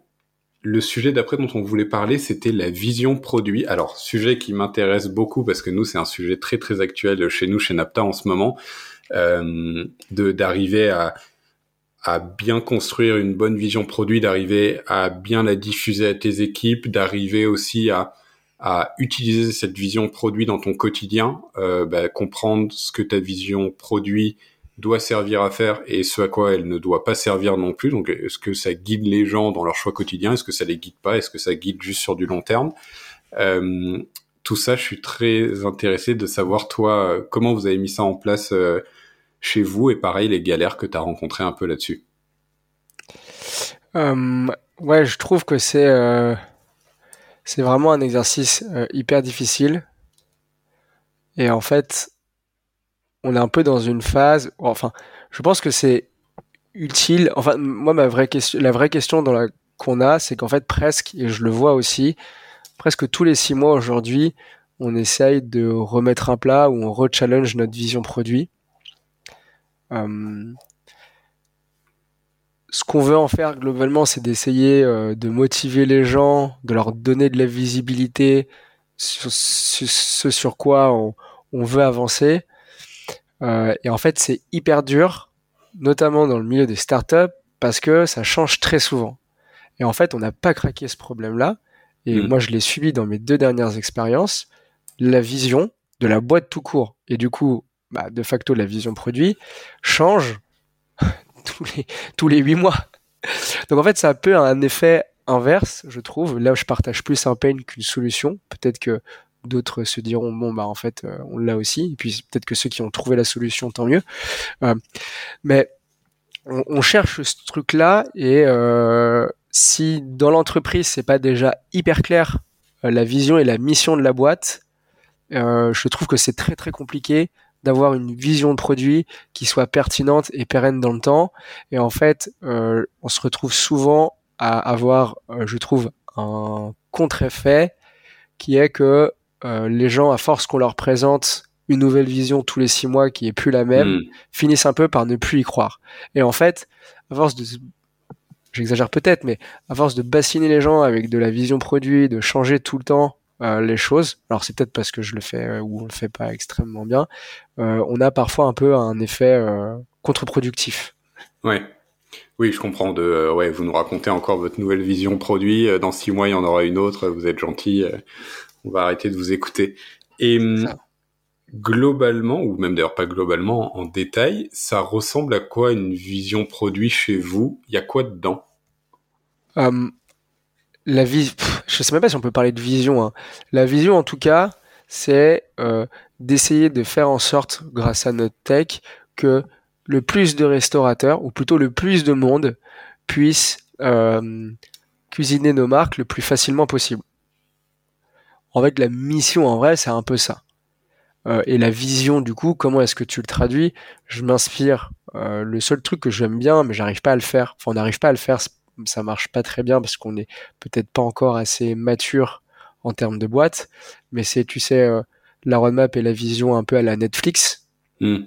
le sujet d'après dont on voulait parler, c'était la vision produit. Alors, sujet qui m'intéresse beaucoup parce que nous, c'est un sujet très très actuel chez nous, chez Napta en ce moment, euh, de d'arriver à à bien construire une bonne vision produit, d'arriver à bien la diffuser à tes équipes, d'arriver aussi à à utiliser cette vision produit dans ton quotidien, euh, bah, comprendre ce que ta vision produit doit servir à faire et ce à quoi elle ne doit pas servir non plus. Donc, est-ce que ça guide les gens dans leur choix quotidien? Est-ce que ça les guide pas? Est-ce que ça guide juste sur du long terme? Euh, Tout ça, je suis très intéressé de savoir, toi, comment vous avez mis ça en place euh, chez vous et pareil, les galères que tu as rencontrées un peu là-dessus. Euh, ouais, je trouve que c'est euh, vraiment un exercice euh, hyper difficile. Et en fait, on est un peu dans une phase, enfin, je pense que c'est utile. Enfin, moi, ma vraie la vraie question dans qu'on a, c'est qu'en fait, presque, et je le vois aussi, presque tous les six mois aujourd'hui, on essaye de remettre un plat ou on re-challenge notre vision produit. Euh, ce qu'on veut en faire globalement, c'est d'essayer euh, de motiver les gens, de leur donner de la visibilité sur ce sur quoi on, on veut avancer. Euh, et en fait, c'est hyper dur, notamment dans le milieu des startups, parce que ça change très souvent. Et en fait, on n'a pas craqué ce problème-là. Et mm. moi, je l'ai subi dans mes deux dernières expériences. La vision de la boîte tout court, et du coup, bah, de facto, la vision produit, change tous les tous huit mois. Donc en fait, ça a un peu un effet inverse, je trouve. Là, je partage plus un pain qu'une solution. Peut-être que d'autres se diront bon bah en fait euh, on l'a aussi et puis peut-être que ceux qui ont trouvé la solution tant mieux euh, mais on, cherche ce truc là et euh, si dans l'entreprise c'est pas déjà hyper clair la vision et la mission de la boîte je trouve que c'est très très compliqué d'avoir une vision de produit qui soit pertinente et pérenne dans le temps et en fait on se retrouve souvent à avoir je trouve un contre-effet qui est que euh, les gens, à force qu'on leur présente une nouvelle vision tous les six mois qui est plus la même, hmm. finissent un peu par ne plus y croire. Et en fait, à force de, j'exagère peut-être, mais à force de bassiner les gens avec de la vision produit, de changer tout le temps euh, les choses, alors c'est peut-être parce que je le fais euh, ou on le fait pas extrêmement bien, on a parfois un peu un effet contre-productif. Ouais. Oui, je comprends. De, ouais, vous nous racontez encore votre nouvelle vision produit. Dans six mois, il y en aura une autre. Vous êtes gentil on va arrêter de vous écouter. Et hum, globalement, ou même d'ailleurs pas globalement, en détail, ça ressemble à quoi une vision produit chez vous? Il y a quoi dedans? Hum, La vie, je sais même pas si on peut parler de vision. Hein. La vision, en tout cas, c'est euh, d'essayer de faire en sorte, grâce à notre tech, que le plus de restaurateurs, ou plutôt le plus de monde, puissent euh, cuisiner nos marques le plus facilement possible. En fait, la mission en vrai, c'est un peu ça. Euh, et la vision, du coup, comment est-ce que tu le traduis? Je m'inspire. Le seul truc que j'aime bien, mais j'arrive pas à le faire. Enfin, on n'arrive pas à le faire. Ça marche pas très bien parce qu'on est peut-être pas encore assez mature en termes de boîte. Mais c'est, tu sais, euh, la roadmap et la vision un peu à la Netflix. Mm.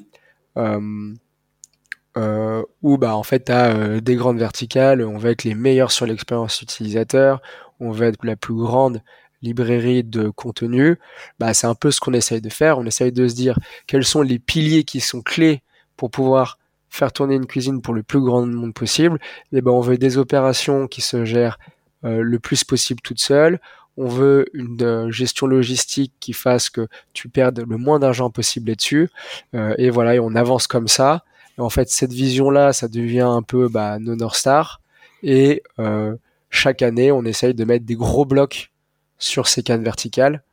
où bah en fait tu as des grandes verticales, on va être les meilleurs sur l'expérience utilisateur, on va être la plus grande librairie de contenu, bah, c'est un peu ce qu'on essaye de faire. On essaye de se dire quels sont les piliers qui sont clés pour pouvoir faire tourner une cuisine pour le plus grand monde possible. Et ben, on veut des opérations qui se gèrent euh, le plus possible toutes seules. On veut une euh, gestion logistique qui fasse que tu perdes le moins d'argent possible là-dessus. Euh, et voilà, on avance comme ça. En fait, cette vision-là, ça devient un peu bah, nos North Star. Et chaque année, on essaye de mettre des gros blocs sur ces cannes verticales.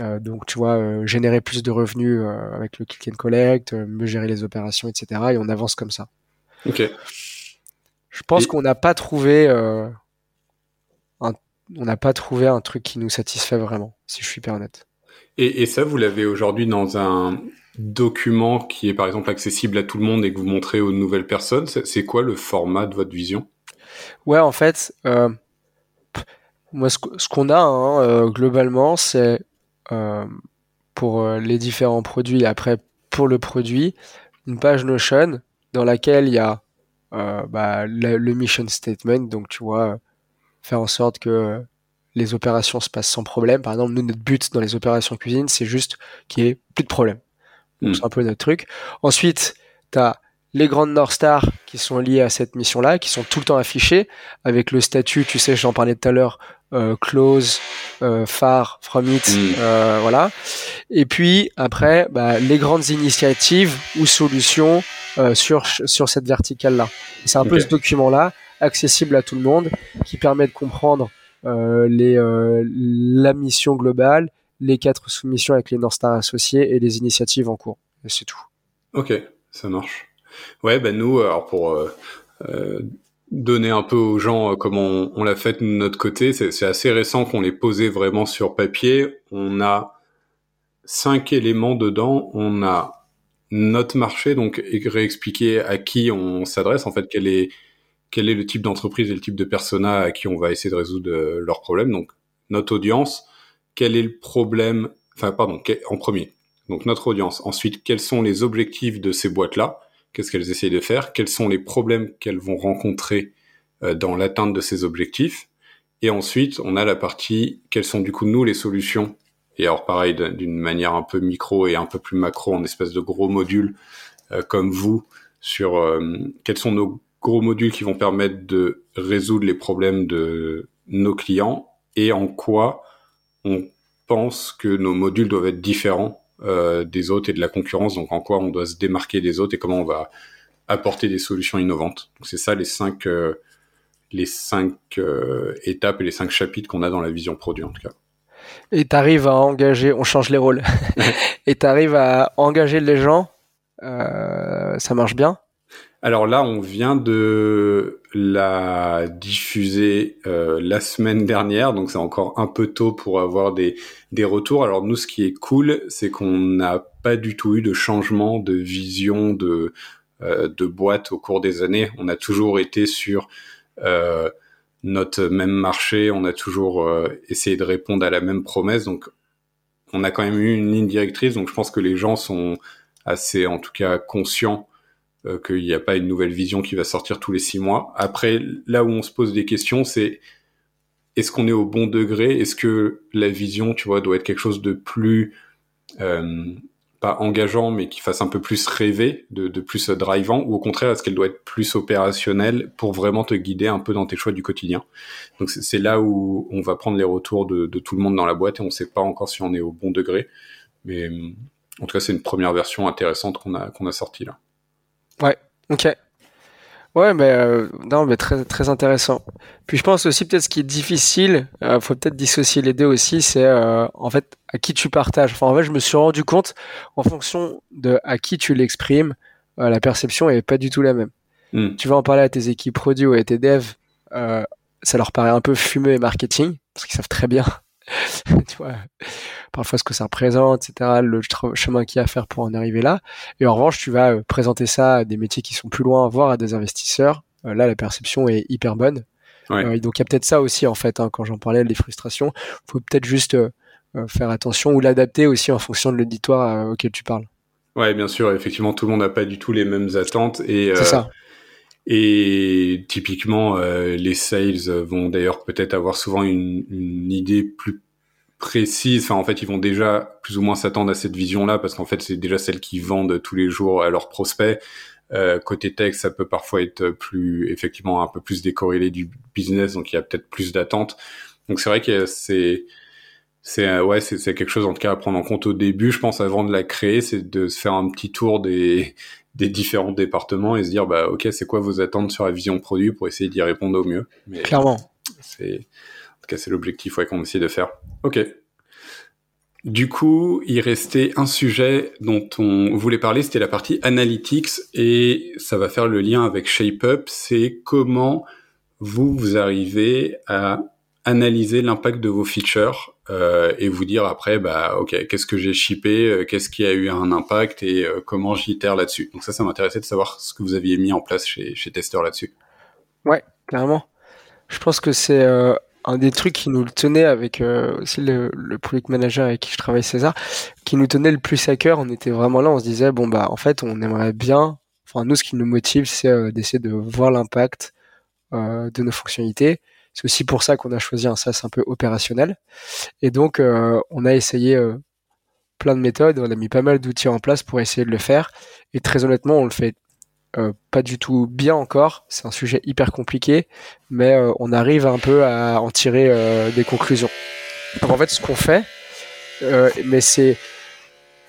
Euh, donc, tu vois, euh, générer plus de revenus euh, avec le click and collect, mieux gérer les opérations, etc. Et on avance comme ça. Ok. Je pense qu'on n'a pas trouvé un, on n'a pas trouvé un truc qui nous satisfait vraiment, si je suis hyper honnête. Et, et ça, vous l'avez aujourd'hui dans un document qui est par exemple accessible à tout le monde et que vous montrez aux nouvelles personnes. C'est quoi le format de votre vision? Ouais, en fait, moi, ce, qu'on a hein, globalement, c'est pour euh, les différents produits, après pour le produit, une page Notion dans laquelle il y a bah, le mission statement, donc tu vois, faire en sorte que les opérations se passent sans problème. Par exemple, nous, notre but dans les opérations cuisine, c'est juste qu'il y ait plus de problème. Hmm. C'est un peu notre truc. Ensuite, tu as les grandes North Stars qui sont liées à cette mission-là, qui sont tout le temps affichées, avec le statut, tu sais, j'en parlais tout à l'heure, euh, close, euh, far, from it, hmm. euh, voilà. Et puis après, bah, les grandes initiatives ou solutions euh, sur sur cette verticale-là. C'est un peu ce document-là, accessible à tout le monde, qui permet de comprendre euh, les, euh, la mission globale, les quatre soumissions avec les North Star associés et les initiatives en cours. Et c'est tout. Ok, ça marche. Ouais, ben nous, alors pour euh, donner un peu aux gens comment on, l'a fait de notre côté, c'est assez récent qu'on l'ait posé vraiment sur papier. On a cinq éléments dedans. On a notre marché, donc réexpliquer à qui on s'adresse, en fait, quel est quel est le type d'entreprise et le type de persona à qui on va essayer de résoudre euh, leurs problèmes. Donc, notre audience, quel est le problème, enfin, pardon, en premier. Donc, notre audience. Ensuite, quels sont les objectifs de ces boîtes-là? Qu'est-ce qu'elles essayent de faire? Quels sont les problèmes qu'elles vont rencontrer euh, dans l'atteinte de ces objectifs? Et ensuite, on a la partie, quelles sont du coup, nous, les solutions? Et alors, pareil, d'une manière un peu micro et un peu plus macro, en espèce de gros modules, euh, comme vous, sur quels sont nos gros modules qui vont permettre de résoudre les problèmes de nos clients et en quoi on pense que nos modules doivent être différents euh, des autres et de la concurrence, donc en quoi on doit se démarquer des autres et comment on va apporter des solutions innovantes. c'est ça les cinq, euh, les cinq euh, étapes et les cinq chapitres qu'on a dans la vision produit en tout cas. Et tu arrives à engager, on change les rôles, et tu arrives à engager les gens, ça marche bien? Alors là, on vient de la diffuser euh, la semaine dernière, donc c'est encore un peu tôt pour avoir des, des retours. Alors nous, ce qui est cool, c'est qu'on n'a pas du tout eu de changement de vision de, euh, de boîte au cours des années. On a toujours été sur euh, notre même marché, on a toujours essayé de répondre à la même promesse. Donc on a quand même eu une ligne directrice, donc je pense que les gens sont assez, en tout cas, conscients euh, qu'il n'y a pas une nouvelle vision qui va sortir tous les six mois. Après, là où on se pose des questions, c'est est-ce qu'on est au bon degré? Est-ce que la vision, tu vois, doit être quelque chose de plus euh, pas engageant, mais qui fasse un peu plus rêver, de, de plus drivant, ou au contraire, est-ce qu'elle doit être plus opérationnelle pour vraiment te guider un peu dans tes choix du quotidien? Donc c'est là où on va prendre les retours de, de, tout le monde dans la boîte et on ne sait pas encore si on est au bon degré, mais en tout cas c'est une première version intéressante qu'on a qu'on a sortie là. Ouais, ok. Ouais, mais euh, non, mais très très intéressant. Puis je pense aussi peut-être ce qui est difficile, euh, faut peut-être dissocier les deux aussi, c'est euh, en fait à qui tu partages. Enfin, en fait, je me suis rendu compte en fonction de à qui tu l'exprimes, euh, la perception est pas du tout la même. Hmm. Tu vas en parler à tes équipes produits ou à tes devs, euh, ça leur paraît un peu fumeux et marketing parce qu'ils savent très bien tu vois, parfois ce que ça représente, etc., le chemin qu'il y a à faire pour en arriver là. Et en revanche, tu vas euh, présenter ça à des métiers qui sont plus loin, voire à des investisseurs. Euh, là, la perception est hyper bonne. Euh, donc il y a peut-être ça aussi en fait, hein, quand j'en parlais, les frustrations. faut peut-être juste faire attention ou l'adapter aussi en fonction de l'auditoire auquel tu parles. Ouais, bien sûr. Effectivement, tout le monde n'a pas du tout les mêmes attentes et. C'est ça. Et typiquement, euh, les sales vont d'ailleurs peut-être avoir souvent une, une, idée plus précise. Enfin, en fait, ils vont déjà plus ou moins s'attendre à cette vision-là parce qu'en fait, c'est déjà celle qu'ils vendent tous les jours à leurs prospects. Euh, côté tech, ça peut parfois être plus, effectivement, un peu plus décorrélé du business, donc il y a peut-être plus d'attentes. Donc c'est vrai que c'est, c'est ouais, c'est quelque chose en tout cas à prendre en compte au début. Je pense avant de la créer, c'est de se faire un petit tour des des différents départements et se dire bah ok c'est quoi vos attentes sur la vision produit pour essayer d'y répondre au mieux. Mais Clairement. C'est en tout cas c'est l'objectif ouais, qu'on essaie de faire. Ok. Du coup, il restait un sujet dont on voulait parler, c'était la partie analytics et ça va faire le lien avec ShapeUp. C'est comment vous vous arrivez à analyser l'impact de vos features euh, et vous dire après, bah ok, qu'est-ce que j'ai shippé, euh, qu'est-ce qui a eu un impact et euh, comment j'itère là-dessus. Donc ça, ça m'intéressait de savoir ce que vous aviez mis en place chez, chez Tester là-dessus. Ouais, clairement. Je pense que c'est un des trucs qui nous le tenait avec aussi le, le, manager avec qui je travaille, César, qui nous tenait le plus à cœur. On était vraiment là, on se disait, bon bah en fait, on aimerait bien, enfin nous, ce qui nous motive, c'est d'essayer de voir l'impact de nos fonctionnalités C'est aussi pour ça qu'on a choisi un SaaS un peu opérationnel. Et donc, on a essayé plein de méthodes, on a mis pas mal d'outils en place pour essayer de le faire. Et très honnêtement, on le fait pas du tout bien encore. C'est un sujet hyper compliqué, mais on arrive un peu à en tirer des conclusions. En fait, ce qu'on fait, mais c'est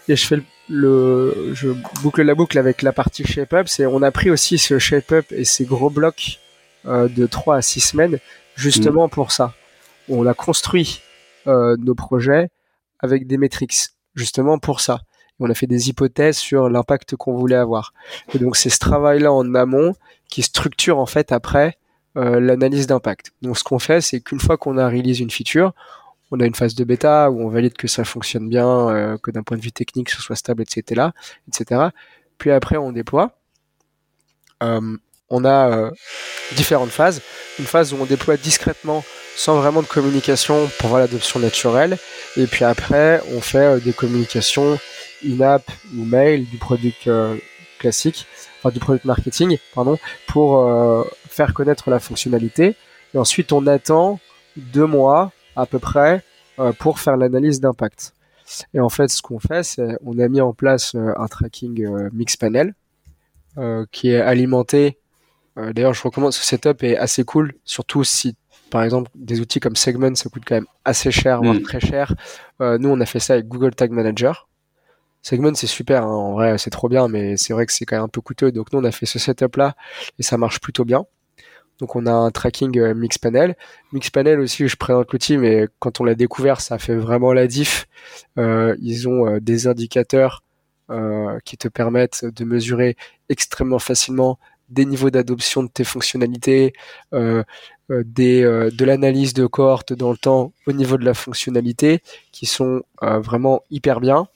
et je fais le, je boucle la boucle avec la partie shape up, c'est on a pris aussi ce shape up et ces gros blocs euh, de 3 à 6 semaines justement pour ça. On a construit euh, nos projets avec des métriques justement pour ça. On a fait des hypothèses sur l'impact qu'on voulait avoir. Et donc c'est ce travail-là en amont qui structure en fait après euh, l'analyse d'impact. Donc ce qu'on fait, c'est qu'une fois qu'on a réalisé une feature, on a une phase de bêta où on valide que ça fonctionne bien, euh, que d'un point de vue technique ce soit stable, etc., etc. Puis après on déploie. Euh, on a euh, différentes phases. Une phase où on déploie discrètement, sans vraiment de communication, pour voir l'adoption naturelle. Et puis après, on fait des communications in-app ou mail du produit classique, enfin du product marketing, pardon, pour faire connaître la fonctionnalité. Et ensuite, on attend deux mois à peu près euh, pour faire l'analyse d'impact. Et en fait, ce qu'on fait, c'est on a mis en place euh, un tracking euh, mix panel qui est alimenté. D'ailleurs, je recommande ce setup est assez cool, surtout si par exemple, des outils comme Segment, ça coûte quand même assez cher, voire mm. très cher. nous, on a fait ça avec Google Tag Manager. Segment, c'est super, hein. en vrai, c'est trop bien, mais c'est vrai que c'est quand même un peu coûteux. Donc, nous, on a fait ce setup-là et ça marche plutôt bien. Donc on a un tracking euh, Mixpanel. Mixpanel aussi, je présente l'outil, mais quand on l'a découvert, ça fait vraiment la diff. Euh, ils ont euh, des indicateurs qui te permettent de mesurer extrêmement facilement des niveaux d'adoption de tes fonctionnalités, des, de l'analyse de cohorte dans le temps au niveau de la fonctionnalité, qui sont vraiment hyper bien.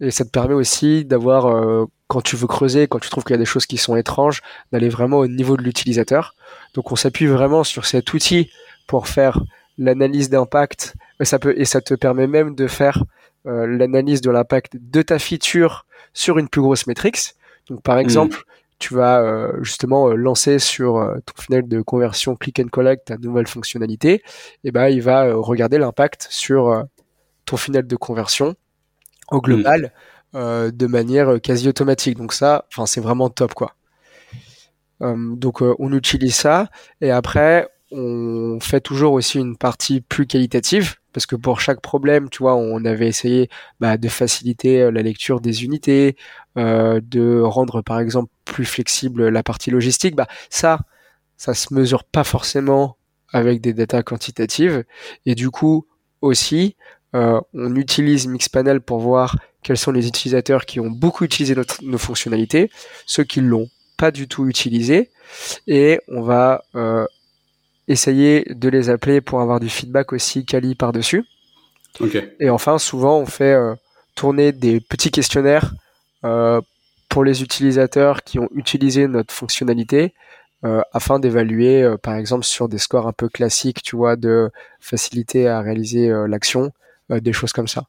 Et ça te permet aussi d'avoir, quand tu veux creuser, quand tu trouves qu'il y a des choses qui sont étranges, d'aller vraiment au niveau de l'utilisateur. Donc on s'appuie vraiment sur cet outil pour faire l'analyse d'impact. Et ça peut et ça te permet même de faire euh, l'analyse de l'impact de ta feature sur une plus grosse métrique. Donc par hmm. exemple, tu vas euh, justement euh, lancer sur ton funnel de conversion click and collect ta nouvelle fonctionnalité, et ben il va regarder l'impact sur ton funnel de conversion au global hmm. de manière quasi automatique. Donc ça, enfin c'est vraiment top quoi. Euh, donc euh, on utilise ça et après on fait toujours aussi une partie plus qualitative parce que pour chaque problème, tu vois, on avait essayé bah, de faciliter euh, la lecture des unités, euh, de rendre par exemple plus flexible la partie logistique. Bah ça, ça se mesure pas forcément avec des datas quantitatives et du coup aussi euh, on utilise Mixpanel pour voir quels sont les utilisateurs qui ont beaucoup utilisé notre, nos fonctionnalités, ceux qui l'ont pas du tout utilisé et on va euh, essayer de les appeler pour avoir du feedback aussi quali par-dessus. Et enfin, souvent, on fait euh, tourner des petits questionnaires euh, pour les utilisateurs qui ont utilisé notre fonctionnalité afin d'évaluer, par exemple, sur des scores un peu classiques, tu vois, de facilité à réaliser l'action, des choses comme ça.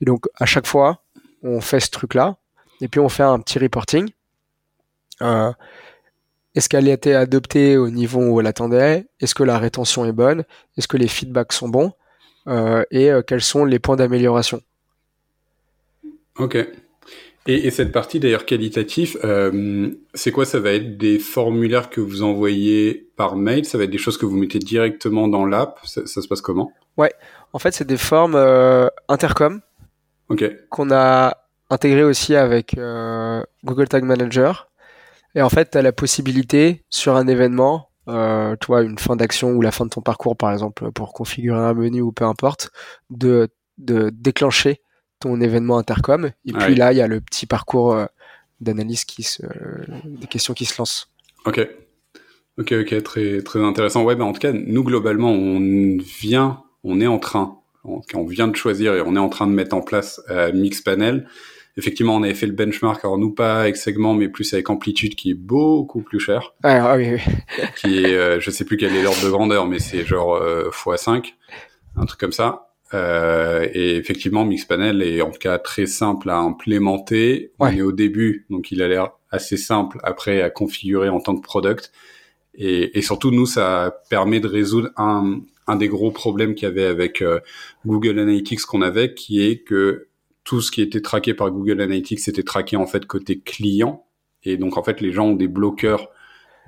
Et donc, à chaque fois, on fait ce truc-là, et puis on fait un petit reporting euh, est-ce qu'elle a été adoptée au niveau où elle attendait Est-ce que la rétention est bonne Est-ce que les feedbacks sont bons euh, Et euh, quels sont les points d'amélioration Ok. Et, cette partie d'ailleurs qualitatif, c'est quoi? Ça va être des formulaires que vous envoyez par mail? Ça va être des choses que vous mettez directement dans l'app? Ça, se passe comment? Ouais, en fait c'est des formes intercom Ok. qu'on a intégré aussi avec Google Tag Manager. Et en fait, tu as la possibilité sur un événement, euh, tu vois, une fin d'action ou la fin de ton parcours, par exemple, pour configurer un menu ou peu importe, de, de déclencher ton événement intercom. Et puis là, il y a le petit parcours euh, d'analyse qui se, des questions qui se lancent. Ok. Ok, ok, très, très intéressant. Ouais, bah, en tout cas, nous, globalement, on vient, on est en train, on vient de choisir et on est en train de mettre en place euh, Mixpanel effectivement, on avait fait le benchmark, alors nous pas avec segment, mais plus avec amplitude, qui est beaucoup plus cher. Ah, ah oui, oui. qui est, euh, je sais plus quel est l'ordre de grandeur, mais c'est genre euh, x5, un truc comme ça. Euh, et effectivement, Mixpanel est en tout cas très simple à implémenter. On est au début, donc il a l'air assez simple après à configurer en tant que product. Et, et, surtout, nous, ça permet de résoudre un, un des gros problèmes qu'il y avait avec euh, Google Analytics qu'on avait, qui est que tout ce qui était traqué par Google Analytics était traqué en fait côté client. Et donc, en fait, les gens ont des bloqueurs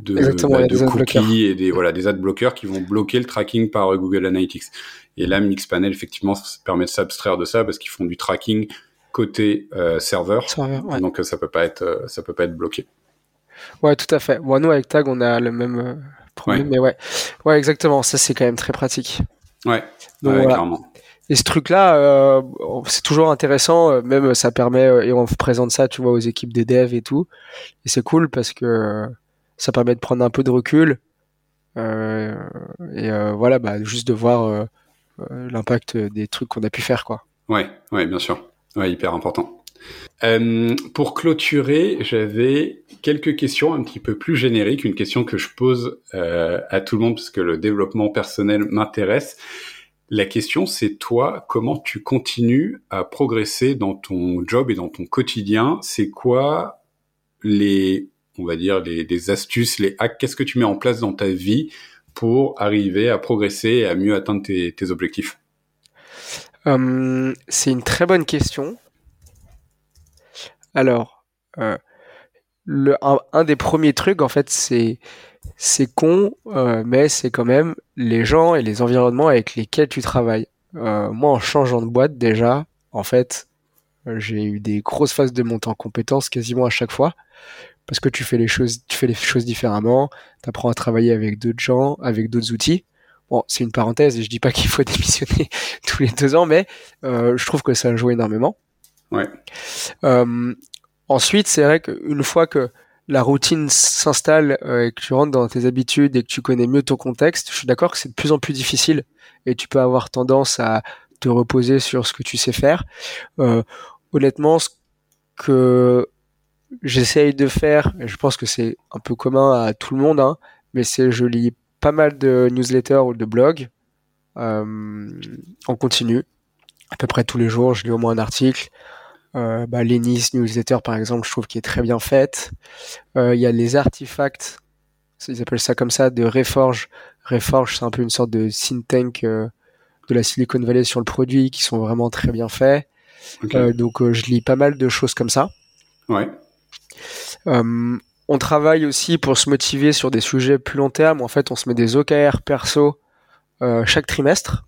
de, bah, de cookies et des voilà des ad bloqueurs qui vont bloquer le tracking par euh, Google Analytics. Et là, Mixpanel effectivement ça permet de s'abstraire de ça parce qu'ils font du tracking côté euh, serveur. Donc ça peut pas être ça peut pas être bloqué. Ouais, tout à fait. Bon, nous, avec Tag, on a le même euh, problème, mais ouais. Ouais, exactement. Ça, c'est quand même très pratique. Ouais, clairement. Et ce truc-là, euh, c'est toujours intéressant. Euh, même, ça permet, et on présente ça, tu vois, aux équipes des devs et tout. Et c'est cool parce que ça permet de prendre un peu de recul. et voilà, bah, juste de voir l'impact des trucs qu'on a pu faire, quoi. Ouais, ouais, bien sûr. Ouais, hyper important. Euh, pour clôturer, j'avais quelques questions un petit peu plus génériques, une question que je pose euh, à tout le monde parce que le développement personnel m'intéresse. La question, c'est toi, comment tu continues à progresser dans ton job et dans ton quotidien? C'est quoi les, on va dire, les, astuces, les hacks Qu'est-ce que tu mets en place dans ta vie pour arriver à progresser et à mieux atteindre tes, objectifs? Euh, C'est une très bonne question. Alors, euh, un, des premiers trucs, en fait, c'est c'est con, euh, mais c'est quand même les gens et les environnements avec lesquels tu travailles. Euh, moi, en changeant de boîte, déjà, en fait, j'ai eu des grosses phases de montée en compétences quasiment à chaque fois, parce que tu fais les choses, tu fais les choses différemment, tu apprends à travailler avec d'autres gens, avec d'autres outils. Bon, c'est une parenthèse, et je dis pas qu'il faut démissionner tous les deux ans, mais je trouve que ça joue énormément. Ouais. Euh, ensuite, c'est vrai qu'une fois que la routine s'installe euh, et que tu rentres dans tes habitudes et que tu connais mieux ton contexte, je suis d'accord que c'est de plus en plus difficile et tu peux avoir tendance à te reposer sur ce que tu sais faire. Euh, honnêtement, ce que j'essaye de faire, et je pense que c'est un peu commun à tout le monde, hein, mais c'est je lis pas mal de newsletters ou de blogs euh, en continu. À peu près tous les jours, je lis au moins un article. Euh, bah, Lenis Newsletter, par exemple, je trouve qu'il est très bien faite. Euh, il y a les artefacts, ils appellent ça comme ça, de Reforge. Reforge, c'est un peu une sorte de think tank euh, de la Silicon Valley sur le produit, qui sont vraiment très bien faits. Euh, donc, je lis pas mal de choses comme ça. Ouais. On travaille aussi pour se motiver sur des sujets plus long terme. En fait, on se met des OKR perso chaque trimestre.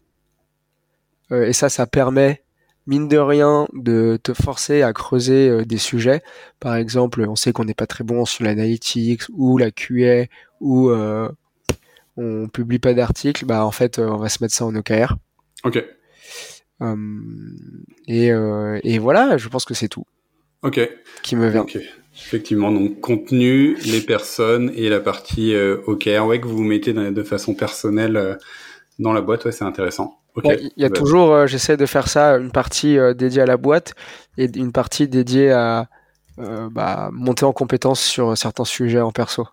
et ça, ça permet mine de rien, de te forcer à creuser euh, des sujets. Par exemple, on sait qu'on n'est pas très bon sur l'analytics ou la QA ou euh, on publie pas d'articles. Bah en fait, euh, on va se mettre ça en OKR. Ok. et, voilà, je pense que c'est tout. Ok. Qui me vient. Effectivement, donc contenu, les personnes et la partie OKR, ouais, que vous mettez de façon personnelle dans la boîte, ouais, c'est intéressant il y a bah, toujours, euh, j'essaie de faire ça, une partie euh, dédiée à la boîte et une partie dédiée à euh, bah, monter en compétence sur certains sujets en perso.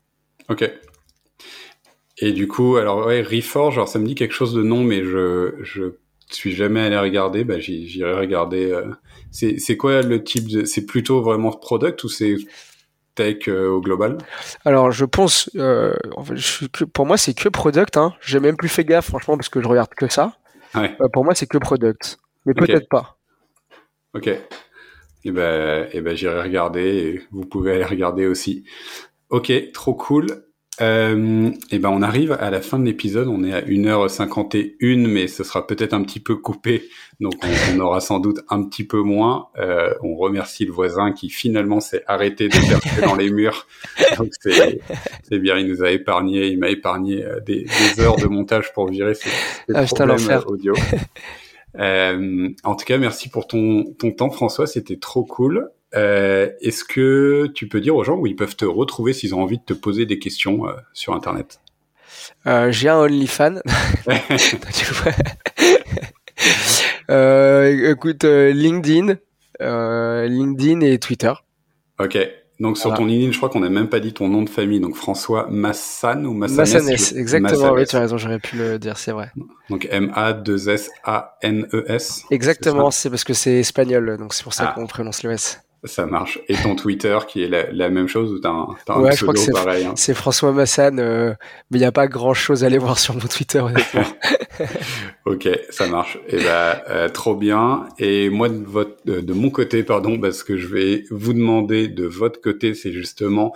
Ok. Et du coup, alors ouais, Reforge, alors ça me dit quelque chose de nom, mais je je suis jamais allé regarder. Bah j'irai regarder. C'est quoi le type de C'est plutôt vraiment product ou c'est tech au global? Alors je pense, en fait, je que, pour moi c'est que product. Hein. J'ai même plus fait gaffe franchement parce que je regarde que ça. Euh, pour moi, c'est que product. Mais peut-être pas. Ok. Et eh ben, et eh ben j'irai regarder et vous pouvez aller regarder aussi. Ok, trop cool. Euh, et eh ben on arrive à la fin de l'épisode, on est à 1h51, mais ce sera peut-être un petit peu coupé, donc on, aura sans doute un petit peu moins. Euh, on remercie le voisin qui finalement s'est arrêté de faire dans les murs, donc c'est bien, il nous a épargné, il m'a épargné euh, des, des, heures de montage pour virer ces, ces ah, problèmes audio. Euh, en tout cas, merci pour ton, ton temps, François, c'était trop cool. Euh, Est-ce que tu peux dire aux gens où ils peuvent te retrouver s'ils ont envie de te poser des questions euh, sur Internet? Euh, J'ai un OnlyFan. euh, écoute, LinkedIn, LinkedIn et Twitter. Ok. Donc sur ton LinkedIn, je crois qu'on n'a même pas dit ton nom de famille, donc François Massan ou Massanes. Massanes, exactement, oui, tu as raison, j'aurais pu le dire, c'est vrai. Donc M-A-2-S-A-N-E-S. Exactement, c'est parce que c'est espagnol, donc c'est pour ça ah. qu'on prononce le S. Ça marche. Et ton Twitter qui est la, même chose ou t'as un, as un ouais, pseudo je crois que pareil hein C'est François Massan, euh, mais il n'y a pas grand chose à aller voir sur mon Twitter, ok, ça marche. Et eh ben, euh, trop bien. Et moi, de, votre, de, mon côté, pardon, parce que je vais vous demander de votre côté, c'est justement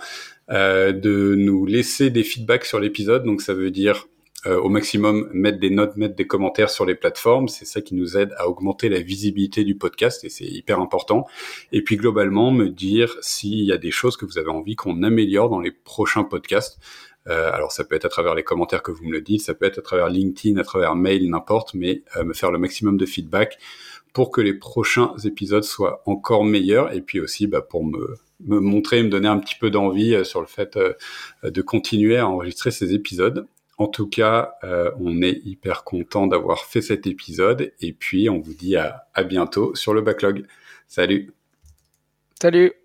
euh, de nous laisser des feedbacks sur l'épisode. Donc, ça veut dire euh, au maximum mettre des notes, mettre des commentaires sur les plateformes. C'est ça qui nous aide à augmenter la visibilité du podcast et c'est hyper important. Et puis globalement, me dire s'il y a des choses que vous avez envie qu'on améliore dans les prochains podcasts. Euh, alors ça peut être à travers les commentaires que vous me le dites, ça peut être à travers LinkedIn, à travers mail, n'importe, mais euh, me faire le maximum de feedback pour que les prochains épisodes soient encore meilleurs et puis aussi bah, pour me, me montrer, me donner un petit peu d'envie sur le fait de continuer à enregistrer ces épisodes. En tout cas, euh, on est hyper content d'avoir fait cet épisode et puis on vous dit à, à bientôt sur le backlog. Salut Salut